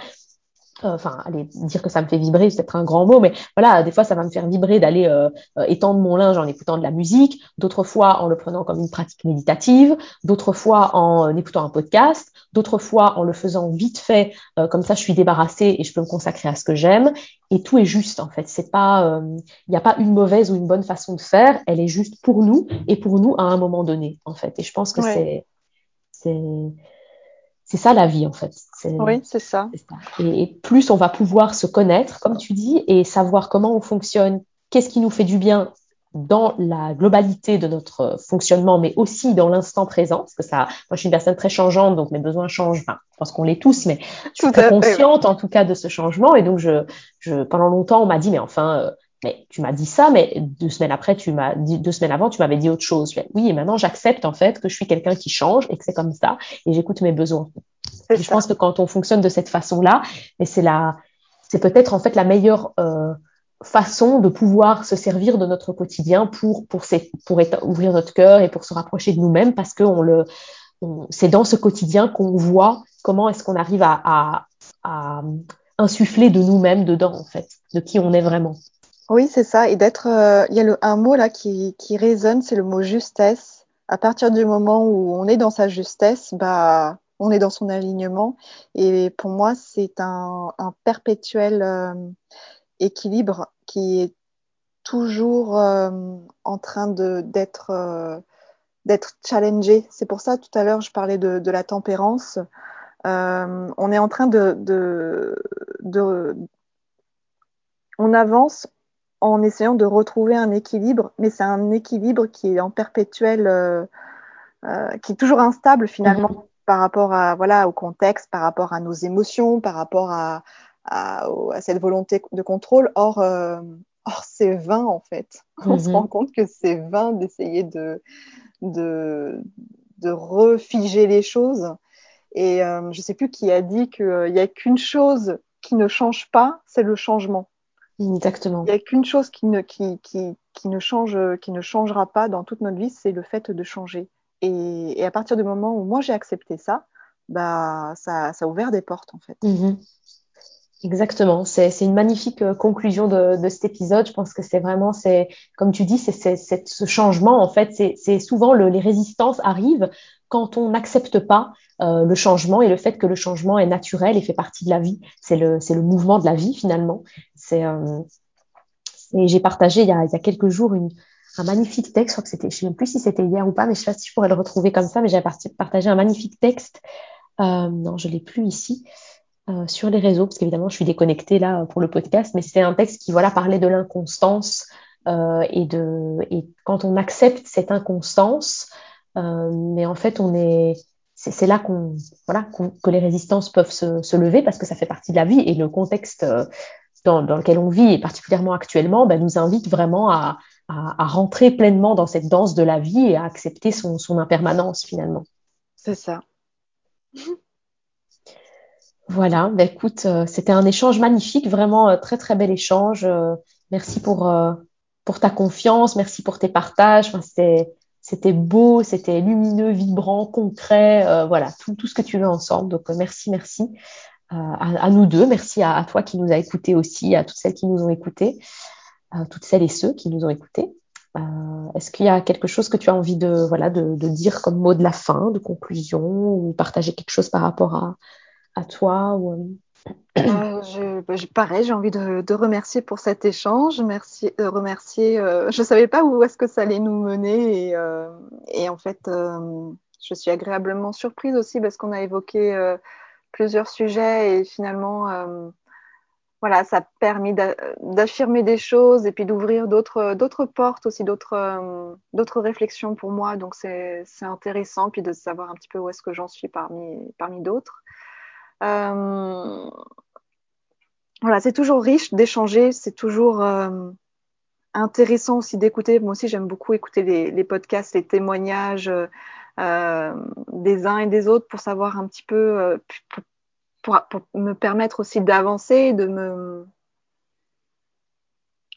Speaker 1: enfin, allez, dire que ça me fait vibrer, c'est peut-être un grand mot, mais voilà, des fois, ça va me faire vibrer d'aller euh, euh, étendre mon linge en écoutant de la musique, d'autres fois en le prenant comme une pratique méditative, d'autres fois en euh, écoutant un podcast, d'autres fois en le faisant vite fait, comme ça, je suis débarrassée et je peux me consacrer à ce que j'aime. Et tout est juste, en fait. C'est pas, il n'y a pas une mauvaise ou une bonne façon de faire. Elle est juste pour nous et pour nous à un moment donné, en fait. Et je pense que c'est, c'est, c'est ça la vie en fait.
Speaker 3: Oui, c'est ça.
Speaker 1: Et, plus on va pouvoir se connaître, comme tu dis, et savoir comment on fonctionne, qu'est-ce qui nous fait du bien dans la globalité de notre fonctionnement, mais aussi dans l'instant présent, parce que ça, moi je suis une personne très changeante, donc mes besoins changent. Enfin, je pense qu'on l'est tous, mais je suis très consciente en tout cas de ce changement. Et donc, je, je pendant longtemps, on m'a dit, mais enfin, euh, mais tu m'as dit ça, mais deux semaines après, tu m'as dit, deux semaines avant, tu m'avais dit autre chose. oui, et maintenant, j'accepte, en fait, que je suis quelqu'un qui change et que c'est comme ça et j'écoute mes besoins. Et je pense que quand on fonctionne de cette façon-là, c'est la, c'est peut-être, en fait, la meilleure, euh, façon de pouvoir se servir de notre quotidien pour, pour, pour ouvrir notre cœur et pour se rapprocher de nous-mêmes parce que on le, c'est dans ce quotidien qu'on voit comment est-ce qu'on arrive à, à, à insuffler de nous-mêmes dedans, en fait, de qui on est vraiment.
Speaker 3: Oui, c'est ça. Et d'être, euh, il y a un mot là qui, qui résonne, c'est le mot justesse. À partir du moment où on est dans sa justesse, bah, on est dans son alignement. Et pour moi, c'est un, un perpétuel euh, équilibre qui est toujours euh, en train d'être d'être challengé. C'est pour ça tout à l'heure je parlais de, la tempérance. on est en train de, de, de on avance en essayant de retrouver un équilibre, mais c'est un équilibre qui est en perpétuel, euh, euh, qui est toujours instable finalement mhm. par rapport à voilà au contexte, par rapport à nos émotions, par rapport à, à, à cette volonté de contrôle. Or, euh, or c'est vain en fait. On se mhm. rend compte que c'est vain d'essayer de, de de refiger les choses. Et je sais plus qui a dit qu'il n'y a qu'une chose qui ne change pas, c'est le changement.
Speaker 1: Exactement.
Speaker 3: Il n'y a qu'une chose qui ne, qui, qui, qui, ne change, qui ne changera pas dans toute notre vie, c'est le fait de changer. Et, et, à partir du moment où moi j'ai accepté ça, bah, ça, ça a ouvert des portes en fait.
Speaker 1: Mm-hmm. Exactement, c'est une magnifique euh, conclusion de, de, cet épisode. Je pense que c'est vraiment, c'est comme tu dis, c'est ce changement en fait. C'est souvent le, les résistances arrivent quand on n'accepte pas euh, le changement et le fait que le changement est naturel et fait partie de la vie. C'est le, le mouvement de la vie finalement. C'est euh, et j'ai partagé il y, a, il y a, quelques jours une, un magnifique texte. Je crois que c'était, je sais plus si c'était hier ou pas, mais je sais pas si je pourrais le retrouver comme ça. Mais j'ai partagé un magnifique texte. Euh, non, je l'ai plus ici. Euh, sur les réseaux, parce qu'évidemment, je suis déconnectée là pour le podcast, mais c'est un texte qui voilà parlait de l'inconstance euh, et de et quand on accepte cette inconstance, euh, mais en fait, on est c'est là qu'on voilà que les résistances peuvent se, se, lever parce que ça fait partie de la vie et le contexte euh, dans, dans lequel on vit et particulièrement actuellement ben, nous invite vraiment à, à, à, rentrer pleinement dans cette danse de la vie et à accepter son, son impermanence finalement.
Speaker 3: C'est ça.
Speaker 1: Voilà, ben écoute, euh, c'était un échange magnifique, vraiment euh, très très bel échange. merci pour, pour ta confiance, merci pour tes partages. Enfin, c'était c'était beau, c'était lumineux, vibrant, concret, euh, voilà, tout, tout, ce que tu veux ensemble. Donc, euh, merci, merci euh, à, nous deux. Merci à, toi qui nous a écoutés aussi, à toutes celles qui nous ont écoutés, à toutes celles et ceux qui nous ont écoutés. Est-ce qu'il y a quelque chose que tu as envie de, voilà, de, dire comme mot de la fin, de conclusion, ou partager quelque chose par rapport à, à toi ou,
Speaker 3: euh, je, bah, pareil, j'ai envie de, remercier pour cet échange. Merci, euh, remercier. Euh, je savais pas où est-ce que ça allait nous mener et, euh, en fait, euh, je suis agréablement surprise aussi parce qu'on a évoqué euh, plusieurs sujets et finalement, voilà, ça a permis d'affirmer des choses et puis d'ouvrir d'autres portes aussi, d'autres réflexions pour moi. Donc c'est intéressant puis de savoir un petit peu où est-ce que j'en suis parmi d'autres. Euh, voilà, c'est toujours riche d'échanger, c'est toujours euh, intéressant aussi d'écouter. Moi aussi, j'aime beaucoup écouter les, podcasts, les témoignages euh, des uns et des autres pour savoir un petit peu, pour, me permettre aussi d'avancer, de me.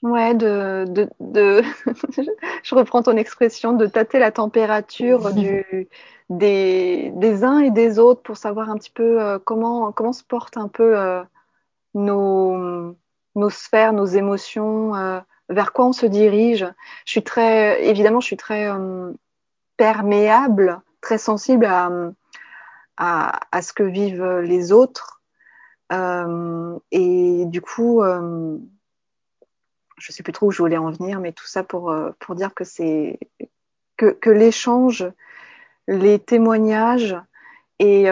Speaker 3: Ouais, de, de, de je reprends ton expression, de tâter la température du, des, des uns et des autres pour savoir un petit peu euh, comment, comment se portent un peu euh, nos, nos sphères, nos émotions, euh, vers quoi on se dirige. Je suis très, évidemment, je suis très perméable, très sensible à, à, à, ce que vivent les autres. Et du coup, euh, je sais plus trop où je voulais en venir, mais tout ça pour, pour dire que c'est que, l'échange, les témoignages et,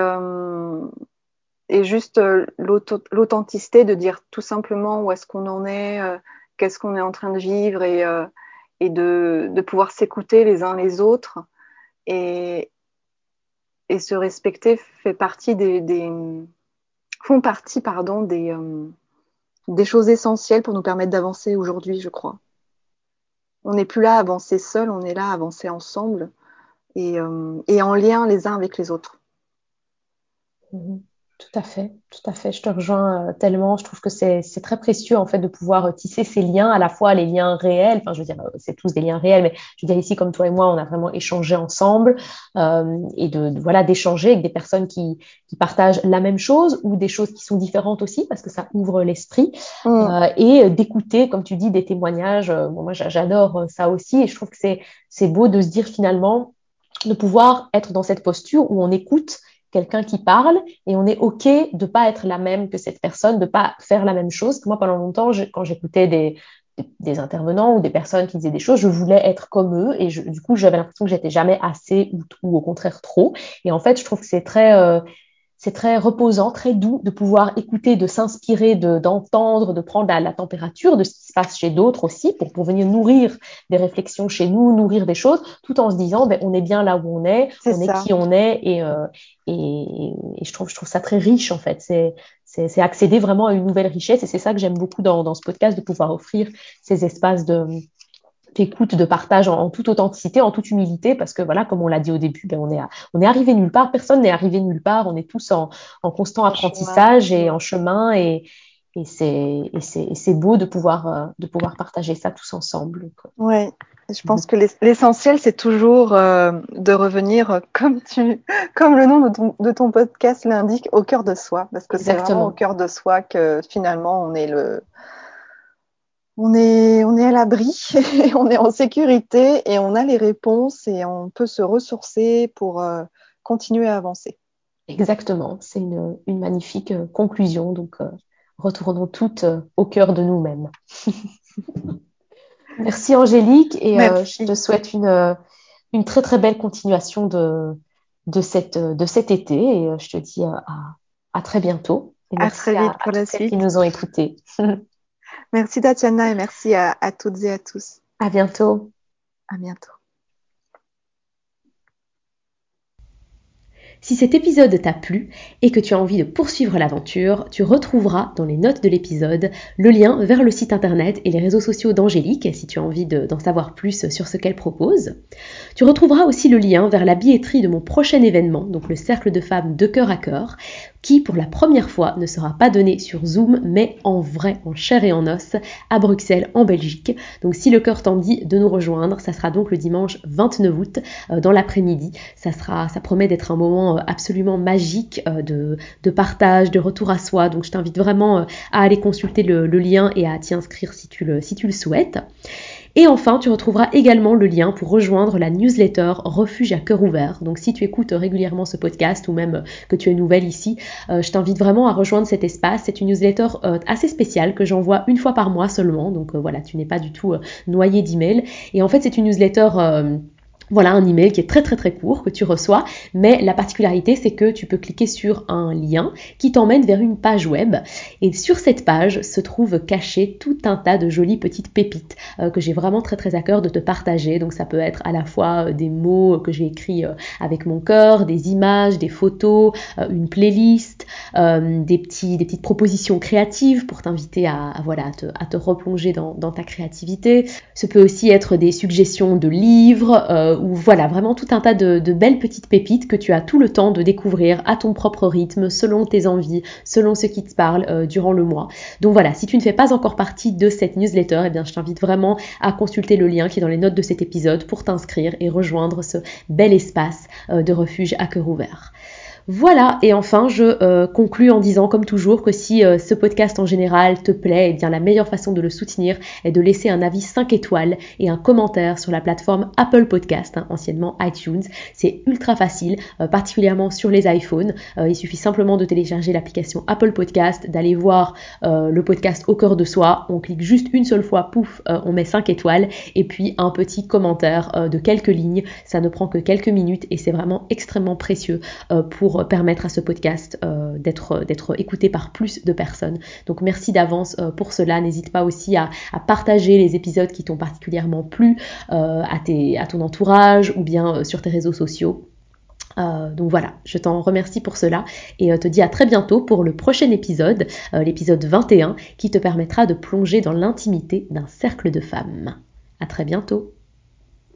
Speaker 3: et juste euh, l'authenticité de dire tout simplement où est-ce qu'on en est, euh, qu'est-ce qu'on est en train de vivre et, euh, et de, de pouvoir s'écouter les uns les autres et, et se respecter fait partie des, des font partie pardon des, euh, des choses essentielles pour nous permettre d'avancer aujourd'hui, je crois. On n'est plus là à avancer seul, on est là à avancer ensemble et, euh, en lien les uns avec les autres.
Speaker 1: Mmh. Tout à fait, tout à fait. Je te rejoins euh, tellement. Je trouve que c'est très précieux en fait de pouvoir euh, tisser ces liens, à la fois les liens réels. Enfin, je veux dire, euh, c'est tous des liens réels, mais je veux dire ici comme toi et moi, on a vraiment échangé ensemble euh, et de, de voilà d'échanger avec des personnes qui, qui partagent la même chose ou des choses qui sont différentes aussi parce que ça ouvre l'esprit mmh. euh, et d'écouter, comme tu dis, des témoignages. Bon, moi, j'adore ça aussi et je trouve que c'est c'est beau de se dire finalement de pouvoir être dans cette posture où on écoute quelqu'un qui parle et on est OK de pas être la même que cette personne, de pas faire la même chose. Moi, pendant longtemps, quand j'écoutais des, des intervenants ou des personnes qui disaient des choses, je voulais être comme eux et du coup, j'avais l'impression que j'étais jamais assez ou, ou, au contraire trop. Et en fait, je trouve que c'est très euh, c'est très reposant, très doux de pouvoir écouter, de s'inspirer, d'entendre, de, prendre la, la, température de ce qui se passe chez d'autres aussi pour, pour venir nourrir des réflexions chez nous, nourrir des choses, tout en se disant ben, on est bien là où on est, est on ça. est qui on est et, euh, et, et, je, trouve, je trouve ça très riche en fait. C'est c'est accéder vraiment à une nouvelle richesse et c'est ça que j'aime beaucoup dans, dans ce podcast, de pouvoir offrir ces espaces de, d'écoute, de partage en, en, toute authenticité, en toute humilité, parce que voilà, comme on l'a dit au début, ben on est, à, on est arrivé nulle part, personne n'est arrivé nulle part, on est tous en, en constant en apprentissage et en chemin et, et c'est beau de pouvoir, euh, de pouvoir partager ça tous ensemble.
Speaker 3: Oui, je pense que l'essentiel, c'est toujours euh, de revenir, euh, comme, tu, comme le nom de ton, de ton podcast l'indique, au cœur de soi, parce que c'est vraiment au cœur de soi que finalement on est le, on est, on est à l'abri, on est en sécurité et on a les réponses et on peut se ressourcer pour euh, continuer à avancer.
Speaker 1: Exactement, c'est une, une, magnifique euh, conclusion. Donc, euh, retournons toutes euh, au cœur de nous-mêmes. Merci Angélique et Merci. je te souhaite une, une très très belle continuation de, de, cette, de cet été et je te dis à, à très bientôt. Et
Speaker 3: à très vite
Speaker 1: à,
Speaker 3: pour
Speaker 1: à
Speaker 3: la suite.
Speaker 1: qui nous ont écoutés.
Speaker 3: Merci Tatiana et merci à, à toutes et à tous.
Speaker 1: À bientôt.
Speaker 3: À bientôt.
Speaker 1: Si cet épisode t'a plu et que tu as envie de poursuivre l'aventure, tu retrouveras dans les notes de l'épisode le lien vers le site internet et les réseaux sociaux d'Angélique si tu as envie d'en savoir plus sur ce qu'elle propose. Tu retrouveras aussi le lien vers la billetterie de mon prochain événement, donc le cercle de femmes de cœur à cœur, qui pour la première fois ne sera pas donné sur Zoom mais en vrai, en chair et en os, à Bruxelles, en Belgique. Donc si le cœur t'en dit de nous rejoindre, ça sera donc le dimanche 29 août euh, dans l'après-midi. Ça ça promet d'être un moment euh, absolument magique euh, de, partage, de retour à soi. Donc je t'invite vraiment à aller consulter le, lien et à t'y inscrire si tu le souhaites. Et enfin, tu retrouveras également le lien pour rejoindre la newsletter Refuge à cœur ouvert. Donc si tu écoutes régulièrement ce podcast ou même que tu es nouvelle ici, je t'invite vraiment à rejoindre cet espace. C'est une newsletter assez spéciale que j'envoie une fois par mois seulement. Donc voilà, tu n'es pas du tout noyé d'emails. Et en fait, c'est une newsletter voilà un email qui est très très très court que tu reçois, mais la particularité c'est que tu peux cliquer sur un lien qui t'emmène vers une page web et sur cette page se trouve caché tout un tas de jolies petites pépites euh, que j'ai vraiment très très à cœur de te partager. Donc ça peut être à la fois euh, des mots que j'ai écrits euh, avec mon cœur, des images, des photos, une playlist, des, petits, des petites propositions créatives pour t'inviter à, voilà, à te, replonger dans, ta créativité. Ce peut aussi être des suggestions de livres ou voilà, vraiment tout un tas de, belles petites pépites que tu as tout le temps de découvrir à ton propre rythme, selon tes envies, selon ce qui te parle euh, durant le mois. Donc voilà, si tu ne fais pas encore partie de cette newsletter, eh bien je t'invite vraiment à consulter le lien qui est dans les notes de cet épisode pour t'inscrire et rejoindre ce bel espace euh, de refuge à cœur ouvert. Voilà, et enfin, je euh, conclus en disant, comme toujours, que si euh, ce podcast en général te plaît, eh bien la meilleure façon de le soutenir est de laisser un avis 5 étoiles et un commentaire sur la plateforme Apple Podcast, hein, anciennement iTunes. C'est ultra facile, euh, particulièrement sur les iPhones. il suffit simplement de télécharger l'application Apple Podcast, d'aller voir le podcast au cœur de soi. On clique juste une seule fois, pouf, on met 5 étoiles et puis un petit commentaire de quelques lignes. Ça ne prend que quelques minutes et c'est vraiment extrêmement précieux pour permettre à ce podcast euh, d'être écouté par plus de personnes. Donc merci d'avance euh, pour cela. N'hésite pas aussi à, partager les épisodes qui t'ont particulièrement plu euh, à, à ton entourage ou bien sur tes réseaux sociaux. donc voilà, je t'en remercie pour cela et te dis à très bientôt pour le prochain épisode, l'épisode 21, qui te permettra de plonger dans l'intimité d'un cercle de femmes. À très bientôt.